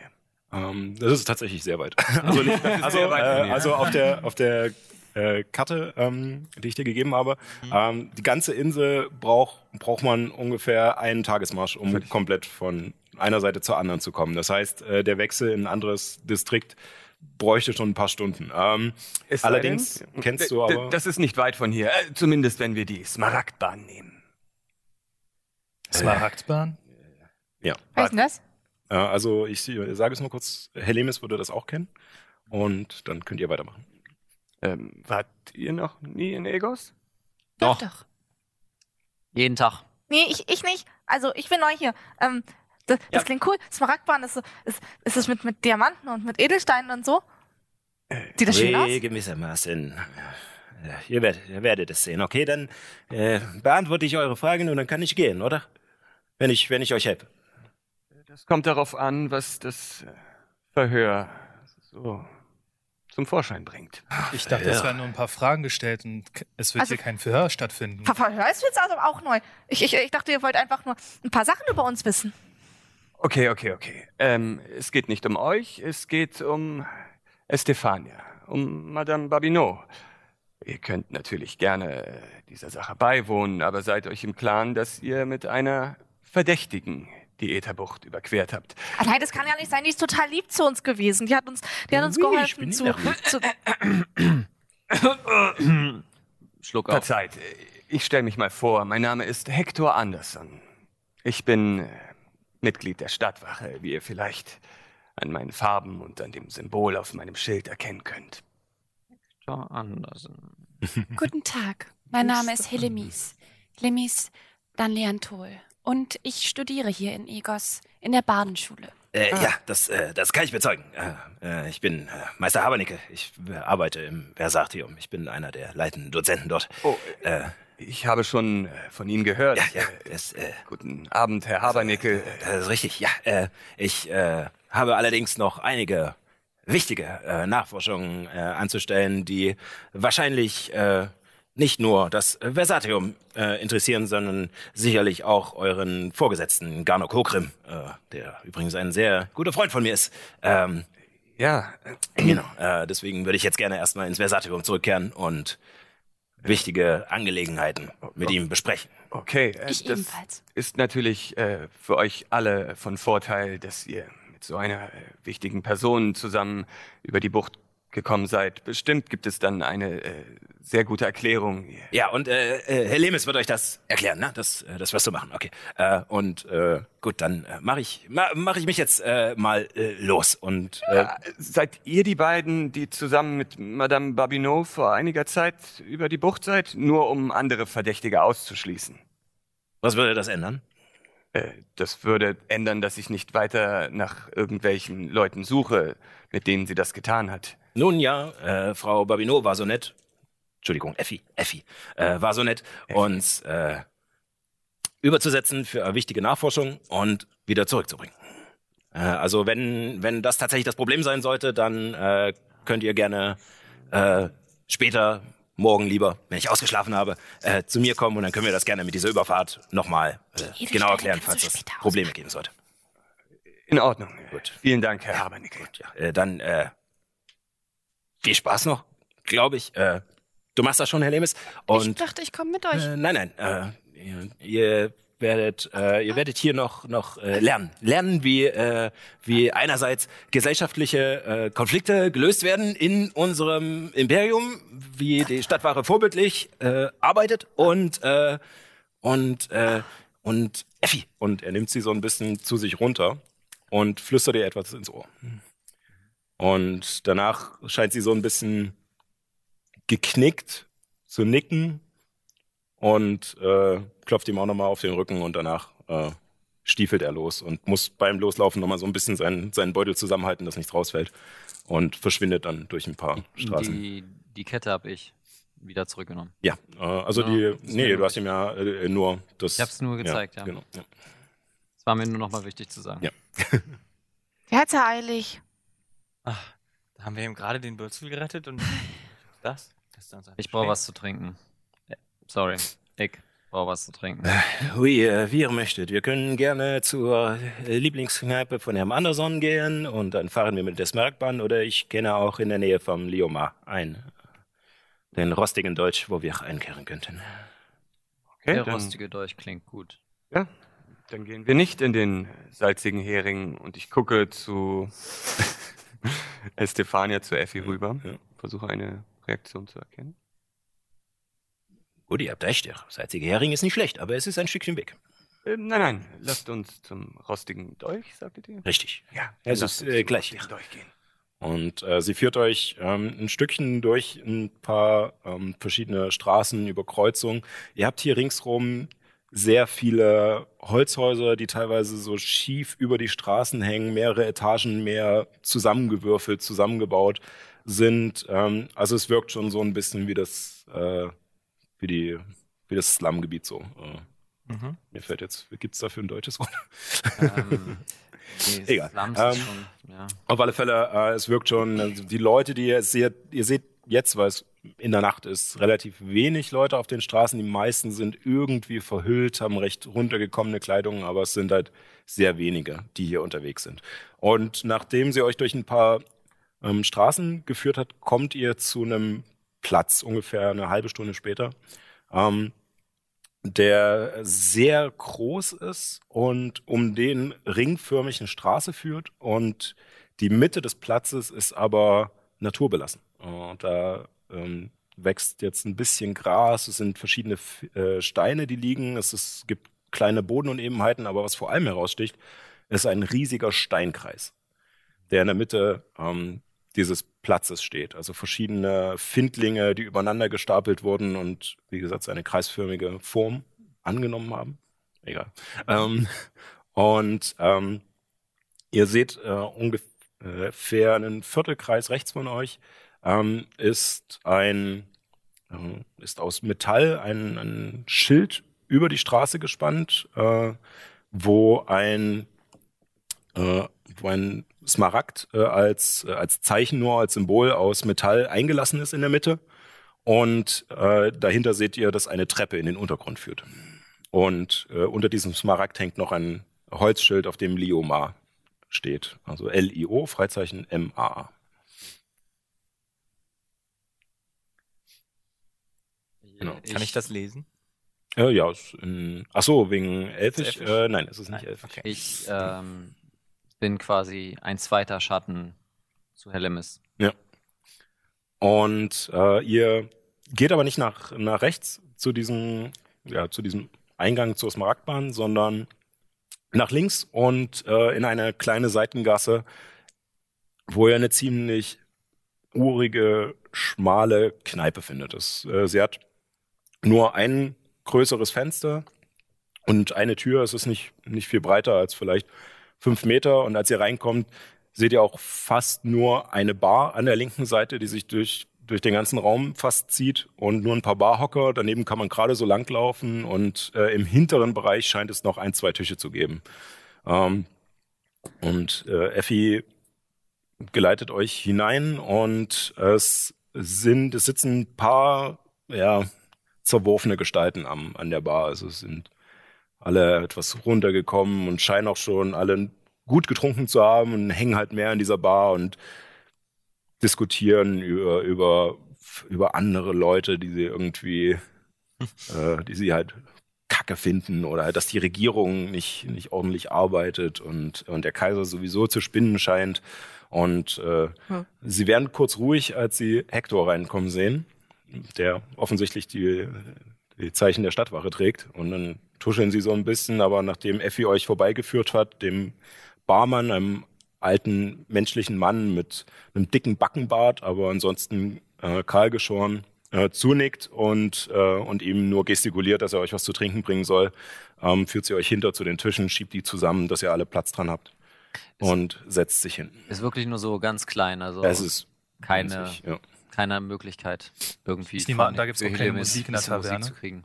Ähm, das ist tatsächlich sehr weit. Also, nicht, also, sehr weit äh, also auf der, auf der äh, Karte, ähm, die ich dir gegeben habe, ähm, die ganze Insel braucht braucht man ungefähr einen Tagesmarsch, um komplett von einer Seite zur anderen zu kommen. Das heißt, äh, der Wechsel in ein anderes Distrikt bräuchte schon ein paar Stunden. Ähm, allerdings denn, kennst du aber... Das ist nicht weit von hier, äh, zumindest wenn wir die Smaragdbahn nehmen. Smaragdbahn? ja. Was ist denn das? Äh, also ich sage es nur kurz, Helemis würde das auch kennen und dann könnt ihr weitermachen. Ähm, wart ihr noch nie in Egos? Doch, doch. Jeden Tag. Nee, ich, ich nicht. Also, ich bin neu hier. Ähm, das, das klingt cool. Smaragdbahn ist so, ist, ist das mit, mit Diamanten und mit Edelsteinen und so? Sieht das schön aus? Nee, gewissermaßen. Ja, ihr, werdet, ihr werdet es sehen. Okay, dann äh, beantworte ich eure Fragen und dann kann ich gehen, oder? Wenn ich, wenn ich euch helfe. Das kommt darauf an, was das äh, Verhör so zum Vorschein bringt. Ich dachte, es werden nur ein paar Fragen gestellt und es wird Also- hier kein Verhör stattfinden. Ver- Verhör ist jetzt also auch neu. Ich, ich, ich dachte, ihr wollt einfach nur ein paar Sachen über uns wissen. Okay, okay, okay. Ähm, es geht nicht um euch, es geht um Estefania, um Madame Babinot. Ihr könnt natürlich gerne dieser Sache beiwohnen, aber seid euch im Klaren, dass ihr mit einer Verdächtigen die Ätherbucht überquert habt. Ah, nein, das kann ja nicht sein. Die ist total lieb zu uns gewesen. Die hat uns, die hat uns Nee, ich geholfen bin zu, zu. Schluck auf. Verzeiht, ich stelle mich mal vor, mein Name ist Hector Anderson. Ich bin äh, Mitglied der Stadtwache, wie ihr vielleicht an meinen Farben und an dem Symbol auf meinem Schild erkennen könnt. John Anderson. Guten Tag, mein Name ist Helemis. Helemis Danleantol. Und ich studiere hier in Egos in der Badenschule. Äh, Ah. Ja, das, äh, das kann ich bezeugen. Äh, äh, ich bin äh, Meister Habernicke. Ich äh, arbeite im Versatium. Ich bin einer der leitenden Dozenten dort. Oh, Äh, ich habe schon äh, von Ihnen gehört. ja, ja, das, äh, Guten Abend, Herr Habernickel. das ist richtig. Ja, äh, ich äh, habe allerdings noch einige wichtige äh, Nachforschungen äh, anzustellen, die wahrscheinlich äh, nicht nur das Versatium äh, interessieren, sondern sicherlich auch euren Vorgesetzten Garno Kokrim, äh, der übrigens ein sehr guter Freund von mir ist. Ähm, Ja, Genau. Äh, deswegen würde ich jetzt gerne erstmal ins Versatium zurückkehren und wichtige Angelegenheiten mit ihm besprechen. okay. äh, Ich das ebenfalls. ist natürlich äh, für euch alle von Vorteil, dass ihr mit so einer äh, wichtigen Person zusammen über die Bucht gekommen seid. Bestimmt gibt es dann eine äh, sehr gute Erklärung. Ja, und äh, äh, Herr Lemes wird euch das erklären, ne? Das, äh, das wirst du machen, okay. Äh, und äh, gut, dann äh, mache ich, ma, mach ich mich jetzt äh, mal äh, los. Und äh, Äh, seid ihr die beiden, die zusammen mit Madame Babinot vor einiger Zeit über die Bucht seid, nur um andere Verdächtige auszuschließen? was würde das ändern? Äh, das würde ändern, dass ich nicht weiter nach irgendwelchen Leuten suche, mit denen sie das getan hat. Nun ja, äh, Frau Babinot war so nett. Entschuldigung, Effi, Effi, äh, war so nett, uns äh, überzusetzen für eine wichtige Nachforschung und wieder zurückzubringen. Äh, also wenn, wenn das tatsächlich das Problem sein sollte, dann äh, könnt ihr gerne äh, später morgen lieber, wenn ich ausgeschlafen habe, äh, zu mir kommen und dann können wir das gerne mit dieser Überfahrt nochmal äh, genau erklären, falls es Probleme geben sollte. In Ordnung. Gut. Vielen Dank, Herr Habernickel. Gut, ja. Äh, dann äh, viel Spaß noch, glaube ich. Äh, du machst das schon, Herr Lemes. ich Und dachte, ich komme mit euch. äh, nein, nein, äh, ihr, ihr werdet, äh, ihr werdet hier noch noch äh, lernen, lernen, wie äh, wie einerseits gesellschaftliche äh, Konflikte gelöst werden in unserem Imperium, wie die Stadtwache vorbildlich äh, arbeitet und äh, und äh, und Effi und er nimmt sie so ein bisschen zu sich runter und flüstert ihr etwas ins Ohr. Und danach scheint sie so ein bisschen geknickt zu nicken und äh, klopft ihm auch nochmal auf den Rücken und danach äh, stiefelt er los und muss beim Loslaufen nochmal so ein bisschen seinen, seinen Beutel zusammenhalten, dass nichts rausfällt und verschwindet dann durch ein paar Straßen. Die, die Kette habe ich wieder zurückgenommen. ja, äh, also Ja, die, nee, du hast ihm ja äh, nur das. Ich habe es nur gezeigt, ja. Genau, ja. Das war mir nur noch mal wichtig zu sagen. Ja. Der hat's ja eilig. Ach, da haben wir eben gerade den Bürzel gerettet und das? das ist Ich brauche was zu trinken. Sorry, ich brauche was zu trinken. Wie, äh, wie ihr möchtet. Wir können gerne zur äh, Lieblingskneipe von Herrn Anderson gehen und dann fahren wir mit der Smerkbahn oder ich kenne auch in der Nähe vom Liomar ein. Den rostigen Deutsch, wo wir einkehren könnten. Okay, Der dann, rostige Dolch klingt gut. ja, dann gehen wir nicht in den salzigen Hering und ich gucke zu Estefania, zu Effi rüber. ja. Versuche eine Reaktion zu erkennen. Gut, ihr habt recht, der salzige Hering ist nicht schlecht, aber es ist ein Stückchen weg. Äh, nein, nein, lasst uns zum rostigen Dolch, sagtet ihr? Richtig. Ja, Es ist äh, zum gleich. rostigen Dolch gehen. Und äh, sie führt euch ähm, ein Stückchen durch ein paar ähm, verschiedene Straßen über Kreuzungen. Ihr habt hier ringsrum sehr viele Holzhäuser, die teilweise so schief über die Straßen hängen, mehrere Etagen mehr zusammengewürfelt, zusammengebaut sind. Ähm, also es wirkt schon so ein bisschen wie das, äh, wie die, wie das Slumgebiet so. Äh, Mhm. mir fällt jetzt, gibt's dafür ein deutsches Wort? ähm, nee, Egal. Slums Ähm, schon, ja. Auf alle Fälle, äh, es wirkt schon, also die Leute, die ihr seht, ihr seht jetzt, weil es in der Nacht ist, relativ wenig Leute auf den Straßen. Die meisten sind irgendwie verhüllt, haben recht runtergekommene Kleidung, aber es sind halt sehr wenige, die hier unterwegs sind. Und nachdem sie euch durch ein paar ähm, Straßen geführt hat, kommt ihr zu einem Platz, ungefähr eine halbe Stunde später, ähm, der sehr groß ist und um den ringförmig eine Straße führt und die Mitte des Platzes ist aber naturbelassen. Und da ähm, wächst jetzt ein bisschen Gras, es sind verschiedene äh, Steine, die liegen, es ist, gibt kleine Bodenunebenheiten, aber was vor allem heraussticht, ist ein riesiger Steinkreis, der in der Mitte ähm, dieses Platzes steht. Also verschiedene Findlinge, die übereinander gestapelt wurden und wie gesagt eine kreisförmige Form angenommen haben. Egal. Ähm, und ähm, ihr seht äh, ungefähr einen Viertelkreis rechts von euch ähm, ist ein äh, ist aus Metall ein, ein Schild über die Straße gespannt, äh, wo ein äh, wo ein Smaragd äh, als, äh, als Zeichen nur, als Symbol aus Metall eingelassen ist in der Mitte. Und äh, dahinter seht ihr, dass eine Treppe in den Untergrund führt. Und äh, unter diesem Smaragd hängt noch ein Holzschild, auf dem Lioma steht. Also L-I-O, Freizeichen M-A-A. Genau. Kann ich das lesen? Äh, ja, ist in, ach so, wegen Elfisch? Elfisch? Äh, nein, es ist nicht Nein, Elfisch. okay. Ich ähm, bin quasi ein zweiter Schatten zu Hellemis. Und äh, ihr geht aber nicht nach, nach rechts zu diesem, ja, zu diesem Eingang zur Smaragdbahn, sondern nach links und äh, in eine kleine Seitengasse, wo ihr eine ziemlich urige, schmale Kneipe findet. Es, äh, sie hat nur ein größeres Fenster und eine Tür. Es ist nicht, nicht viel breiter als vielleicht fünf Meter. Und als ihr reinkommt, seht ihr auch fast nur eine Bar an der linken Seite, die sich durch, durch den ganzen Raum fast zieht und nur ein paar Barhocker. Daneben kann man gerade so langlaufen und äh, im hinteren Bereich scheint es noch ein, zwei Tische zu geben. Ähm, und äh, Effi geleitet euch hinein und es sind, es sitzen ein paar ja, zerworfene Gestalten am, an der Bar. Also sind alle etwas runtergekommen und scheinen auch schon alle gut getrunken zu haben und hängen halt mehr in dieser Bar und diskutieren über, über, über andere Leute, die sie irgendwie, äh, die sie halt Kacke finden oder halt, dass die Regierung nicht, nicht ordentlich arbeitet und, und der Kaiser sowieso zu spinnen scheint. Und äh, Hm. sie werden kurz ruhig, als sie Hector reinkommen sehen, der offensichtlich die, die Zeichen der Stadtwache trägt. Und dann tuscheln sie so ein bisschen, aber nachdem Effi euch vorbeigeführt hat, dem Barmann, einem alten menschlichen Mann mit einem dicken Backenbart, aber ansonsten äh, kahl geschoren, äh, zunickt und, äh, und ihm nur gestikuliert, dass er euch was zu trinken bringen soll, ähm, führt sie euch hinter zu den Tischen, schiebt die zusammen, dass ihr alle Platz dran habt und setzt sich hin. Ist wirklich nur so ganz klein, also Es ist keine, winzig, ja. Keine Möglichkeit, irgendwie Ich nehme an, da gibt's auch keine Musik in der Taverne. zu kriegen.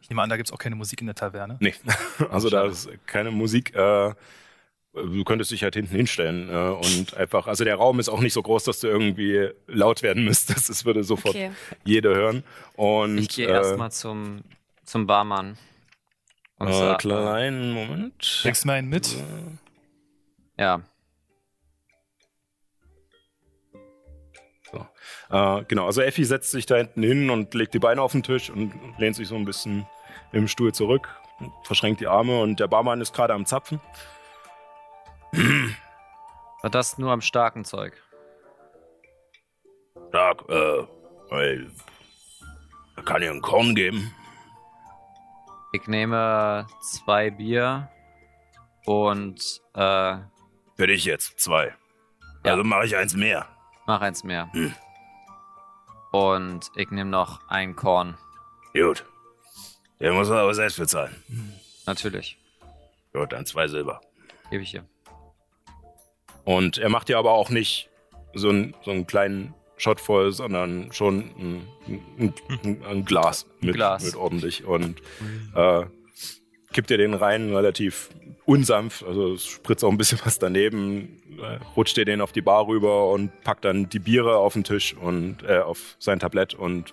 Ich nehme an, da gibt es auch keine Musik in der Taverne. Nee, also da ist keine Musik. Äh, du könntest dich halt hinten hinstellen äh, und einfach, also der Raum ist auch nicht so groß, dass du irgendwie laut werden müsstest. Das würde sofort Okay. jeder hören. Und Ich gehe äh, erstmal zum, zum Barmann. Und äh, kleinen Moment. Bringst du mal einen mit? ja, Äh, genau, also Effi setzt sich da hinten hin und legt die Beine auf den Tisch und lehnt sich so ein bisschen im Stuhl zurück, verschränkt die Arme und der Barmann ist gerade am Zapfen. war das nur am starken Zeug. Sag, äh, weil, kann ihr einen Korn geben? Ich nehme zwei Bier und äh, Für dich jetzt, zwei. Ja. Also mache ich eins mehr. mach eins mehr. Hm. Und ich nehme noch ein Korn, Gut. Der muss er aber selbst bezahlen. natürlich. Gut, dann zwei Silber. Gebe ich dir. Und er macht dir aber auch nicht so, einen- so einen kleinen Shot voll, sondern schon ein, ein, ein, ein Glas, mit, Glas. mit ordentlich. Und äh, kippt dir den rein relativ unsanft, also es spritzt auch ein bisschen was daneben, äh, rutscht dir den auf die Bar rüber und packt dann die Biere auf den Tisch und äh, auf sein Tablett und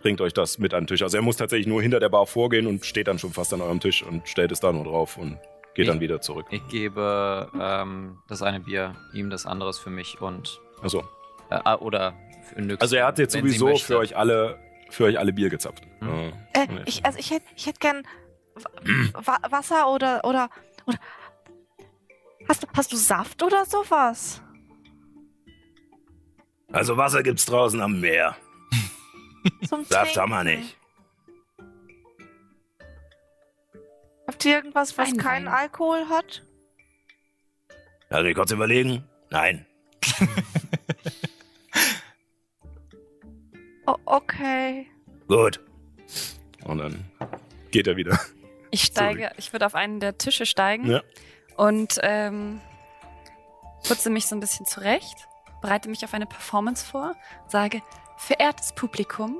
bringt euch das mit an den Tisch. Also er muss tatsächlich nur hinter der Bar vorgehen und steht dann schon fast an eurem Tisch und stellt es da nur drauf und geht Ich- dann wieder zurück. Ich gebe ähm, das eine Bier, ihm das andere ist für mich und Also, äh, ah, oder für Nyx. also er hat jetzt sowieso für euch alle für euch alle Bier gezapft. Hm. Äh, Äh, ich, also ich hätte ich hätt gern Wasser oder, oder, oder. Hast du, hast du Saft oder sowas? Also Wasser gibt's draußen am Meer. Zum Saft haben wir Trinken? nicht. Habt ihr irgendwas, was Wein, keinen Wein. Alkohol hat? Lass mich kurz überlegen. Nein. Oh, okay. Gut. Und dann geht er wieder. Ich steige, ich würde auf einen der Tische steigen Ja. und ähm, putze mich so ein bisschen zurecht, bereite mich auf eine Performance vor, sage, verehrtes Publikum,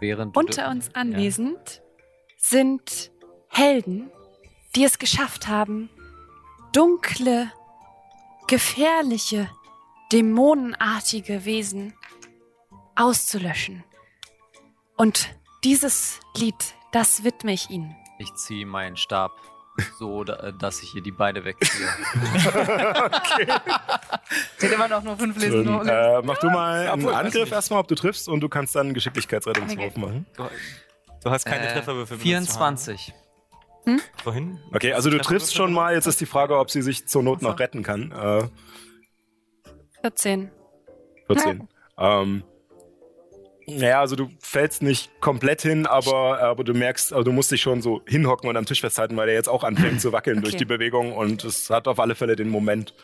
Während unter uns anwesend sind Helden, die es geschafft haben, dunkle, gefährliche, dämonenartige Wesen auszulöschen. Und dieses Lied, das widme ich ihnen. Ich ziehe meinen Stab so, da- dass ich hier die Beine wegziehe. Steht immer noch nur fünf Lesen. Und, äh, mach du mal einen Angriff erstmal, ob du triffst und du kannst dann einen Geschicklichkeitsrettungswurf Okay. machen. Du, hast keine Äh, Trefferwürfel benutzt, 24. Johanna. Vorhin? Okay, also du triffst schon mal, jetzt ist die Frage, ob sie sich zur Not noch retten kann. Äh, 14. 14. Ähm, naja, also du fällst nicht komplett hin, aber, aber du merkst, also du musst dich schon so hinhocken und am Tisch festhalten, weil der jetzt auch anfängt zu wackeln durch Okay. die Bewegung und es hat auf alle Fälle den Moment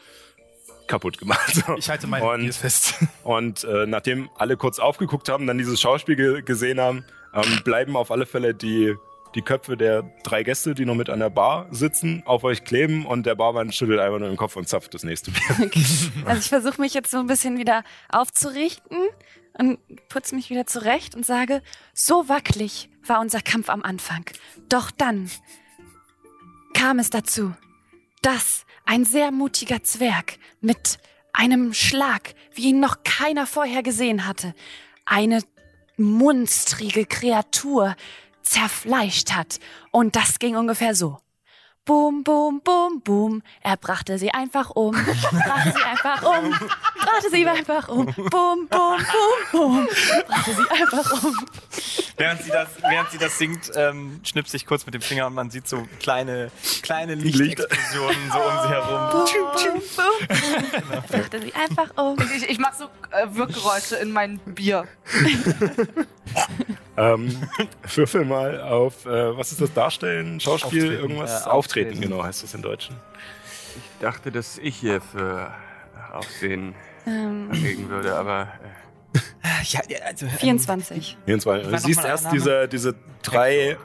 kaputt gemacht. So. Ich halte meine Und- Bier fest. Und äh, nachdem alle kurz aufgeguckt haben, dann dieses Schauspiel ge gesehen haben, ähm, bleiben auf alle Fälle die, die Köpfe der drei Gäste, die noch mit an der Bar sitzen, auf euch kleben und der Barmann schüttelt einfach nur den Kopf und zapft das nächste Bier. Also ich versuche mich jetzt so ein bisschen wieder aufzurichten und putze mich wieder zurecht und sage, so wackelig war unser Kampf am Anfang. Doch dann kam es dazu, dass ein sehr mutiger Zwerg mit einem Schlag, wie ihn noch keiner vorher gesehen hatte, eine monstrige Kreatur zerfleischt hat. Und das ging ungefähr so. Boom, boom, boom, boom. Er brachte sie einfach um. Brachte sie einfach um. Brachte sie einfach um. Boom, boom, boom, boom. Brachte sie einfach um. Während sie das, während sie das singt, ähm, schnipst sich kurz mit dem Finger und man sieht so kleine, kleine Lichtexplosionen so um sie herum. Boom, boom, boom. Brachte sie einfach um. Ich, ich mach so äh, Wirkgeräusche in mein Bier. Ähm, würfel mal auf, äh, was ist das, Darstellen, Schauspiel, Auftreten. irgendwas? Äh, auftreten. auftreten. genau, heißt das im Deutschen. Ich dachte, dass ich hier für Aufsehen Ähm, erregen würde, aber Ja, ja, also, ähm, 24. Hier und zwar, war du siehst erst Name? diese, diese drei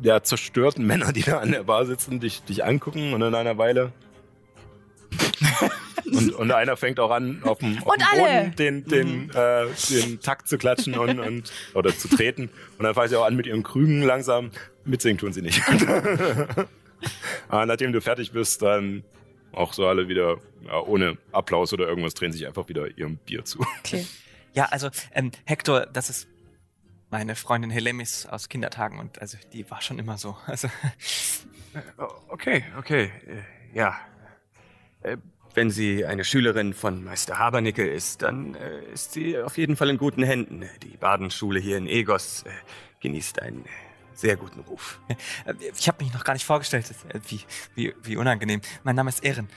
ja, zerstörten Männer, die da an der Bar sitzen, dich, dich angucken und in einer Weile. und, und einer fängt auch an, auf dem, auf dem! Boden den, den, äh, den Takt zu klatschen und, und, oder zu treten. Und dann fangen sie auch an mit ihren Krügen langsam. Mitsingen tun sie nicht. Aber nachdem du fertig bist, dann auch so alle wieder, ja, ohne Applaus oder irgendwas, drehen sich einfach wieder ihrem Bier zu. Okay. ja, also ähm, Hector, das ist meine Freundin Helemis aus Kindertagen und also die war schon immer so. Also Oh, Okay, okay, äh, ja. Äh, Wenn sie eine Schülerin von Meister Habernickel ist, dann äh, ist sie auf jeden Fall in guten Händen. Die Badenschule hier in Egos äh, genießt einen äh, sehr guten Ruf. äh, ich habe mich noch gar nicht vorgestellt. Äh, Wie, wie, wie unangenehm. Mein Name ist Ehren.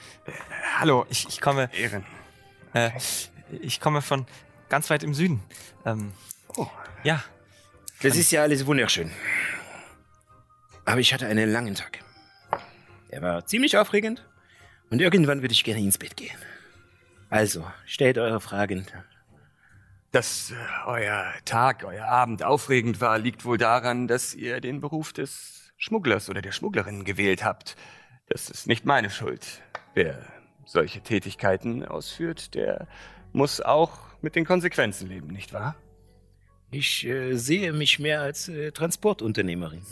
Hallo, Ich, ich komme, Ehren. äh, ich komme von ganz weit im Süden. Ähm, Oh. ja, Das ist ja alles wunderschön. Aber ich hatte einen langen Tag. Er war ziemlich aufregend und irgendwann würde ich gerne ins Bett gehen. Also, stellt eure Fragen. Dass äh, euer Tag, euer Abend aufregend war, liegt wohl daran, dass ihr den Beruf des Schmugglers oder der Schmugglerin gewählt habt. Das ist nicht meine Schuld. Wer solche Tätigkeiten ausführt, der muss auch mit den Konsequenzen leben, nicht wahr? Ich äh, sehe mich mehr als äh, Transportunternehmerin.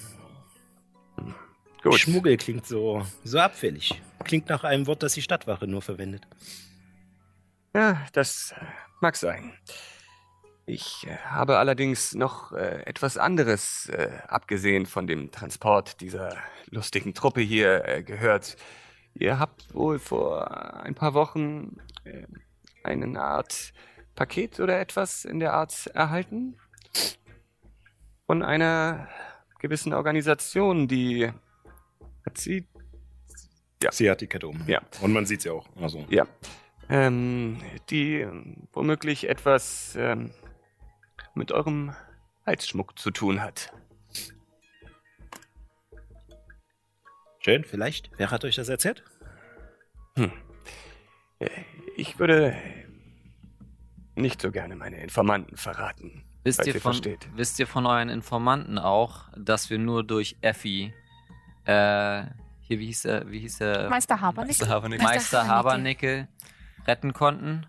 Gut. Schmuggel klingt so, so abfällig. Klingt nach einem Wort, das die Stadtwache nur verwendet. Ja, das äh, mag sein. Ich äh, habe allerdings noch äh, etwas anderes, äh, abgesehen von dem Transport dieser lustigen Truppe hier, äh, gehört. Ihr habt wohl vor ein paar Wochen eine Art Paket oder etwas in der Art erhalten? Von einer gewissen Organisation, die hat sie Ja. Sie hat die Kette um. Ja. Und man sieht sie auch. Also. Ja. Ähm, die womöglich etwas ähm, mit eurem Halsschmuck zu tun hat. Schön, vielleicht. Wer hat euch das erzählt? Hm. Äh, Ich würde nicht so gerne meine Informanten verraten. Wisst ihr, ihr von, wisst ihr von euren Informanten auch, dass wir nur durch Effi, äh, hier, wie hieß er, wie hieß er? Meister Habernick. Meister Habernick. Meister Habernickel. Habernickel retten konnten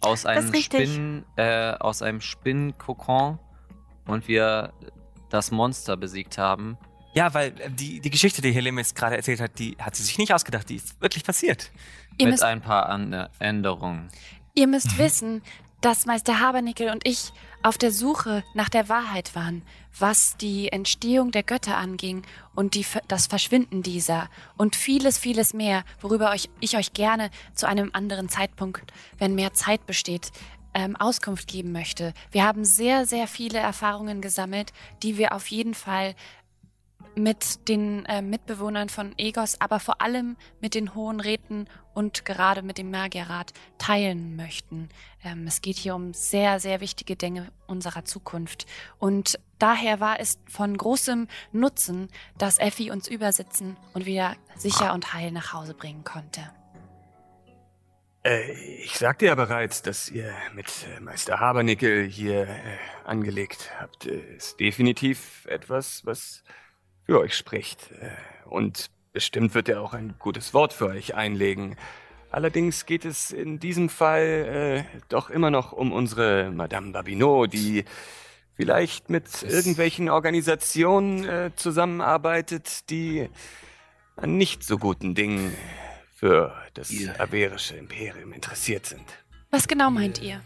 aus einem ist richtig. Spinnen, äh, aus einem Spinnenkokon und wir das Monster besiegt haben. Ja, weil äh, die, die Geschichte, die Helemis gerade erzählt hat, die hat sie sich nicht ausgedacht, die ist wirklich passiert. Ihr mit müsst, ein paar Änderungen. ihr müsst wissen, dass Meister Habernickel und ich auf der Suche nach der Wahrheit waren, was die Entstehung der Götter anging und die, das Verschwinden dieser und vieles, vieles mehr, worüber euch, ich euch gerne zu einem anderen Zeitpunkt, wenn mehr Zeit besteht, ähm, Auskunft geben möchte. Wir haben sehr, sehr viele Erfahrungen gesammelt, die wir auf jeden Fall mit den äh, Mitbewohnern von Egos, aber vor allem mit den Hohen Räten und gerade mit dem Magierrat teilen möchten. Ähm, es geht hier um sehr, sehr wichtige Dinge unserer Zukunft. Und daher war es von großem Nutzen, dass Effi uns übersitzen und wieder sicher und heil nach Hause bringen konnte. Äh, ich sagte ja bereits, dass ihr mit äh, Meister Habernickel hier äh, angelegt habt. Äh, ist definitiv etwas, was für euch spricht. Und bestimmt wird er auch ein gutes Wort für euch einlegen. Allerdings geht es in diesem Fall äh, doch immer noch um unsere Madame Babinot, die vielleicht mit irgendwelchen Organisationen äh, zusammenarbeitet, die an nicht so guten Dingen für das Ihr- averische Imperium interessiert sind. Was genau meint ihr?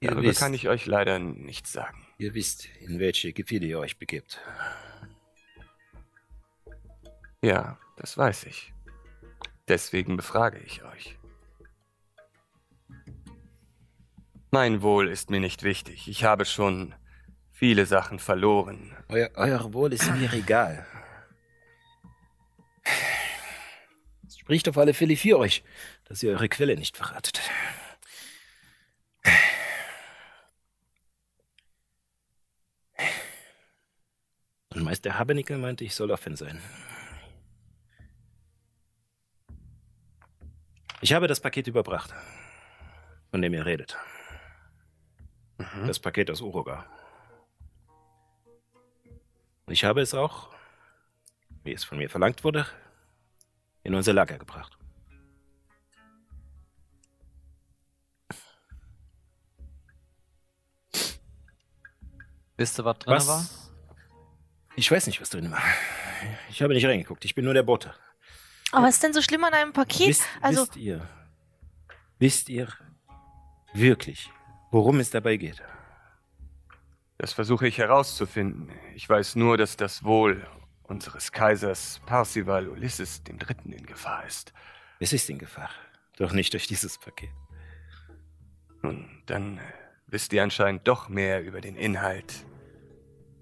Ihr Darüber wisst, kann ich euch leider nichts sagen. ihr wisst, in welche Gefilde ihr euch begebt. Ja, das weiß ich. Deswegen befrage ich euch. Mein Wohl ist mir nicht wichtig. Ich habe schon viele Sachen verloren. Euer, euer Wohl ist mir egal. Es spricht auf alle Fälle für euch, dass ihr eure Quelle nicht verratet. Und Meister Habenickel meinte, ich soll offen sein. Ich habe das Paket überbracht, von dem ihr redet. Das Paket aus Uruga. Und ich habe es auch, wie es von mir verlangt wurde, in unser Lager gebracht. Wisst ihr, was drin Was? war? Ich weiß nicht, was drin war. Ich habe nicht reingeguckt. Ich bin nur der Bote. Aber was ist denn so schlimm an einem Paket? Wisst, also, wisst ihr, wisst ihr wirklich, worum es dabei geht? Das versuche ich herauszufinden. Ich weiß nur, dass das Wohl unseres Kaisers Parsival Ulysses III. in Gefahr ist. Es ist in Gefahr. Doch nicht durch dieses Paket. Nun, dann wisst ihr anscheinend doch mehr über den Inhalt,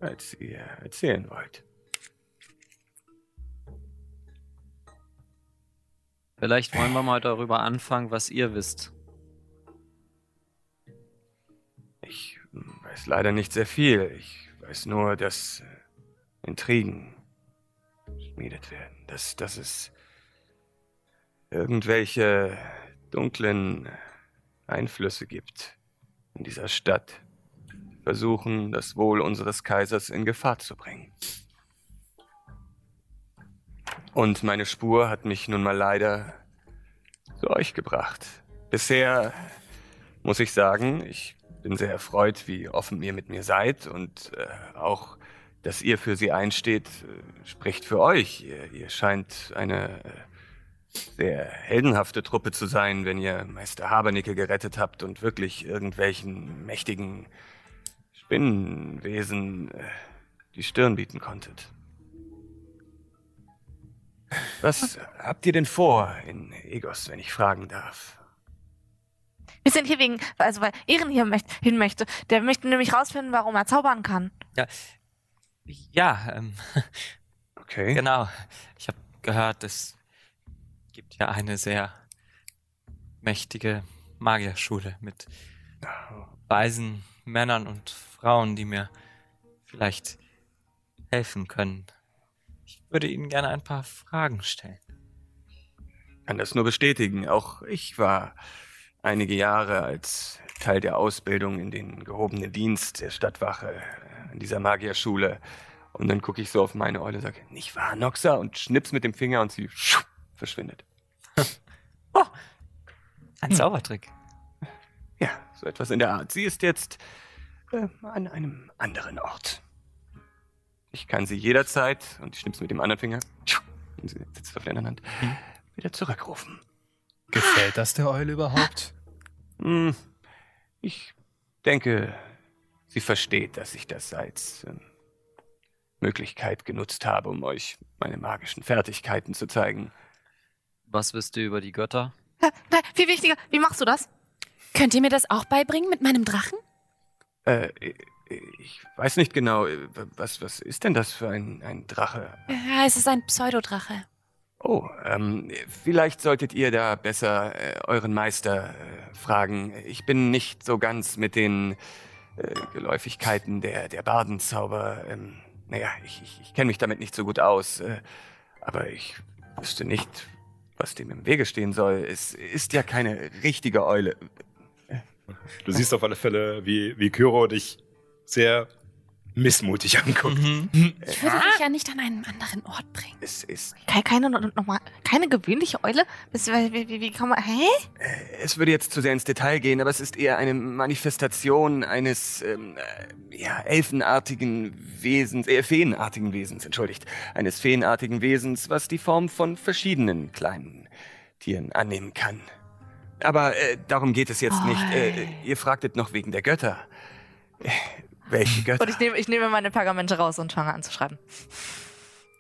als ihr erzählen wollt. Vielleicht wollen wir mal darüber anfangen, was ihr wisst. Ich weiß leider nicht sehr viel. Ich weiß nur, dass äh, Intrigen geschmiedet werden. Dass, dass es irgendwelche dunklen Einflüsse gibt in dieser Stadt, die versuchen, das Wohl unseres Kaisers in Gefahr zu bringen. Und meine Spur hat mich nun mal leider zu euch gebracht. Bisher muss ich sagen, ich bin sehr erfreut, wie offen ihr mit mir seid und äh, auch, dass ihr für sie einsteht, äh, spricht für euch. Ihr, ihr scheint eine äh, sehr heldenhafte Truppe zu sein, wenn ihr Meister Habernickel gerettet habt und wirklich irgendwelchen mächtigen Spinnenwesen äh, die Stirn bieten konntet. Was habt ihr denn vor in Egos, wenn ich fragen darf? wir sind hier wegen, also weil Ehren hier möcht, hin möchte. Der möchte nämlich rausfinden, warum er zaubern kann. Ja, ähm, Okay. genau. Ich habe gehört, es gibt ja eine sehr mächtige Magierschule mit weisen Männern und Frauen, die mir vielleicht helfen können. Ich würde Ihnen gerne ein paar Fragen stellen. kann das nur bestätigen. Auch ich war einige Jahre als Teil der Ausbildung in den gehobenen Dienst der Stadtwache in dieser Magierschule. Und dann gucke ich so auf meine Eule und sage, nicht wahr, Noxa? Und schnips mit dem Finger und sie schupp, verschwindet. Ein Zaubertrick. Ja, so etwas in der Art. Sie ist jetzt äh, an einem anderen Ort. Ich kann sie jederzeit, und ich schnips mit dem anderen Finger, und sie sitzt auf der anderen Hand, wieder zurückrufen. Gefällt das der Eule überhaupt? Hm, ich denke, sie versteht, dass ich das als ähm, Möglichkeit genutzt habe, um euch meine magischen Fertigkeiten zu zeigen. Was wisst ihr über die Götter? Nein, viel wichtiger, wie machst du das? Könnt ihr mir das auch beibringen mit meinem Drachen? Äh, ich weiß nicht genau, äh, was, was ist denn das für ein, ein Drache? Ja, es ist ein Pseudodrache. Oh, ähm, vielleicht solltet ihr da besser äh, euren Meister äh, fragen. Ich bin nicht so ganz mit den äh, Geläufigkeiten der, der Bardenzauber. Ähm, naja, ich, ich, ich kenne mich damit nicht so gut aus. Äh, aber ich wüsste nicht, was dem im Wege stehen soll. Es ist ja keine richtige Eule. Du siehst auf alle Fälle, wie, wie Kyro dich sehr missmutig anguckt. Ich würde dich ja nicht an einen anderen Ort bringen. Es ist Keine, keine, noch mal, keine gewöhnliche Eule? Wie, wie, wie kann man, hä? Es würde jetzt zu sehr ins Detail gehen, aber es ist eher eine Manifestation eines ähm, äh, ja, elfenartigen Wesens, eher feenartigen Wesens, entschuldigt. Eines feenartigen Wesens, was die Form von verschiedenen kleinen Tieren annehmen kann. Aber äh, darum geht es jetzt nicht. Äh, ihr fragtet noch wegen der Götter. Welche Götter? Und ich nehme, ich nehme meine Pergamente raus und fange an zu schreiben.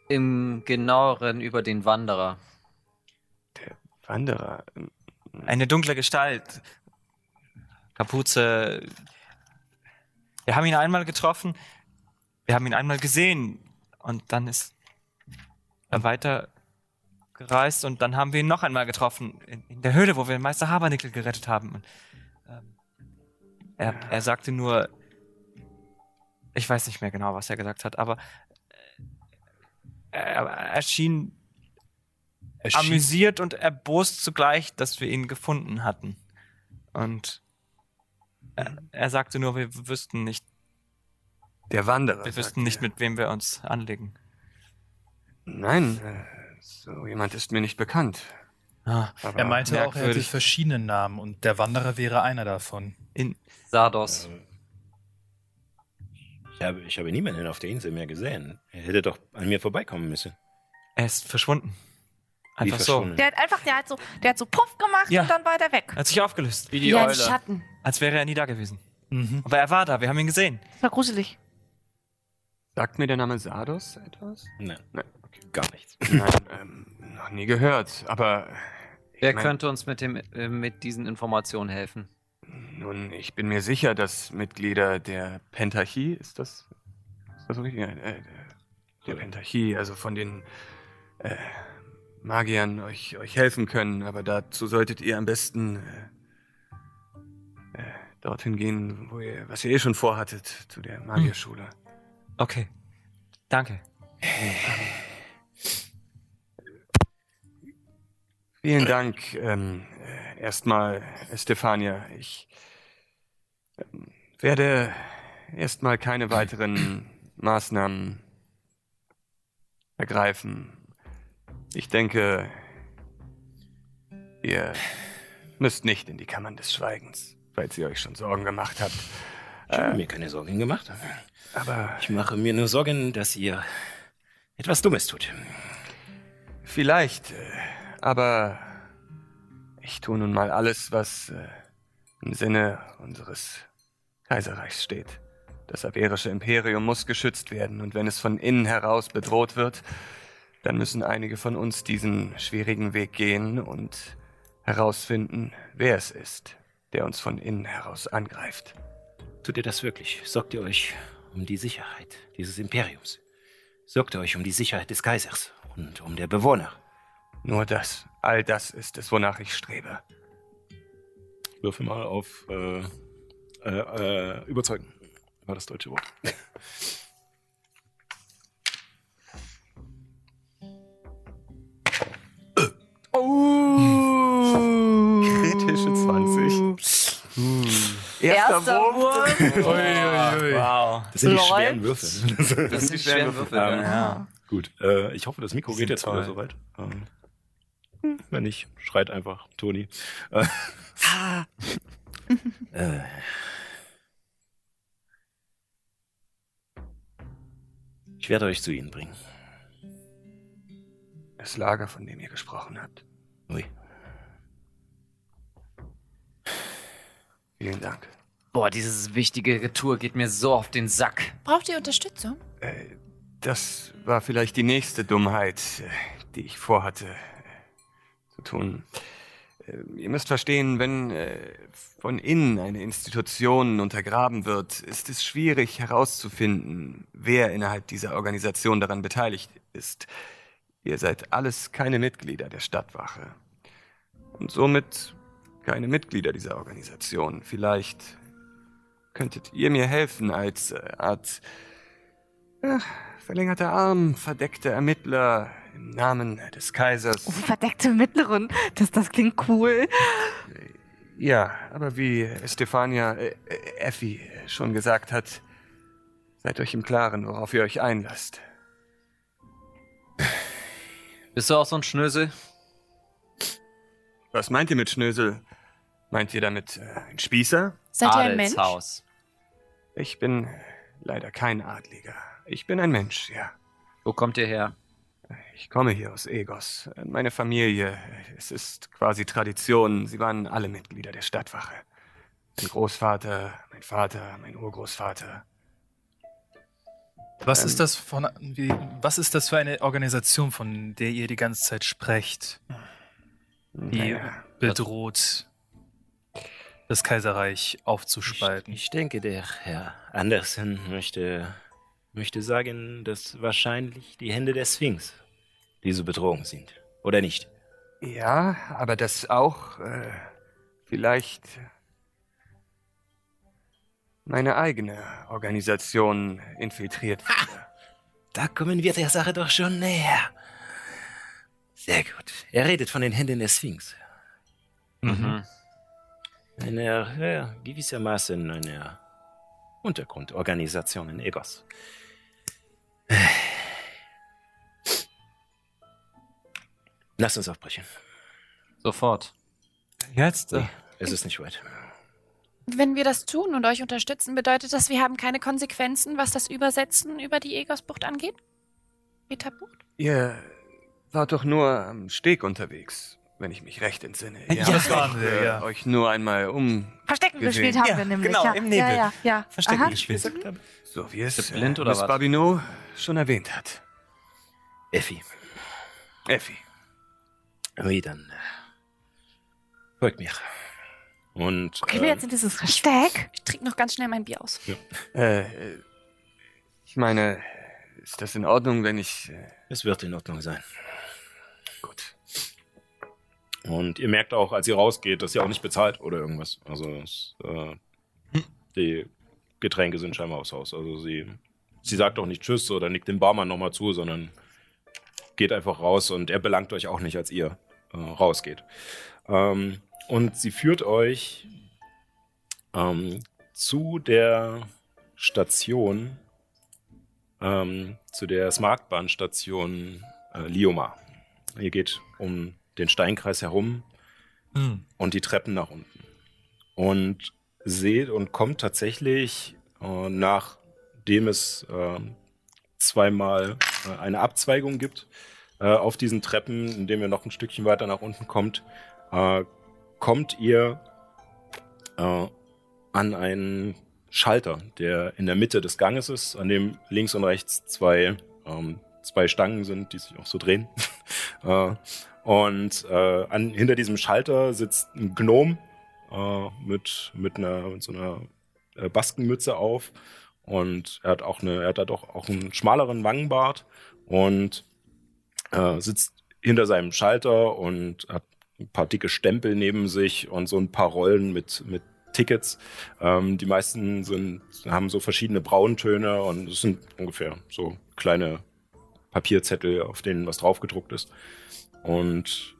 Im genaueren über den Wanderer. Wanderer. Eine dunkle Gestalt. Kapuze. Wir haben ihn einmal getroffen. Wir haben ihn einmal gesehen. Und dann ist er weiter gereist und dann haben wir ihn noch einmal getroffen. In, in der Höhle, wo wir Meister Habernickel gerettet haben. Und, ähm, er, er sagte nur, ich weiß nicht mehr genau, was er gesagt hat, aber äh, er, er schien Erschien- amüsiert und erbost zugleich, dass wir ihn gefunden hatten. Und er, er sagte nur, wir wüssten nicht, Der Wanderer. wir wüssten nicht, mit wem wir uns anlegen. Nein, äh, so jemand ist mir nicht bekannt. Ah, Aber Er meinte auch, er hätte merkwürdig. verschiedene Namen und der Wanderer wäre einer davon. in, Sardos. Ich habe, ich habe niemanden auf der Insel mehr gesehen. Er hätte doch an mir vorbeikommen müssen. er ist verschwunden. Wie Einfach so. verschwunden. Der hat einfach, der hat so, der hat so Puff gemacht Ja. und dann war der weg. Er hat sich aufgelöst. Wie die Wie ein Eule. Schatten. Als wäre er nie da gewesen. Mhm. Aber er war da, wir haben ihn gesehen. Das war gruselig. Sagt mir der Name Sardos etwas? Nein, Nein, okay, gar nichts. Nein, ähm, noch nie gehört. Aber Wer mein- könnte uns mit, dem, äh, mit diesen Informationen helfen? Nun, ich bin mir sicher, dass Mitglieder der Pentarchie, ist das, ist das richtig? Äh, der Pentarchie, also von den äh, Magiern euch, euch helfen können, aber dazu solltet ihr am besten äh, äh, dorthin gehen, wo ihr, was ihr eh schon vorhattet, zu der Magierschule. Okay. Danke. Vielen Dank. Ähm, äh, erstmal, Stefania, ich ähm, werde erstmal keine weiteren Maßnahmen ergreifen. Ich denke, ihr müsst nicht in die Kammern des Schweigens, falls ihr euch schon Sorgen gemacht habt. Ich habe mir keine Sorgen gemacht. Aber Ich mache mir nur Sorgen, dass ihr etwas Dummes tut. Vielleicht, äh, aber ich tue nun mal alles, was äh, im Sinne unseres Kaiserreichs steht. Das averische Imperium muss geschützt werden und wenn es von innen heraus bedroht wird, dann müssen einige von uns diesen schwierigen Weg gehen und herausfinden, wer es ist, der uns von innen heraus angreift. Tut ihr das wirklich? Sorgt ihr euch um die Sicherheit dieses Imperiums? Sorgt ihr euch um die Sicherheit des Kaisers und um der Bewohner? Nur das, all das ist es, wonach ich strebe. Würfel mal auf äh, äh, äh, überzeugen. War das deutsche Wort. Kritische 20. Erster Wurf. Wow. Das sind die schweren Würfel. Das sind die schweren Würfel. Ähm, Ja. Gut, äh, ich hoffe, das Mikro geht jetzt wieder toll. soweit. Ähm, wenn nicht, schreit einfach Toni. Äh, Äh. Ich werde euch zu ihnen bringen. Das Lager, von dem ihr gesprochen habt. Ui. Vielen Dank. Boah, dieses wichtige Tour geht mir so auf den Sack. Braucht ihr Unterstützung? Äh, das war vielleicht die nächste Dummheit, äh, die ich vorhatte tun. Äh, ihr müsst verstehen, wenn äh, von innen eine Institution untergraben wird, ist es schwierig herauszufinden, wer innerhalb dieser Organisation daran beteiligt ist. Ihr seid alles keine Mitglieder der Stadtwache. Und somit keine Mitglieder dieser Organisation. Vielleicht könntet ihr mir helfen als äh, Art Ach, verlängerter Arm, verdeckter Ermittler im Namen des Kaisers. Oh, verdeckte Mittleren. Das, das klingt cool. Ja, aber wie Stefania, äh, äh, Effi schon gesagt hat, seid euch im Klaren, worauf ihr euch einlasst. Bist du auch so ein Schnösel? Was meint ihr mit Schnösel? Meint ihr damit äh, ein Spießer? Seid ihr ein Mensch? Ich bin leider kein Adliger. Ich bin ein Mensch, ja. Wo kommt ihr her? Ich komme hier aus Egos. Meine Familie, es ist quasi Tradition. Sie waren alle Mitglieder der Stadtwache. Mein Großvater, mein Vater, mein Urgroßvater. Was Ähm, ist das von, wie, was ist das für eine Organisation, von der ihr die ganze Zeit sprecht, die Naja, bedroht, das Kaiserreich aufzuspalten? Ich denke, der Herr Andersen möchte, möchte sagen, dass wahrscheinlich die Hände der Sphinx diese Bedrohung sind. Oder nicht? Ja, aber das auch äh, vielleicht meine eigene Organisation infiltriert wurde. Da kommen wir der Sache doch schon näher. Sehr gut. Er redet von den Händen der Sphinx. Mhm. Eine, ja, gewissermaßen eine Untergrundorganisation in Egos. Lass uns aufbrechen. Sofort. Jetzt? Äh, Es ist nicht weit. Wenn wir das tun und euch unterstützen, bedeutet das, wir haben keine Konsequenzen, was das Übersetzen über die Egosbucht angeht? Metabucht? Ihr wart doch nur am Steg unterwegs, wenn ich mich recht entsinne. Ja, habt das waren wir, äh, ja. euch nur einmal um, Verstecken Gesehen. gespielt haben Ja, wir nämlich. genau, ja. im Nebel. Ja, ja, ja. Verstecken Aha. gespielt. So wie es Ist blind äh, oder Miss was? Barbineau schon erwähnt hat. Effi, Effi. wie dann? äh, Folgt mir. Und Okay, wir äh, jetzt in dieses Versteck. Ich trinke noch ganz schnell mein Bier aus. Äh, äh, ich meine, ist das in Ordnung, wenn ich... Äh, es wird in Ordnung sein. gut. Und ihr merkt auch, als ihr rausgeht, dass ihr auch nicht bezahlt oder irgendwas. Also es, äh, die Getränke sind scheinbar aufs Haus. Also sie, sie sagt auch nicht Tschüss oder nickt dem Barmann nochmal zu, sondern geht einfach raus und er belangt euch auch nicht, als ihr äh, rausgeht. Ähm, und sie führt euch ähm, zu der Station, ähm, zu der Smartbahnstation äh, Lioma. Ihr geht um den Steinkreis herum Hm. und die Treppen nach unten. Und seht und kommt tatsächlich, äh, nachdem es äh, zweimal äh, eine Abzweigung gibt, äh, auf diesen Treppen, indem ihr noch ein Stückchen weiter nach unten kommt, äh, kommt ihr äh, an einen Schalter, der in der Mitte des Ganges ist, an dem links und rechts zwei, ähm, zwei Stangen sind, die sich auch so drehen. und äh, an, hinter diesem Schalter sitzt ein Gnom äh, mit, mit, einer, mit so einer äh, Baskenmütze auf. Und er hat auch eine, er hat da doch auch einen schmaleren Wangenbart und äh, sitzt hinter seinem Schalter und hat ein paar dicke Stempel neben sich und so ein paar Rollen mit, mit Tickets. Ähm, die meisten sind, haben so verschiedene Brauntöne und es sind ungefähr so kleine Papierzettel, auf denen was draufgedruckt ist. Und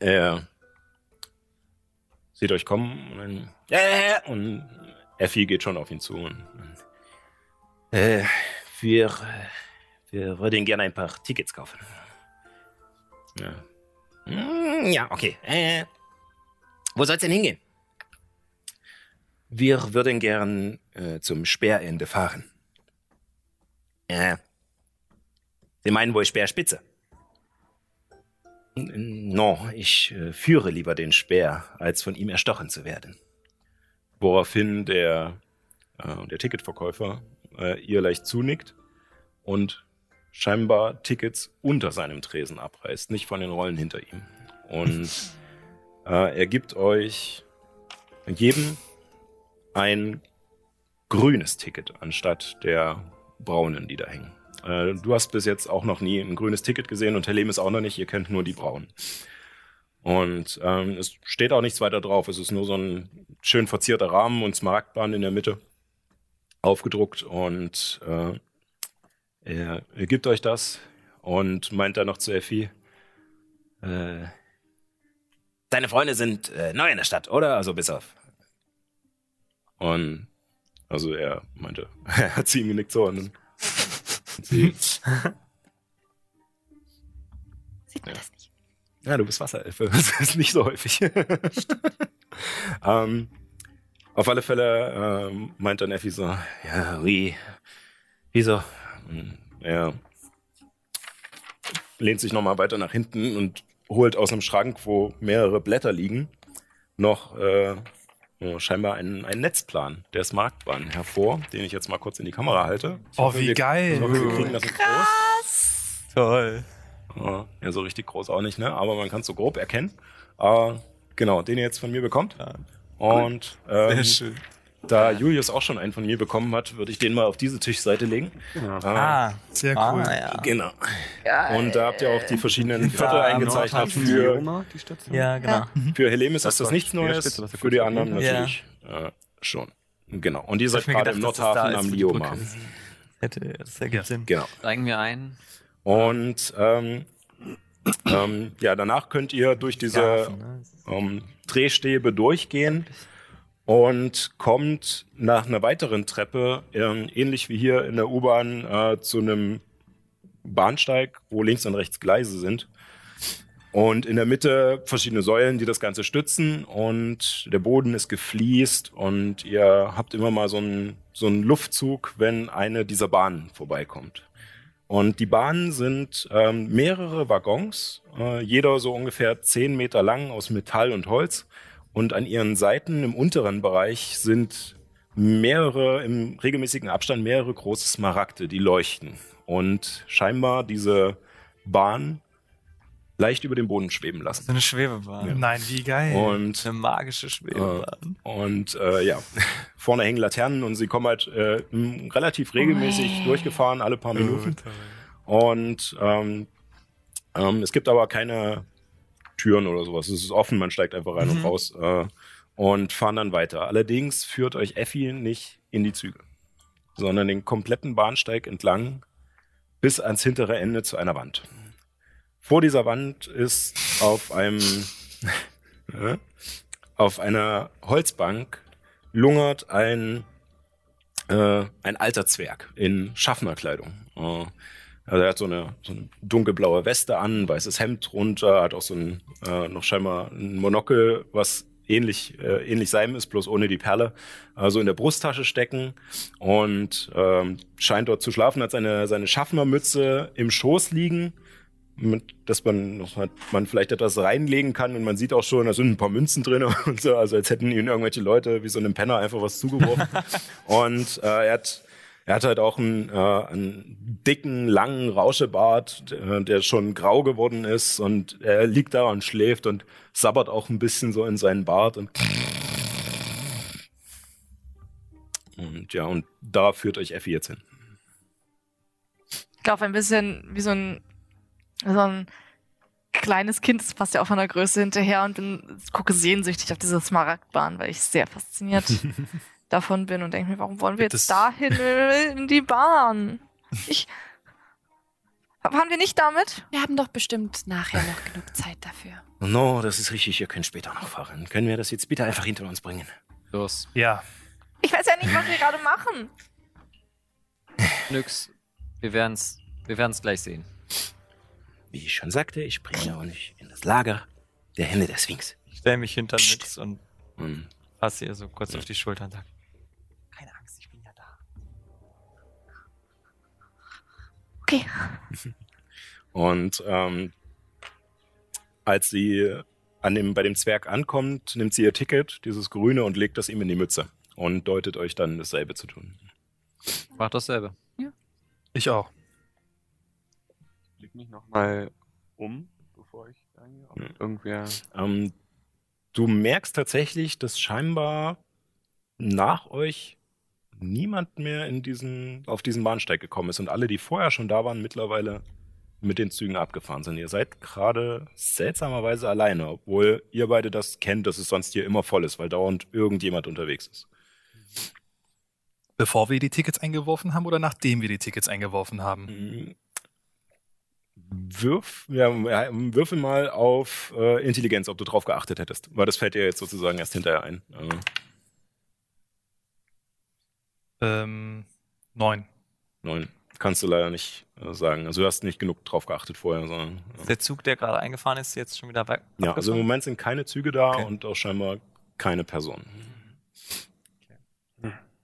er sieht euch kommen und dann, ja, und Effi geht schon auf ihn zu. Und, Äh, wir, äh, wir würden gerne ein paar Tickets kaufen. ja. Hm, ja, okay. Äh, wo soll's denn hingehen? Wir würden gern äh, zum Speerende fahren. Äh, Sie meinen wohl Speerspitze? N- No, ich äh, führe lieber den Speer, als von ihm erstochen zu werden. Woraufhin der, äh, der Ticketverkäufer äh, ihr leicht zunickt und scheinbar Tickets unter seinem Tresen abreißt, nicht von den Rollen hinter ihm. Und äh, er gibt euch jedem ein grünes Ticket anstatt der braunen, die da hängen. Äh, du hast bis jetzt auch noch nie ein grünes Ticket gesehen und Herr Lehm ist auch noch nicht, ihr kennt nur die braunen. Und ähm, es steht auch nichts weiter drauf. Es ist nur so ein schön verzierter Rahmen und Smaragdbahn in der Mitte aufgedruckt und äh, er, er gibt euch das und meint dann noch zu Effi, Äh, deine Freunde sind äh, neu in der Stadt, oder? Also bis auf. und also er meinte, er hat sie ihm genickt so und sie, Sieht man das nicht? ja, du bist Wasserelfe, das ist nicht so häufig. ähm, auf alle Fälle ähm, meint dann Effi so, Ja, wie? Wieso? Und er lehnt sich nochmal weiter nach hinten und holt aus einem Schrank, wo mehrere Blätter liegen, noch äh, ja, scheinbar einen, einen Netzplan der Smartbahn hervor, den ich jetzt mal kurz in die Kamera halte. Ich Oh, hoffe, wie wir, geil. Ich hoffe, wir kriegen das so groß. Toll. Ja, so richtig groß auch nicht, ne? Aber man kann es so grob erkennen. Äh, genau, den ihr jetzt von mir bekommt. Und ähm, schön. Da Julius auch schon einen von mir bekommen hat, würde ich den mal auf diese Tischseite legen. Äh, Ah, Sehr ah, cool. ja. Genau. Und da habt ihr auch die verschiedenen Viertel Ja, eingezeichnet für, Lioma, die Station. Ja, genau. für Helemis Das ist das nichts Neues, für die anderen natürlich äh, schon. Genau. Und ihr seid gerade gedacht, im Nordhafen am Lioma. Hätte, das ergibt Ja. Sinn. Genau. Steigen wir ein. Und ähm, ähm, ja, danach könnt ihr durch diese ne? ähm, Drehstäbe durchgehen und kommt nach einer weiteren Treppe, ähm, ähnlich wie hier in der U-Bahn, äh, zu einem Bahnsteig, wo links und rechts Gleise sind. Und in der Mitte verschiedene Säulen, die das Ganze stützen. Und der Boden ist gefliest und ihr habt immer mal so einen, so einen Luftzug, wenn eine dieser Bahnen vorbeikommt. Und die Bahnen sind ähm, mehrere Waggons, äh, jeder so ungefähr zehn Meter lang aus Metall und Holz. Und an ihren Seiten im unteren Bereich sind mehrere, im regelmäßigen Abstand mehrere große Smaragde, die leuchten. Und scheinbar diese Bahn leicht über dem Boden schweben lassen. So eine Schwebebahn. Nein, wie geil. Und Eine magische Schwebebahn. und äh, ja, vorne hängen Laternen und sie kommen halt äh, relativ regelmäßig durchgefahren, alle paar Minuten. Und ähm, ähm, es gibt aber keine Türen oder sowas. Es ist offen, man steigt einfach rein und raus äh, und fahren dann weiter. Allerdings führt euch Effi nicht in die Züge, sondern den kompletten Bahnsteig entlang bis ans hintere Ende zu einer Wand. Vor dieser Wand ist auf einem. Auf einer Holzbank lungert ein, äh, ein alter Zwerg in Schaffnerkleidung. Äh, also er hat so eine, so eine dunkelblaue Weste an, weißes Hemd drunter, hat auch so ein, äh, noch scheinbar ein Monokel, was ähnlich, äh, ähnlich seinem ist, bloß ohne die Perle, also in der Brusttasche stecken und ähm, scheint dort zu schlafen, hat seine, seine Schaffnermütze im Schoß liegen mit, dass man, dass man- man vielleicht etwas reinlegen kann und man sieht auch schon, da sind ein paar Münzen drin und so, also als hätten ihnen irgendwelche Leute wie so einem Penner einfach was zugeworfen. und äh, er hat er hat halt auch einen, äh, einen dicken, langen Rauschebart, äh, der schon grau geworden ist und er liegt da und schläft und sabbert auch ein bisschen so in seinen Bart und und ja, und da führt euch Effi jetzt hin. Ich laufe ein bisschen wie so ein, so ein kleines Kind, das passt ja auch von der Größe hinterher und bin, gucke sehnsüchtig auf diese Smaragdbahn, weil ich sehr fasziniert davon bin und denke mir, warum wollen wir Das- jetzt dahin in die Bahn? Ich. Fahren wir nicht damit? Wir haben doch bestimmt nachher noch genug Zeit dafür. No, das ist richtig, ihr könnt später noch fahren. Können wir das jetzt bitte einfach hinter uns bringen? Los. Ja. Ich weiß ja nicht, was wir gerade machen. Nix. Wir werden's, wir werden's gleich sehen. Wie ich schon sagte, ich bringe euch in das Lager der Hände der Sphinx. Ich stelle mich hinter Nix und Hm. fasse ihr so kurz auf die Schulter und sage, keine Angst, ich bin ja da. Okay. Und ähm, als sie an dem, bei dem Zwerg ankommt, nimmt sie ihr Ticket, dieses grüne, und legt das ihm in die Mütze und deutet euch dann dasselbe zu tun. Mach dasselbe. Ich auch. Blick mich nochmal um, bevor ich reingehe. Ob Hm. irgendwer. Ähm, du merkst tatsächlich, dass scheinbar nach euch niemand mehr in diesen, auf diesen Bahnsteig gekommen ist und alle, die vorher schon da waren, mittlerweile mit den Zügen abgefahren sind. Ihr seid gerade seltsamerweise alleine, obwohl ihr beide das kennt, dass es sonst hier immer voll ist, weil dauernd irgendjemand unterwegs ist. Bevor wir die Tickets eingeworfen haben oder nachdem wir die Tickets eingeworfen haben? Mhm. Wirf, ja, würfel mal auf äh, Intelligenz, ob du drauf geachtet hättest, weil das fällt dir jetzt sozusagen erst hinterher ein. Äh, Ähm, neun. neun. Kannst du leider nicht äh, sagen. Also du hast nicht genug drauf geachtet vorher, sondern. Ist der Zug, der gerade eingefahren ist, jetzt schon wieder weg? Ja, also im? Moment sind keine Züge da Okay. und auch scheinbar keine Personen.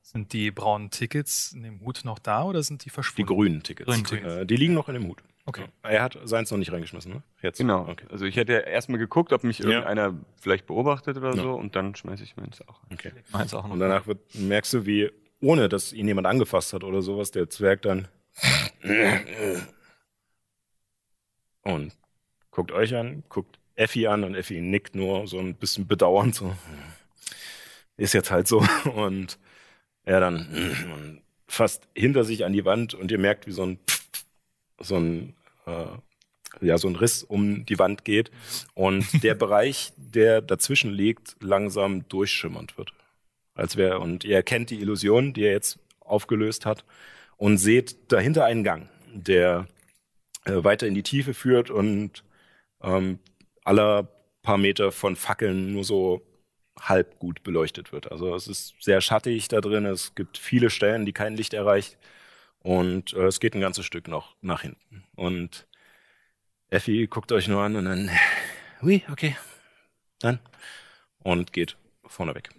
Sind die braunen Tickets in dem Hut noch da oder sind die Die verschwunden? grünen Tickets. Grünen Tickets. Äh, die liegen noch in dem Hut. Okay. Er hat seins noch nicht reingeschmissen, ne? Jetzt. Genau. Okay. Also ich hätte erstmal geguckt, ob mich Ja. irgendeiner vielleicht beobachtet oder Ja. so und dann schmeiße ich meins auch. rein. okay. Meins auch noch. Und danach wird, merkst du, wie, ohne dass ihn jemand angefasst hat oder sowas, der Zwerg dann und guckt euch an, guckt Effi an und Effi nickt nur so ein bisschen bedauernd, so ist jetzt halt so. Und er dann und fast hinter sich an die Wand und ihr merkt, wie so ein so ein äh, ja so ein Riss um die Wand geht und der Bereich, der dazwischen liegt, langsam durchschimmernd wird als wäre und ihr erkennt die Illusion, die er jetzt aufgelöst hat und seht dahinter einen Gang, der äh, weiter in die Tiefe führt und ähm, aller paar Meter von Fackeln nur so halb gut beleuchtet wird. Also es ist sehr schattig da drin, es gibt viele Stellen, die kein Licht erreicht und äh, es geht ein ganzes Stück noch nach hinten. Und Effi guckt euch nur an und dann, oui, okay, dann und geht vorne weg.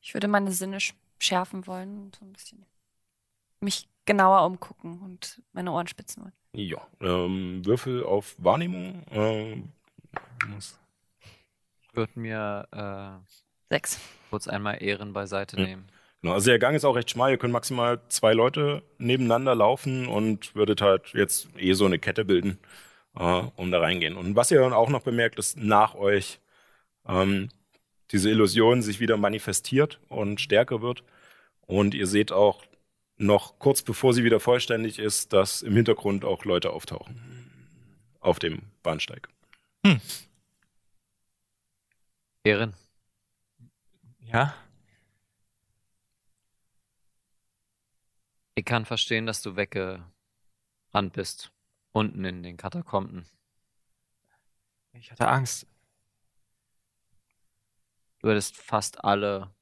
Ich würde meine Sinne sch- schärfen wollen und so ein bisschen mich genauer umgucken und meine Ohren spitzen wollen. Ja, ähm, Würfel auf Wahrnehmung. Ähm, muss- Ich würde mir äh, Sechs. kurz einmal Ehren beiseite Ja. nehmen. genau, also der Gang ist auch recht schmal. Ihr könnt maximal zwei Leute nebeneinander laufen und würdet halt jetzt eh so eine Kette bilden, äh, um da reingehen. Und was ihr dann auch noch bemerkt, ist nach euch ähm, diese Illusion sich wieder manifestiert und stärker wird. Und ihr seht auch noch kurz bevor sie wieder vollständig ist, dass im Hintergrund auch Leute auftauchen. Auf dem Bahnsteig. Ehren, Ja? ich kann verstehen, dass du weggerannt bist. Unten in den Katakomben. Ich hatte Angst. Du hättest fast alle.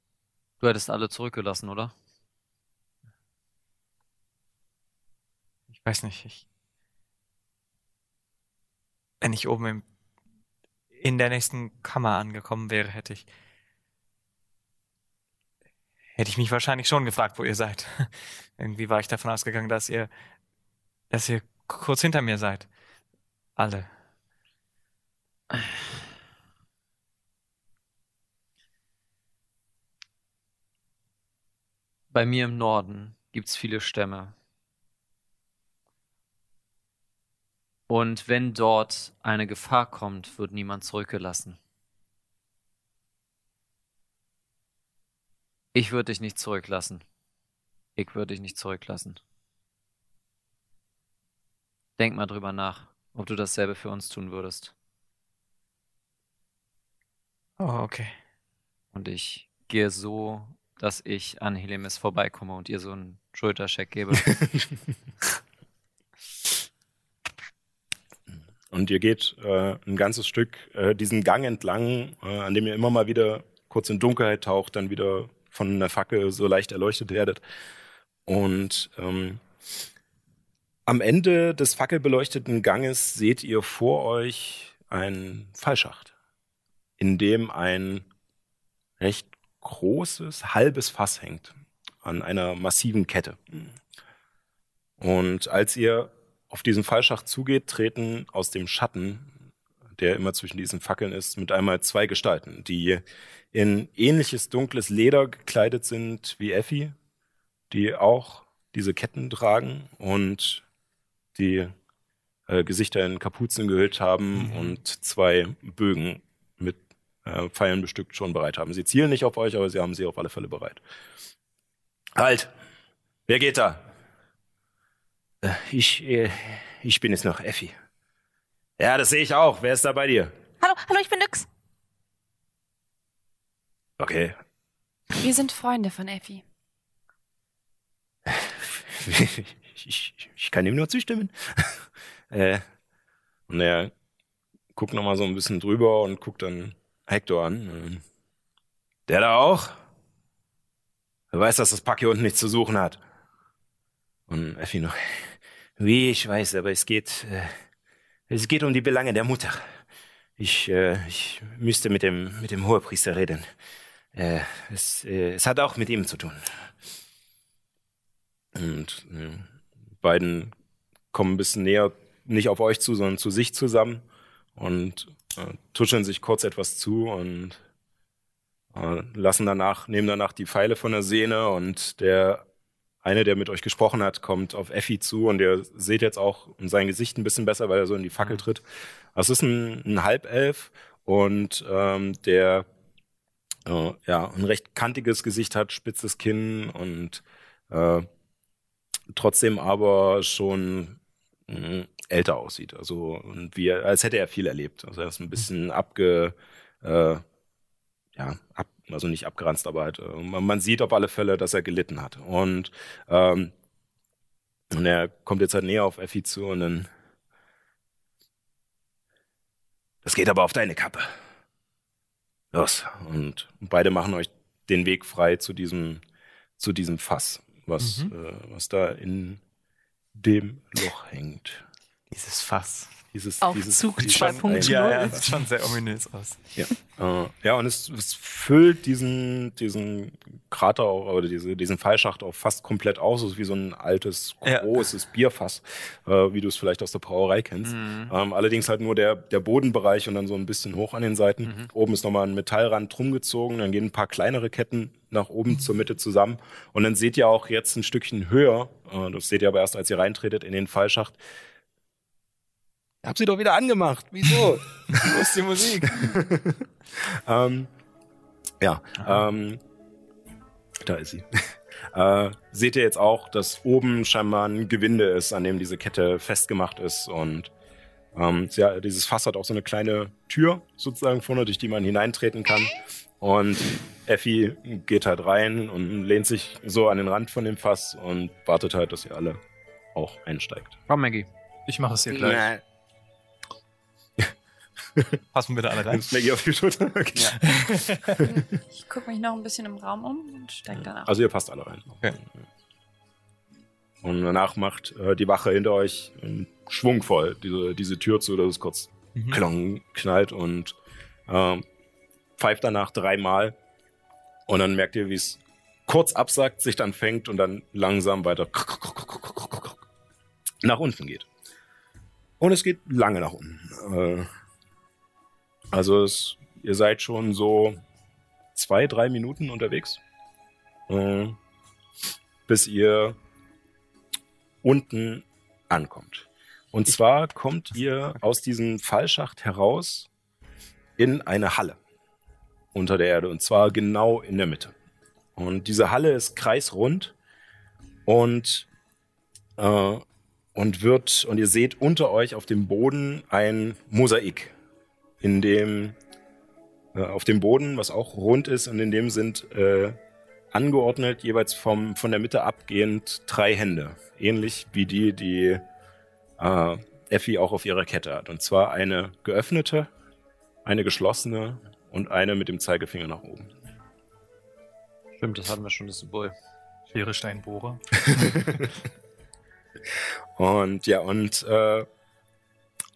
Du hättest alle zurückgelassen, oder? Ich weiß nicht, ich. Wenn ich oben im, in der nächsten Kammer angekommen wäre, hätte ich. Hätte ich mich wahrscheinlich schon gefragt, wo ihr seid. Irgendwie war ich davon ausgegangen, dass ihr. dass ihr kurz hinter mir seid. Alle. Bei mir im Norden gibt's viele Stämme. Und wenn dort eine Gefahr kommt, wird niemand zurückgelassen. Ich würde dich nicht zurücklassen. Ich würde dich nicht zurücklassen. Denk mal drüber nach, ob du dasselbe für uns tun würdest. Oh, okay. Und ich gehe so, dass ich an Helemis vorbeikomme und ihr so einen Schultercheck gebe. Und ihr geht äh, ein ganzes Stück äh, diesen Gang entlang, äh, an dem ihr immer mal wieder kurz in Dunkelheit taucht, dann wieder von einer Fackel so leicht erleuchtet werdet. Und ähm, am Ende des fackelbeleuchteten Ganges seht ihr vor euch einen Fallschacht, in dem ein recht großes, halbes Fass hängt an einer massiven Kette. Und als ihr auf diesen Fallschacht zugeht, treten aus dem Schatten, der immer zwischen diesen Fackeln ist, mit einmal zwei Gestalten, die in ähnliches dunkles Leder gekleidet sind wie Effi, die auch diese Ketten tragen und die äh, Gesichter in Kapuzen gehüllt haben und zwei Bögen äh, Pfeilen bestückt schon bereit haben. Sie zielen nicht auf euch, aber sie haben sie auf alle Fälle bereit. Halt! Wer geht da? Äh, Ich, äh, ich bin es noch, Effi. Ja, das sehe ich auch. Wer ist da bei dir? Hallo, hallo, ich bin Nyx. Okay. Wir sind Freunde von Effi. ich, ich, ich kann ihm nur zustimmen. äh, und er guckt noch mal so ein bisschen drüber und guckt dann Hector an. Der da auch? Er weiß, dass das Pack hier unten nichts zu suchen hat. Und Effi noch. Wie, ich weiß, aber es geht, äh, es geht um die Belange der Mutter. Ich, äh, ich müsste mit dem, mit dem Hohepriester reden. Äh, es, äh, es hat auch mit ihm zu tun. Und äh, beiden kommen ein bisschen näher nicht auf euch zu, sondern zu sich zusammen und äh, tuscheln sich kurz etwas zu und äh, lassen danach, nehmen danach die Pfeile von der Sehne und der eine, der mit euch gesprochen hat, kommt auf Effi zu und ihr seht jetzt auch sein Gesicht ein bisschen besser, weil er so in die Fackel tritt. Das ist ein, ein Halbelf und ähm, der äh, ja ein recht kantiges Gesicht hat, spitzes Kinn und äh, trotzdem aber schon mh, älter aussieht. Also und wie als hätte er viel erlebt. Also er ist ein bisschen abge äh, ja, ab, also nicht abgeranzt, aber halt, äh, man, man sieht auf alle Fälle, dass er gelitten hat. Und, ähm, und er kommt jetzt halt näher auf Effi zu und dann. Das geht aber auf deine Kappe. Los. Und beide machen euch den Weg frei zu diesem, zu diesem Fass, was, Mhm. äh, was da in dem Loch hängt. Dieses Fass. Dieses, Auf dieses, Zug dieses 2.0. Ja, ja, sieht schon sehr ominös aus. Ja, äh, ja und es, es füllt diesen, diesen Krater auch, oder diese, diesen Fallschacht auch fast komplett aus. Es ist wie so ein altes, Ja. großes Bierfass, äh, wie du es vielleicht aus der Brauerei kennst. Mhm. Ähm, allerdings halt nur der, der Bodenbereich und dann so ein bisschen hoch an den Seiten. Mhm. Oben ist nochmal ein Metallrand drum gezogen, dann gehen ein paar kleinere Ketten nach oben zur Mitte zusammen. Und dann seht ihr auch jetzt ein Stückchen höher, äh, das seht ihr aber erst, als ihr reintretet in den Fallschacht. Ich hab sie doch wieder angemacht. Wieso? Wo ist die Musik? ähm, ja, ähm, da ist sie. äh, seht ihr jetzt auch, dass oben scheinbar ein Gewinde ist, an dem diese Kette festgemacht ist und ähm, ja, dieses Fass hat auch so eine kleine Tür sozusagen vorne, durch die man hineintreten kann. Und Effi geht halt rein und lehnt sich so an den Rand von dem Fass und wartet halt, dass ihr alle auch einsteigt. Komm, Maggie. Ich mache es dir gleich. Passen wir da alle rein? Nimmst Maggie auf die Schulter? Okay. Ich gucke mich noch ein bisschen im Raum um und steig danach. Also ihr passt alle rein. Okay. Und danach macht äh, die Wache hinter euch schwungvoll diese, diese Tür zu, dass es kurz Mhm. klong, knallt und ähm, pfeift danach dreimal. Und dann merkt ihr, wie es kurz absackt, sich dann fängt und dann langsam weiter nach unten geht. Und es geht lange nach unten. Äh, also es, ihr seid schon so zwei, drei Minuten unterwegs, äh, bis ihr unten ankommt. Und zwar kommt ihr aus diesem Fallschacht heraus in eine Halle unter der Erde und zwar genau in der Mitte. Und diese Halle ist kreisrund und äh, und wird und ihr seht unter euch auf dem Boden ein Mosaik, in dem äh, auf dem Boden, was auch rund ist und in dem sind äh, angeordnet jeweils vom von der Mitte abgehend drei Hände, ähnlich wie die, die äh, Effi auch auf ihrer Kette hat. Und zwar eine geöffnete, eine geschlossene und eine mit dem Zeigefinger nach oben. Stimmt, das hatten wir schon, das Symbol. Schere, Stein, Bohrer. Und ja, und, äh,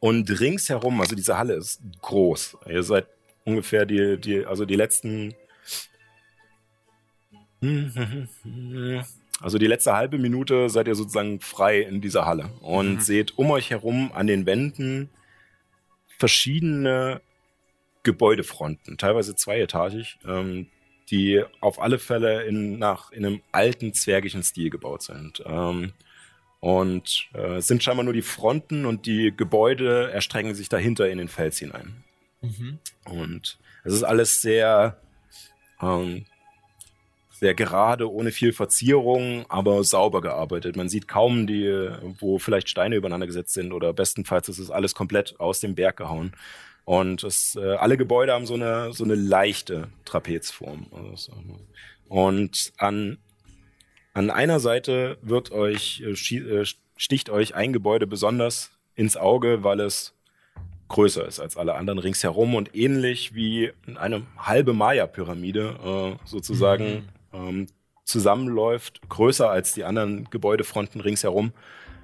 und ringsherum, also diese Halle ist groß. Ihr seid ungefähr die, die, also die letzten, also die letzte halbe Minute seid ihr sozusagen frei in dieser Halle und Mhm. seht um euch herum an den Wänden verschiedene Gebäudefronten, teilweise zweietagig, ähm, die auf alle Fälle in, nach, in einem alten zwergischen Stil gebaut sind. Ähm, und äh, es sind scheinbar nur die Fronten und die Gebäude erstrecken sich dahinter in den Fels hinein. Mhm. Und es ist alles sehr, ähm, sehr gerade, ohne viel Verzierung, aber sauber gearbeitet. Man sieht kaum die, wo vielleicht Steine übereinander gesetzt sind oder bestenfalls ist es alles komplett aus dem Berg gehauen. Und es, äh, alle Gebäude haben so eine, so eine leichte Trapezform. Also ähm, Und an, an einer Seite wird euch, äh, äh, sticht euch ein Gebäude besonders ins Auge, weil es größer ist als alle anderen ringsherum und ähnlich wie eine halbe Maya-Pyramide äh, sozusagen ähm, zusammenläuft, größer als die anderen Gebäudefronten ringsherum,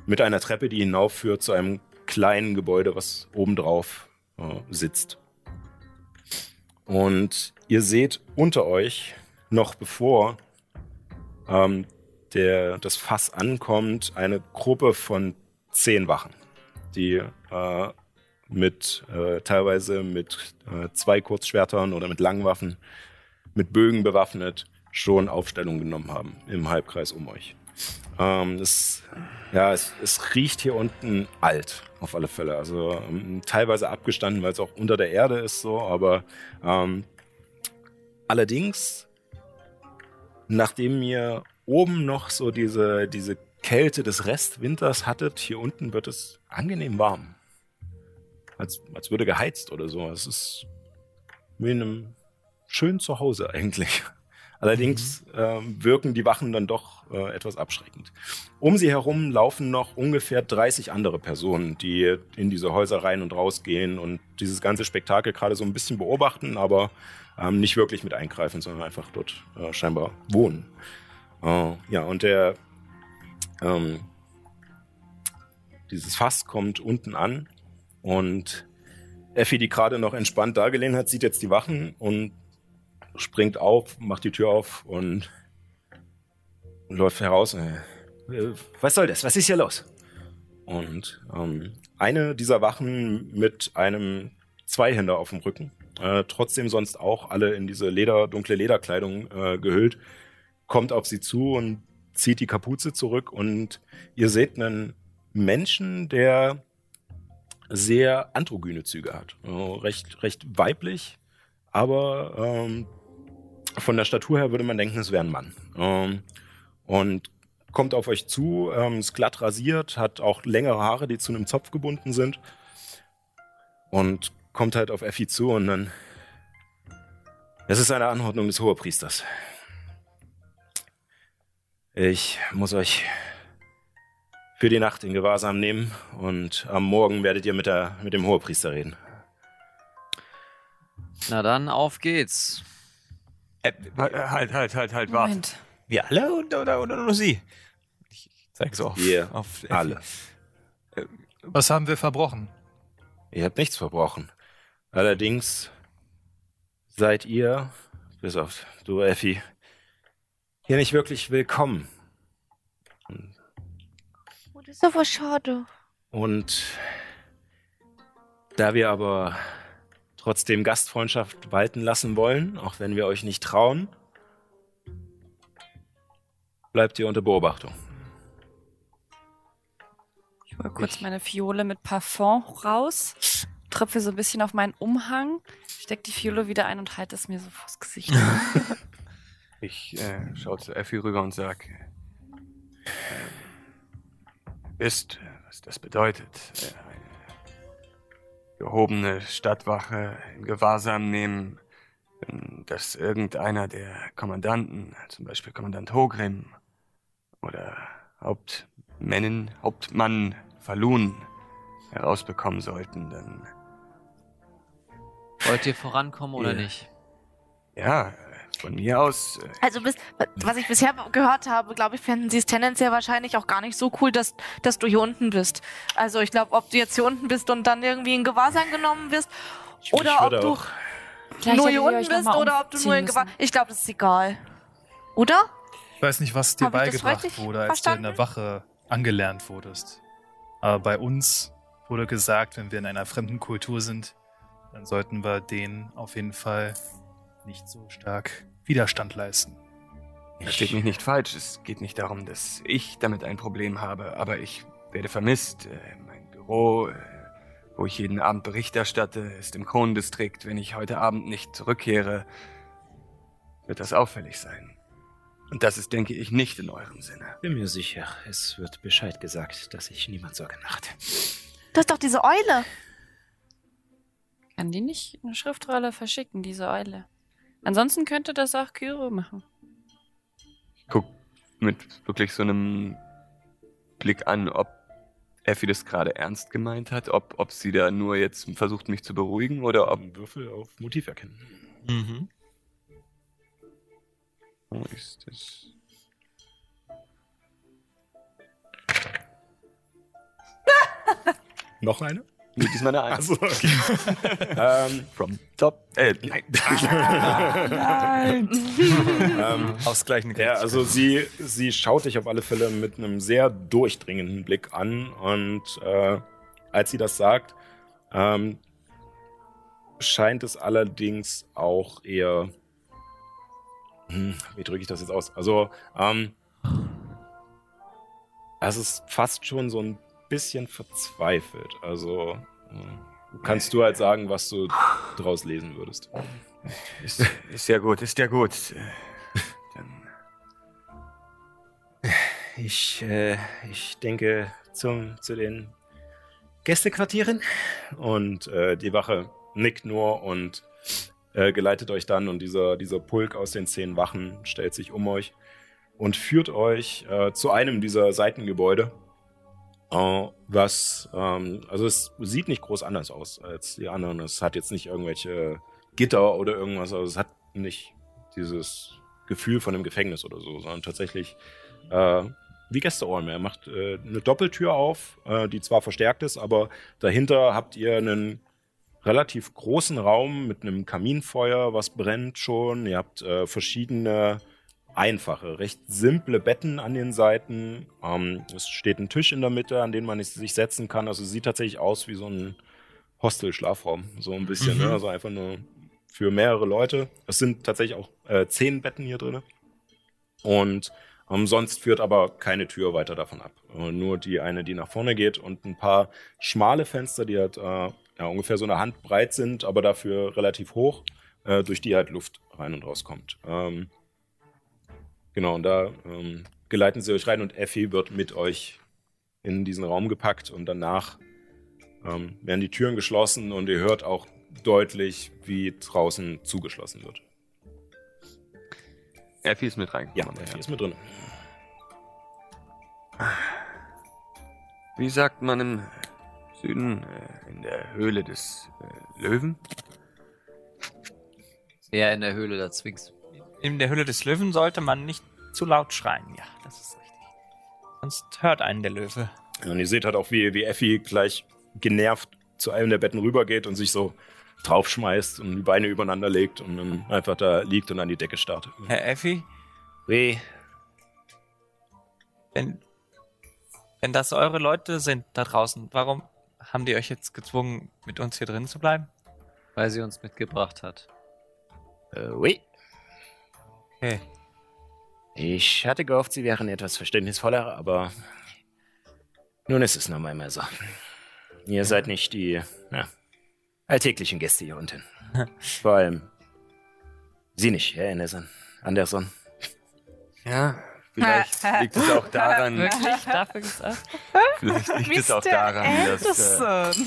mit einer Treppe, die hinaufführt zu einem kleinen Gebäude, was obendrauf äh, sitzt. Und ihr seht unter euch, noch bevor ähm, der, das Fass ankommt, eine Gruppe von zehn Wachen, die äh, mit äh, teilweise mit äh, zwei Kurzschwertern oder mit Langwaffen, mit Bögen bewaffnet, schon Aufstellung genommen haben im Halbkreis um euch. Ähm, es, ja, es, es riecht hier unten alt, auf alle Fälle. Also ähm, teilweise abgestanden, weil es auch unter der Erde ist so, aber ähm, allerdings, nachdem ihr oben noch so diese, diese Kälte des Restwinters hattet, hier unten wird es angenehm warm. Als, als würde geheizt oder so. Es ist wie in einem schönen Zuhause eigentlich. Allerdings ähm, wirken die Wachen dann doch äh, etwas abschreckend. Um sie herum laufen noch ungefähr 30 andere Personen, die in diese Häuser rein und raus gehen und dieses ganze Spektakel gerade so ein bisschen beobachten, aber ähm, nicht wirklich mit eingreifen, sondern einfach dort äh, scheinbar wohnen. Äh, ja, und der ähm, dieses Fass kommt unten an und Effi, die gerade noch entspannt dagelehnt hat, sieht jetzt die Wachen und springt auf, macht die Tür auf und läuft heraus. Äh, Was soll das? Was ist hier los? Und ähm, eine dieser Wachen mit einem Zweihänder auf dem Rücken, äh, trotzdem sonst auch alle in diese Leder, dunkle Lederkleidung äh, gehüllt, kommt auf sie zu und zieht die Kapuze zurück und ihr seht einen Menschen, der sehr androgyne Züge hat. Recht, recht weiblich, aber ähm, von der Statur her würde man denken, es wäre ein Mann. Ähm, und kommt auf euch zu, ähm, ist glatt rasiert, hat auch längere Haare, die zu einem Zopf gebunden sind. Und kommt halt auf Effi zu und dann. Es ist eine Anordnung des Hohepriesters. Ich muss euch für die Nacht in Gewahrsam nehmen und am Morgen werdet ihr mit, der, mit dem Hohepriester reden. Na dann, auf geht's. Äh, halt, halt, halt, halt, warte. Wir alle oder, oder, oder nur sie? Ich zeig so auf, Ihr auf alle. Was haben wir verbrochen? Ihr habt nichts verbrochen. Allerdings seid ihr, bis auf du, Effi, hier nicht wirklich willkommen. Oh, das ist aber schade. Und da wir aber trotzdem Gastfreundschaft walten lassen wollen, auch wenn wir euch nicht trauen, bleibt ihr unter Beobachtung. Ich hole kurz meine Fiole mit Parfum raus, tröpfe so ein bisschen auf meinen Umhang, steck die Fiole wieder ein und halte es mir so vors Gesicht. Ich äh, schaue zu Effi rüber und sage, äh, wisst, was das bedeutet. Äh, eine gehobene Stadtwache in Gewahrsam nehmen, dass irgendeiner der Kommandanten, zum Beispiel Kommandant Hogrim oder Hauptmännin, Hauptmann Falun herausbekommen sollten, dann Wollt ihr vorankommen oder Ja. nicht? ja, von mir aus äh, Also bis, was ich bisher gehört habe, glaube ich, fänden sie es tendenziell wahrscheinlich auch gar nicht so cool, dass, dass du hier unten bist. Also ich glaube, ob du jetzt hier unten bist und dann irgendwie in Gewahrsam genommen wirst Ich oder ob würde du auch- nur hier unten bist oder ob du nur in. Gewahrsam... Ich glaube, das ist egal. Oder? Ich weiß nicht, was dir Hab ich beigebracht wurde, als du in der verstanden? Wache angelernt wurdest. Aber bei uns wurde gesagt, wenn wir in einer fremden Kultur sind, dann sollten wir denen auf jeden Fall nicht so stark Widerstand leisten. Versteht mich nicht falsch, es geht nicht darum, dass ich damit ein Problem habe, aber ich werde vermisst. Äh, Mein Büro, äh, wo ich jeden Abend Bericht erstatte, ist im Kronendistrikt. Wenn ich heute Abend nicht zurückkehre, wird das auffällig sein. Und das ist, denke ich, nicht in eurem Sinne. Bin mir sicher, es wird Bescheid gesagt, dass sich niemand Sorge macht. Du hast doch diese Eule. Kann die nicht eine Schriftrolle verschicken, diese Eule? Ansonsten könnte das auch Kyro machen. Guck mit wirklich so einem Blick an, ob Effi das gerade ernst gemeint hat, ob, ob sie da nur jetzt versucht, mich zu beruhigen oder ob. Ein Würfel auf Motiv erkennen. Mhm. Wo ist das? Noch eine? Nee, diesmal eine Eins. Achso, okay. ähm, From top. Äh, nein. ähm, Ausgleichende Ja, also sie, sie schaut dich auf alle Fälle mit einem sehr durchdringenden Blick an und äh, als sie das sagt, ähm, scheint es allerdings auch eher. Hm, wie drücke ich das jetzt aus? Also, ähm, es ist fast schon so ein bisschen verzweifelt. Also, äh, kannst du halt sagen, was du draus lesen würdest. Ist, ist ja gut, ist ja gut. Dann Ich, äh, ich denke zum, zu den Gästequartieren. Und äh, die Wache nickt nur und äh, geleitet euch dann und dieser, dieser Pulk aus den zehn Wachen stellt sich um euch und führt euch äh, zu einem dieser Seitengebäude. Äh, was, ähm, also es sieht nicht groß anders aus als die anderen. Es hat jetzt nicht irgendwelche Gitter oder irgendwas, also es hat nicht dieses Gefühl von einem Gefängnis oder so, sondern tatsächlich äh, wie Gästeräume. Er macht äh, eine Doppeltür auf, äh, die zwar verstärkt ist, aber dahinter habt ihr einen relativ großen Raum mit einem Kaminfeuer, was brennt schon. Ihr habt äh, verschiedene einfache, recht simple Betten an den Seiten. Ähm, es steht ein Tisch in der Mitte, an den man sich setzen kann. Also es sieht tatsächlich aus wie so ein Hostel-Schlafraum, so ein bisschen. Mhm. Ne? Also einfach nur für mehrere Leute. Es sind tatsächlich auch äh, zehn Betten hier drin. Und ähm, sonst führt aber keine Tür weiter davon ab. Äh, nur die eine, die nach vorne geht und ein paar schmale Fenster, die halt äh, ja, ungefähr so eine Hand breit sind, aber dafür relativ hoch, äh, durch die halt Luft rein und rauskommt. Ähm, genau, und da ähm, geleiten sie euch rein und Effi wird mit euch in diesen Raum gepackt und danach ähm, werden die Türen geschlossen und ihr hört auch deutlich, wie draußen zugeschlossen wird. Effi ist mit Ja, reingekommen. Effi ist mit drin. Wie sagt man im Süden? Äh, in der Höhle des äh, Löwen? Eher in der Höhle der Sphinx. In der Hülle des Löwen sollte man nicht zu laut schreien. Ja, das ist richtig. Sonst hört einen der Löwe. Und ihr seht halt auch, wie, wie Effi gleich genervt zu einem der Betten rübergeht und sich so draufschmeißt und die Beine übereinander legt und dann einfach da liegt und an die Decke starrt. Herr Effi, Wie? wenn, wenn das eure Leute sind da draußen, warum haben die euch jetzt gezwungen, mit uns hier drin zu bleiben? Weil sie uns mitgebracht hat. Äh, oui. Okay. Ich hatte gehofft, sie wären etwas verständnisvoller, aber nun ist es nun einmal so. Ihr seid nicht die ja, alltäglichen Gäste hier unten. Vor allem Sie nicht, Herr Anderson. Anderson. Ja, vielleicht liegt es auch daran, Wirklich? Dafür gibt's auch. vielleicht liegt es auch daran, dass äh, Anderson.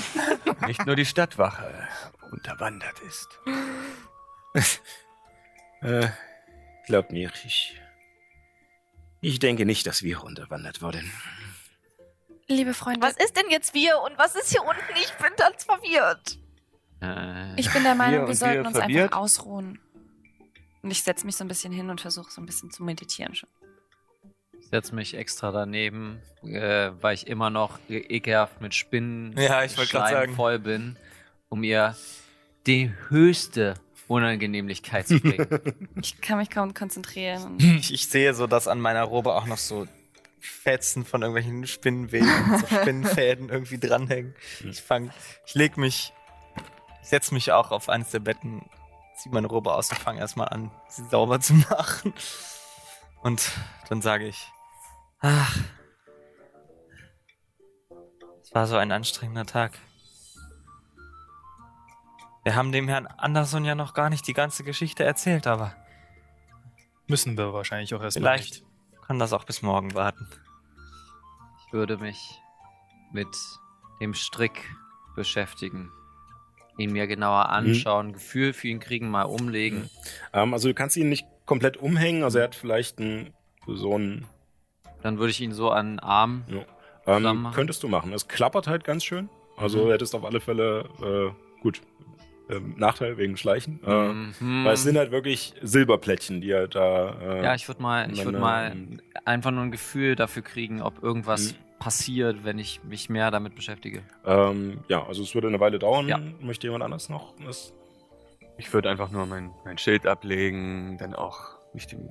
nicht nur die Stadtwache unterwandert ist. Äh, glaubt mir, ich. Ich denke nicht, dass wir unterwandert wurden. Liebe Freunde, Was ist denn jetzt wir und was ist hier unten? Ich bin ganz verwirrt. Äh, ich bin der Meinung, und wir sollten wir uns verwirrt? einfach ausruhen. Und ich setze mich so ein bisschen hin und versuche so ein bisschen zu meditieren schon. ich setze mich extra daneben, äh, weil ich immer noch e- ekelhaft mit Spinnen Ja, ich voll bin, um ihr die höchste Unangenehmlichkeit zu bringen. Ich kann mich kaum konzentrieren. Ich, ich sehe so, dass an meiner Robe auch noch so Fetzen von irgendwelchen Spinnenweben, so Spinnenfäden irgendwie dranhängen. Ich fang, ich leg mich, ich setz mich auch auf eines der Betten, zieh meine Robe aus und fange erstmal an, sie sauber zu machen. Und dann sage ich, ach, es war so ein anstrengender Tag. Wir haben dem Herrn Anderson ja noch gar nicht die ganze Geschichte erzählt, aber Müssen wir wahrscheinlich auch erstmal vielleicht kann das auch bis morgen warten. Ich würde mich mit dem Strick beschäftigen. Ihn mir genauer anschauen, Gefühl für ihn kriegen, mal umlegen. Ähm, also du kannst ihn nicht komplett umhängen, also er hat vielleicht einen, so einen, Dann würde ich ihn so an den Arm. ja, ähm, machen? könntest du machen. Es klappert halt ganz schön. Also Mhm. du hättest auf alle Fälle, äh, gut, ähm, Nachteil wegen Schleichen. Äh, Mhm. Weil es sind halt wirklich Silberplättchen, die halt da. Äh, Ja, ich würde mal, ich würde mal einfach nur ein Gefühl dafür kriegen, ob irgendwas Mhm. passiert, wenn ich mich mehr damit beschäftige. ähm, ja, also es würde eine Weile dauern. Ja. Möchte jemand anders noch? Das, Ich würde einfach nur mein, mein Schild ablegen, dann auch mich dem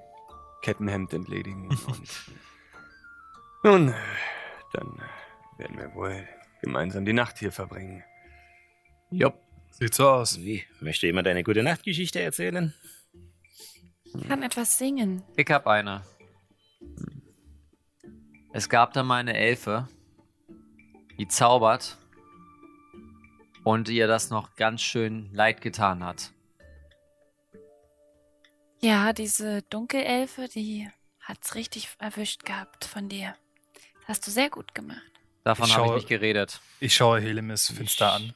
Kettenhemd entledigen. und nun, dann werden wir wohl gemeinsam die Nacht hier verbringen. Jupp. Sieht so aus. Wie? Möchte jemand eine gute Nachtgeschichte erzählen? Ich kann etwas singen. Ich hab eine. Es gab da mal eine Elfe, die zaubert und ihr das noch ganz schön leid getan hat. Ja, diese Dunkelelfe, die hat's richtig erwischt gehabt von dir. Das hast du sehr gut gemacht. Davon habe ich nicht geredet. Ich schaue Helemis finster an.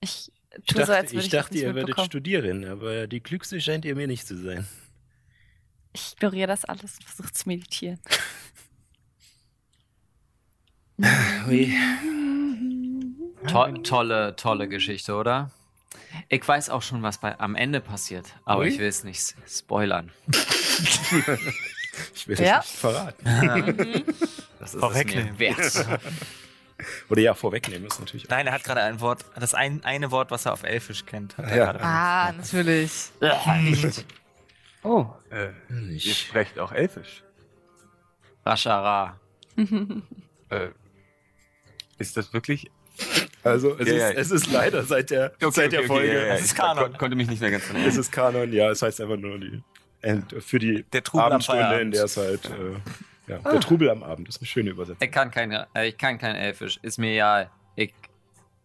Ich Ich dachte, so, als würde ich ich, dachte ihr werdet studieren, aber die klügste scheint ihr mir nicht zu sein. Ich ignoriere das alles und versuche zu meditieren. To tolle, tolle Geschichte, oder? Ich weiß auch schon, was bei, am Ende passiert, aber Ui. ich will es nicht spoilern. Ich will Ja. es nicht verraten. Das ist es mir wert. Oder ja, vorwegnehmen ist natürlich auch. Nein, er hat gerade ein Wort, das ein, eine Wort, was er auf Elfisch kennt. Hat er Ja. gerade Ah, natürlich. Oh, äh, ihr Nicht. sprecht auch Elfisch. Raschara. Äh, ist das wirklich? Also es, Ja, ist, ja. es ist leider seit der, seit der Folge. ja, ja. Es ist Ich Kanon. kon- konnte mich nicht mehr ganz dran Es erinnern. ist Kanon, ja, es heißt einfach nur die and, für die Der Abendstunde, in der es halt äh, ja, der Trubel am Abend ist eine schöne Übersetzung. Ich kann kein, äh, ich kann kein Elfisch. Ist mir egal. Ich,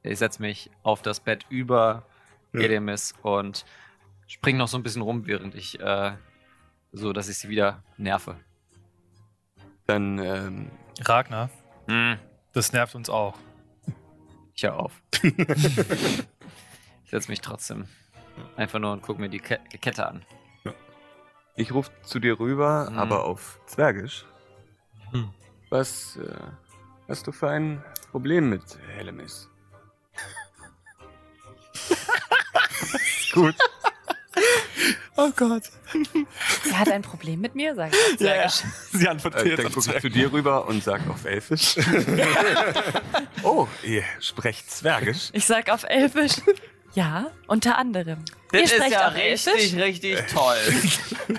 ich setze mich auf das Bett über Ja. Edemis und spring noch so ein bisschen rum, während ich, äh, so dass ich sie wieder nerve. Dann, ähm, Ragnar, Hm, das nervt uns auch. ich hör auf. ich setze mich trotzdem einfach nur und guck mir die Ke Kette an. ich rufe zu dir rüber, Mhm. aber auf Zwergisch. Hm. Was äh, hast du für ein Problem mit Helemis? Gut. Oh Gott. Er hat ein Problem mit mir, sag ich. Ja, ja. Sie antwortet Äh, dann auf gucke ich zu dir rüber und sag auf Elfisch. oh, ihr sprecht Zwergisch. Ich sag auf Elfisch. Ja, unter anderem. Ihr Das ist sprecht ja auch Elfisch? richtig, richtig toll.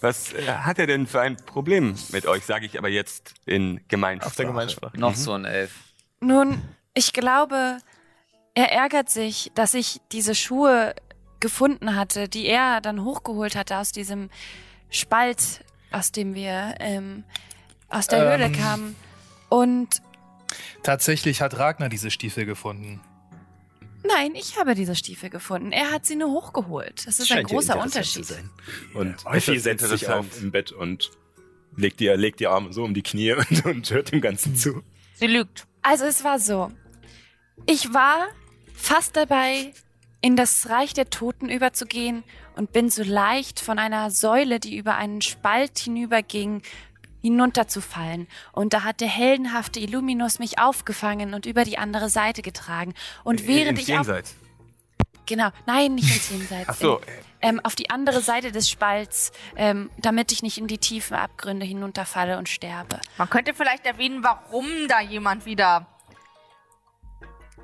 Was äh, hat er denn für ein Problem mit euch? Sage ich aber jetzt in Gemeinsprache. Auf der Gemeinsprache. noch so ein Elf. Nun, ich glaube, er ärgert sich, dass ich diese Schuhe gefunden hatte, die er dann hochgeholt hatte aus diesem Spalt, aus dem wir ähm, aus der Höhle Ähm. kamen. Und Tatsächlich hat Ragnar diese Stiefel gefunden. Nein, ich habe diese Stiefel gefunden. Er hat sie nur hochgeholt. Das ist ein Scheint ihr großer Unterschied. zu sein. Und äußerst Effi setzt sich auf im Bett und legt die, legt die Arme so um die Knie und, und hört dem Ganzen zu. Sie lügt. Also es war so. Ich war fast dabei, in das Reich der Toten überzugehen und bin so leicht von einer Säule, die über einen Spalt hinüberging, hinunterzufallen. Und da hat der heldenhafte Illuminus mich aufgefangen und über die andere Seite getragen. Und während Ins ich auf, Jenseits. genau, nein, nicht ins Jenseits, Ach so, ähm, auf die andere Seite des Spalts, ähm, damit ich nicht in die tiefen Abgründe hinunterfalle und sterbe. Man könnte vielleicht erwähnen, warum da jemand wieder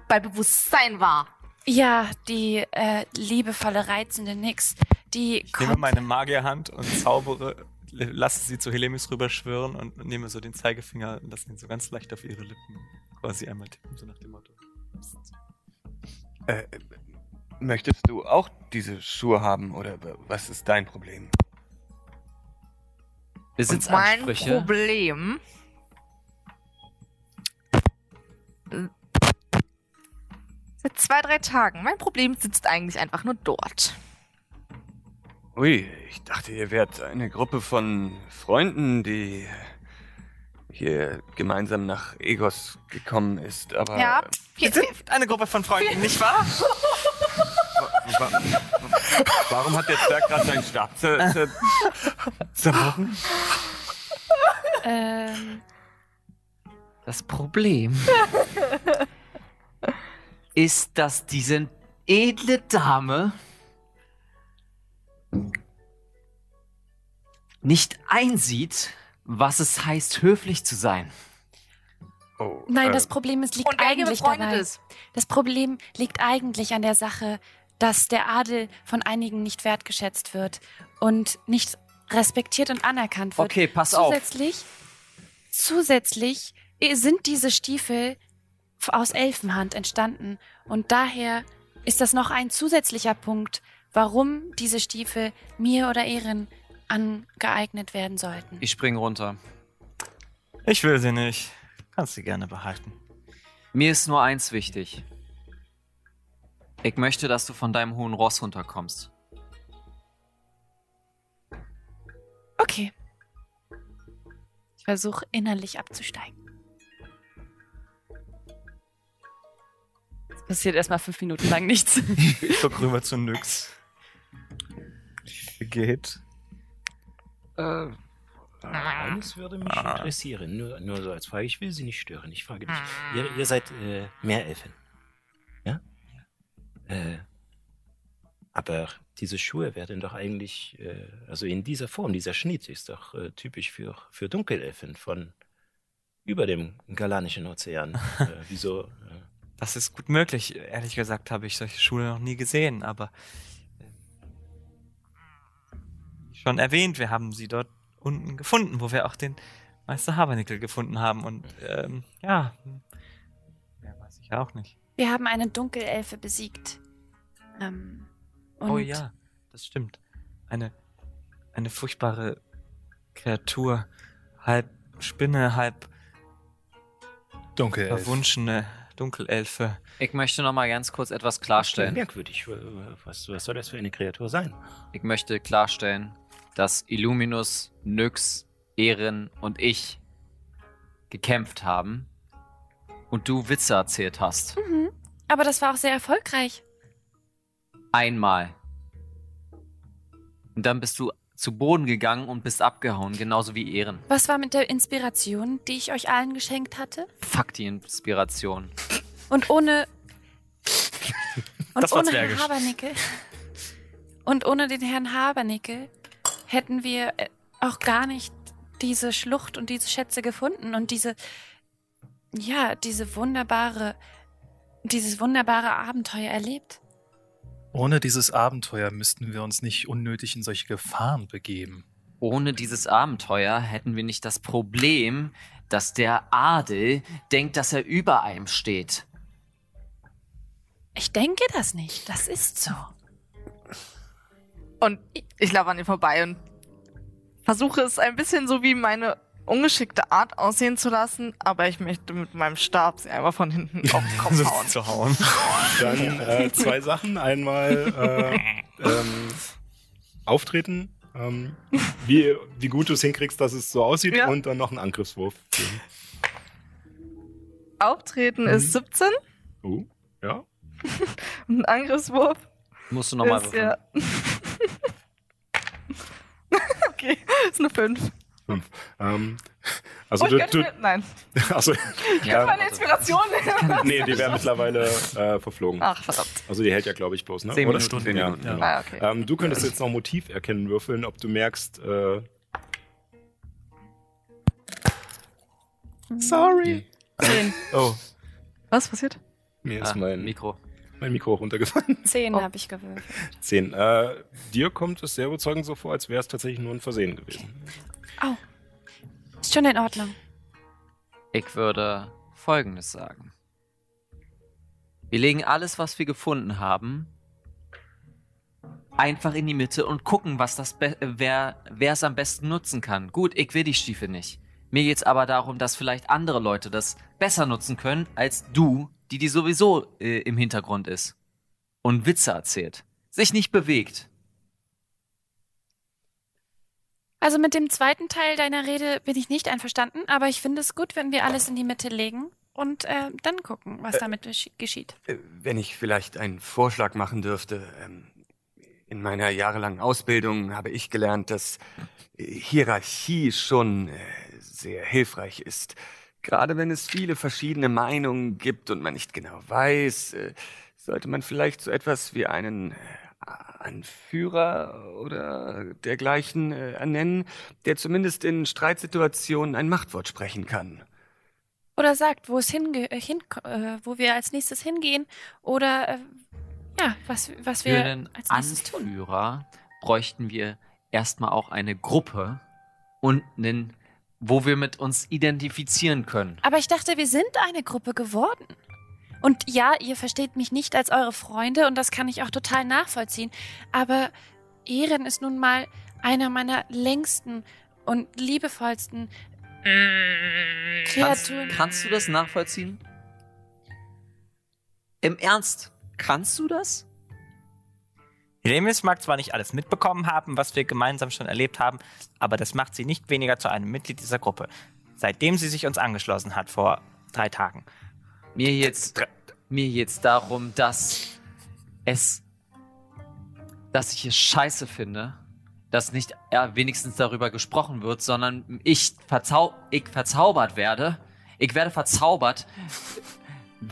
bei Bewusstsein war. Ja, die äh, liebevolle, reizende Nix, die Ich nehme meine Magierhand und zaubere, lasse sie zu Helemis rüberschwirren und nehme so den Zeigefinger und lasse ihn so ganz leicht auf ihre Lippen quasi einmal tippen, so nach dem Motto. äh, möchtest du auch diese Schuhe haben oder was ist dein Problem? Mein Besitzansprüche. Problem. Seit zwei, drei Tagen. Mein Problem sitzt eigentlich einfach nur dort. Ui, ich dachte, ihr wärt eine Gruppe von Freunden, die hier gemeinsam nach Egos gekommen ist, aber Ja, Wir sind eine Gruppe von Freunden, nicht wahr? wa warum hat der Zwerg gerade seinen Stab zer zer zerbrochen? ähm, Das Problem ist, dass diese edle Dame nicht einsieht, was es heißt, höflich zu sein. Oh, nein, äh, das Problem ist, liegt eigentlich dabei. ist. Das Problem liegt eigentlich an der Sache, dass der Adel von einigen nicht wertgeschätzt wird und nicht respektiert und anerkannt wird. Okay, pass auf. zusätzlich, Zusätzlich sind diese Stiefel aus Elfenhand entstanden. Und daher ist das noch ein zusätzlicher Punkt, warum diese Stiefel mir oder Ehren angeeignet werden sollten. Ich spring runter. Ich will sie nicht. Kannst sie gerne behalten. Mir ist nur eins wichtig. Ich möchte, dass du von deinem hohen Ross runterkommst. Okay. Ich versuche innerlich abzusteigen. Es passiert erstmal fünf Minuten lang nichts. Ich guck rüber zu Nyx. Geht. Äh, eines würde mich interessieren, nur, nur so als Frage. Ich will Sie nicht stören. Ich frage dich. Ihr, ihr seid äh, Meerelfen. Ja? Äh, aber diese Schuhe werden doch eigentlich, äh, also in dieser Form, dieser Schnitt ist doch äh, typisch für, für Dunkelelfen von über dem Galanischen Ozean. äh, wieso? Äh, Das ist gut möglich. Ehrlich gesagt habe ich solche Schuhe noch nie gesehen, aber schon erwähnt, wir haben sie dort unten gefunden, wo wir auch den Meister Habernickel gefunden haben. Und ähm, ja, mehr weiß ich auch nicht. Wir haben eine Dunkelelfe besiegt. Ähm, und oh ja, das stimmt. Eine, eine furchtbare Kreatur. Halb Spinne, halb Dunkel. verwunschene Dunkelelfe. Ich möchte noch mal ganz kurz etwas klar, klarstellen. merkwürdig. Was, was soll das für eine Kreatur sein? Ich möchte klarstellen, dass Illuminus, Nyx, Ehren und ich gekämpft haben und du Witze erzählt hast. Mhm. Aber das war auch sehr erfolgreich. Einmal. Und dann bist du zu Boden gegangen und bist abgehauen, genauso wie Ehren. Was war mit der Inspiration, die ich euch allen geschenkt hatte? Fuck die Inspiration. Und ohne. Und Das war ohne. Herrn Habernickel. Und ohne den Herrn Habernickel hätten wir äh, auch gar nicht diese Schlucht und diese Schätze gefunden und diese. Ja, diese wunderbare. Dieses wunderbare Abenteuer erlebt. Ohne dieses Abenteuer müssten wir uns nicht unnötig in solche Gefahren begeben. Ohne dieses Abenteuer hätten wir nicht das Problem, dass der Adel denkt, dass er über einem steht. Ich denke das nicht. Das ist so. Und ich laufe an ihr vorbei und versuche es ein bisschen so wie meine ungeschickte Art aussehen zu lassen, aber ich möchte mit meinem Stab sie einmal von hinten auf den Kopf hauen. zu hauen. Dann äh, zwei Sachen. Einmal äh, ähm, auftreten, ähm, wie, wie gut du es hinkriegst, dass es so aussieht Ja. und dann noch einen Angriffswurf. Auftreten Mhm. ist 17 Oh, ja. und ein Angriffswurf Musst du nochmal ja... okay, ist eine 5. Fünf. Ähm, also oh, ich du, du mir, nein, also, ja, meine Inspiration. nee, die wäre mittlerweile äh, verflogen. Ach, verdammt. Also die hält ja, glaube ich, bloß, ne? Zehn Oder? Minuten. Zehn Ja. Minuten, genau. Ah, okay. Ähm, du könntest jetzt noch Motiv erkennen würfeln, ob du merkst, äh, Sorry. Zehn. Oh, Was passiert? Mir ist Ah, mein, Mikro. Mein Mikro runtergefallen. Zehn Oh. habe ich gewürfelt. Zehn. Äh, dir kommt es sehr überzeugend so vor, als wäre es tatsächlich nur ein Versehen gewesen. Ist schon in Ordnung. Ich würde Folgendes sagen. Wir legen alles, was wir gefunden haben, einfach in die Mitte und gucken, was das be wer wer es am besten nutzen kann. Gut, ich will die Stiefel nicht. Mir geht's aber darum, dass vielleicht andere Leute das besser nutzen können als du, die die sowieso äh, im Hintergrund ist und Witze erzählt, sich nicht bewegt. Also mit dem zweiten Teil deiner Rede bin ich nicht einverstanden, aber ich finde es gut, wenn wir alles in die Mitte legen und äh, dann gucken, was damit geschi- geschieht. Äh, Wenn ich vielleicht einen Vorschlag machen dürfte. ähm, In meiner jahrelangen Ausbildung habe ich gelernt, dass äh, Hierarchie schon äh, sehr hilfreich ist. Gerade wenn es viele verschiedene Meinungen gibt und man nicht genau weiß, äh, sollte man vielleicht so etwas wie einen äh, Anführer oder dergleichen äh, ernennen, der zumindest in Streitsituationen ein Machtwort sprechen kann. Oder sagt, wo es hinge hin äh, wo wir als nächstes hingehen oder äh, ja, was, was Für wir einen als nächstes tun. Anführer bräuchten wir erstmal auch eine Gruppe und einen wo wir mit uns identifizieren können. Aber ich dachte, wir sind eine Gruppe geworden. Und ja, ihr versteht mich nicht als eure Freunde und das kann ich auch total nachvollziehen. Aber Ehren ist nun mal einer meiner längsten und liebevollsten Kannst, Kreaturen. kannst du das nachvollziehen? Im Ernst, kannst du das? Remis mag zwar nicht alles mitbekommen haben, was wir gemeinsam schon erlebt haben, aber das macht sie nicht weniger zu einem Mitglied dieser Gruppe. Seitdem sie sich uns angeschlossen hat, vor drei Tagen. Mir jetzt, mir jetzt darum, dass es, dass ich es scheiße finde, dass nicht ja, wenigstens darüber gesprochen wird, sondern ich, verzau ich verzaubert werde. Ich werde verzaubert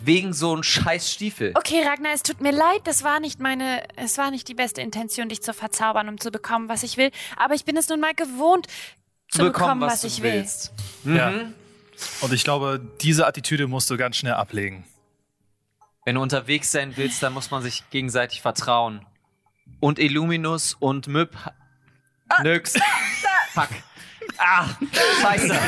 wegen so einem scheiß Stiefel. Okay, Ragnar, es tut mir leid, das war nicht meine, es war nicht die beste Intention, dich zu verzaubern, um zu bekommen, was ich will. Aber ich bin es nun mal gewohnt, zu bekommen, was, du ich will. willst. Ja. Mhm. Und ich glaube, diese Attitüde musst du ganz schnell ablegen. Wenn du unterwegs sein willst, dann muss man sich gegenseitig vertrauen. Und Illuminus und Müb. Nix. Fuck. Ah, scheiße.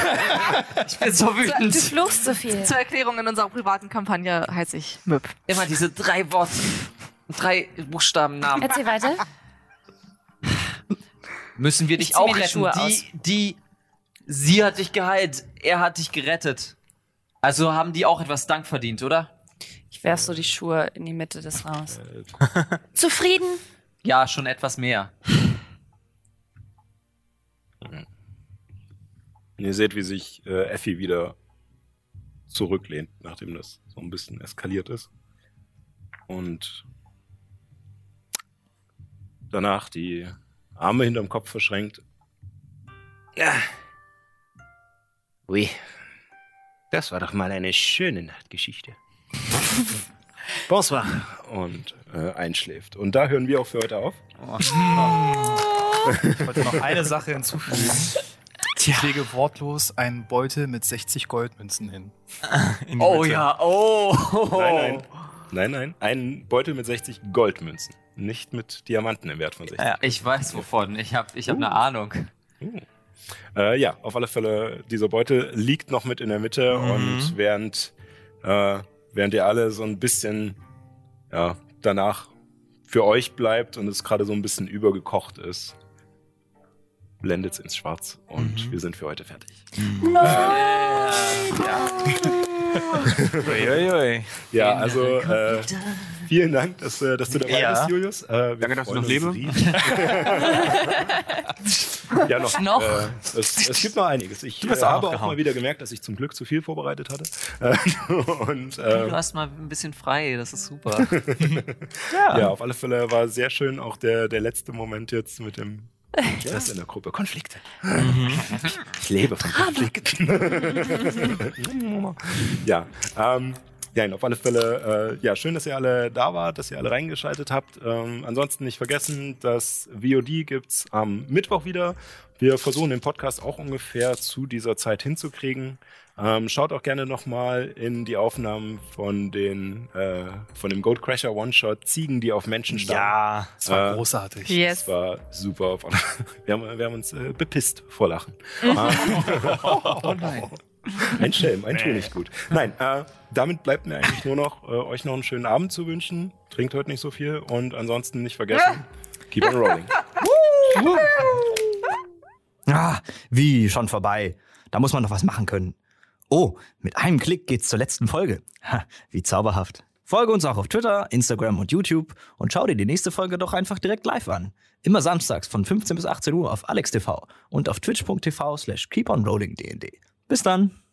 Ich bin so Du wütend. fluchst so viel. Zur Erklärung in unserer privaten Kampagne heiße ich Möb. Immer diese drei Worte, drei Buchstabennamen. Erzähl weiter. Müssen wir Ich dich mir auch die retten? Schuhe Die, die, sie hat dich geheilt, er hat dich gerettet. Also haben die auch etwas Dank verdient, oder? Ich werf so die Schuhe in die Mitte des Raums. Zufrieden? Ja, schon etwas mehr. Und ihr seht, wie sich äh, Effi wieder zurücklehnt, nachdem das so ein bisschen eskaliert ist. Und danach die Arme hinterm Kopf verschränkt. Ja. Ui. Das war doch mal eine schöne Nachtgeschichte. Bonsoir. Und äh, einschläft. Und da hören wir auch für heute auf. Ich wollte noch eine Sache hinzufügen. Ich lege wortlos einen Beutel mit 60 Goldmünzen hin. In die Oh Mitte. ja, oh. Nein, nein. Nein, nein. Ein Beutel mit 60 Goldmünzen. Nicht mit Diamanten im Wert von 60. Ja. Ich weiß wovon. Ich habe ich hab eine Ahnung. Äh, ja, auf alle Fälle, dieser Beutel liegt noch mit in der Mitte Mhm. und während, äh, während ihr alle so ein bisschen ja, danach für euch bleibt und es gerade so ein bisschen übergekocht ist, blendet es ins Schwarz und Mhm. wir sind für heute fertig. Uiuiui. Ja, also äh, vielen Dank, dass, äh, dass du dabei Ja. bist, Julius. Äh, wir Danke, dass freuen noch riesig. ja, noch. Noch? Äh, es, es gibt noch einiges. Ich Du äh, hast auch habe auch mal wieder gemerkt, dass ich zum Glück zu viel vorbereitet hatte. Äh, und Du äh, hast mal ein bisschen frei, das ist super. ja, auf alle Fälle war sehr schön auch der, der letzte Moment jetzt mit dem Stress in der Gruppe. Konflikte. Ich lebe von Konflikten. ja, ähm, ja, auf alle Fälle, äh, ja, schön, dass ihr alle da wart, dass ihr alle reingeschaltet habt. Ähm, ansonsten nicht vergessen, das VOD gibt's am Mittwoch wieder. Wir versuchen den Podcast auch ungefähr zu dieser Zeit hinzukriegen. Ähm, schaut auch gerne nochmal in die Aufnahmen von den äh, von dem Gold Crasher One-Shot Ziegen, die auf Menschen starren. Ja. Das war Äh, großartig. Yes. Das war super. Wir haben, wir haben uns äh, bepisst vor Lachen. oh nein. Ein Schelm, ein Tour nicht gut. Nein, äh, damit bleibt mir eigentlich nur noch, äh, euch noch einen schönen Abend zu wünschen. Trinkt heute nicht so viel und ansonsten nicht vergessen, keep on rolling. Ah, wie schon vorbei. Da muss man noch was machen können. Oh, mit einem Klick geht's zur letzten Folge. Ha, wie zauberhaft. Folge uns auch auf Twitter, Instagram und YouTube und schau dir die nächste Folge doch einfach direkt live an. Immer samstags von 15 bis 18 Uhr auf AlexTV und auf twitch.tv slash keeponrollingdnd. Bis dann.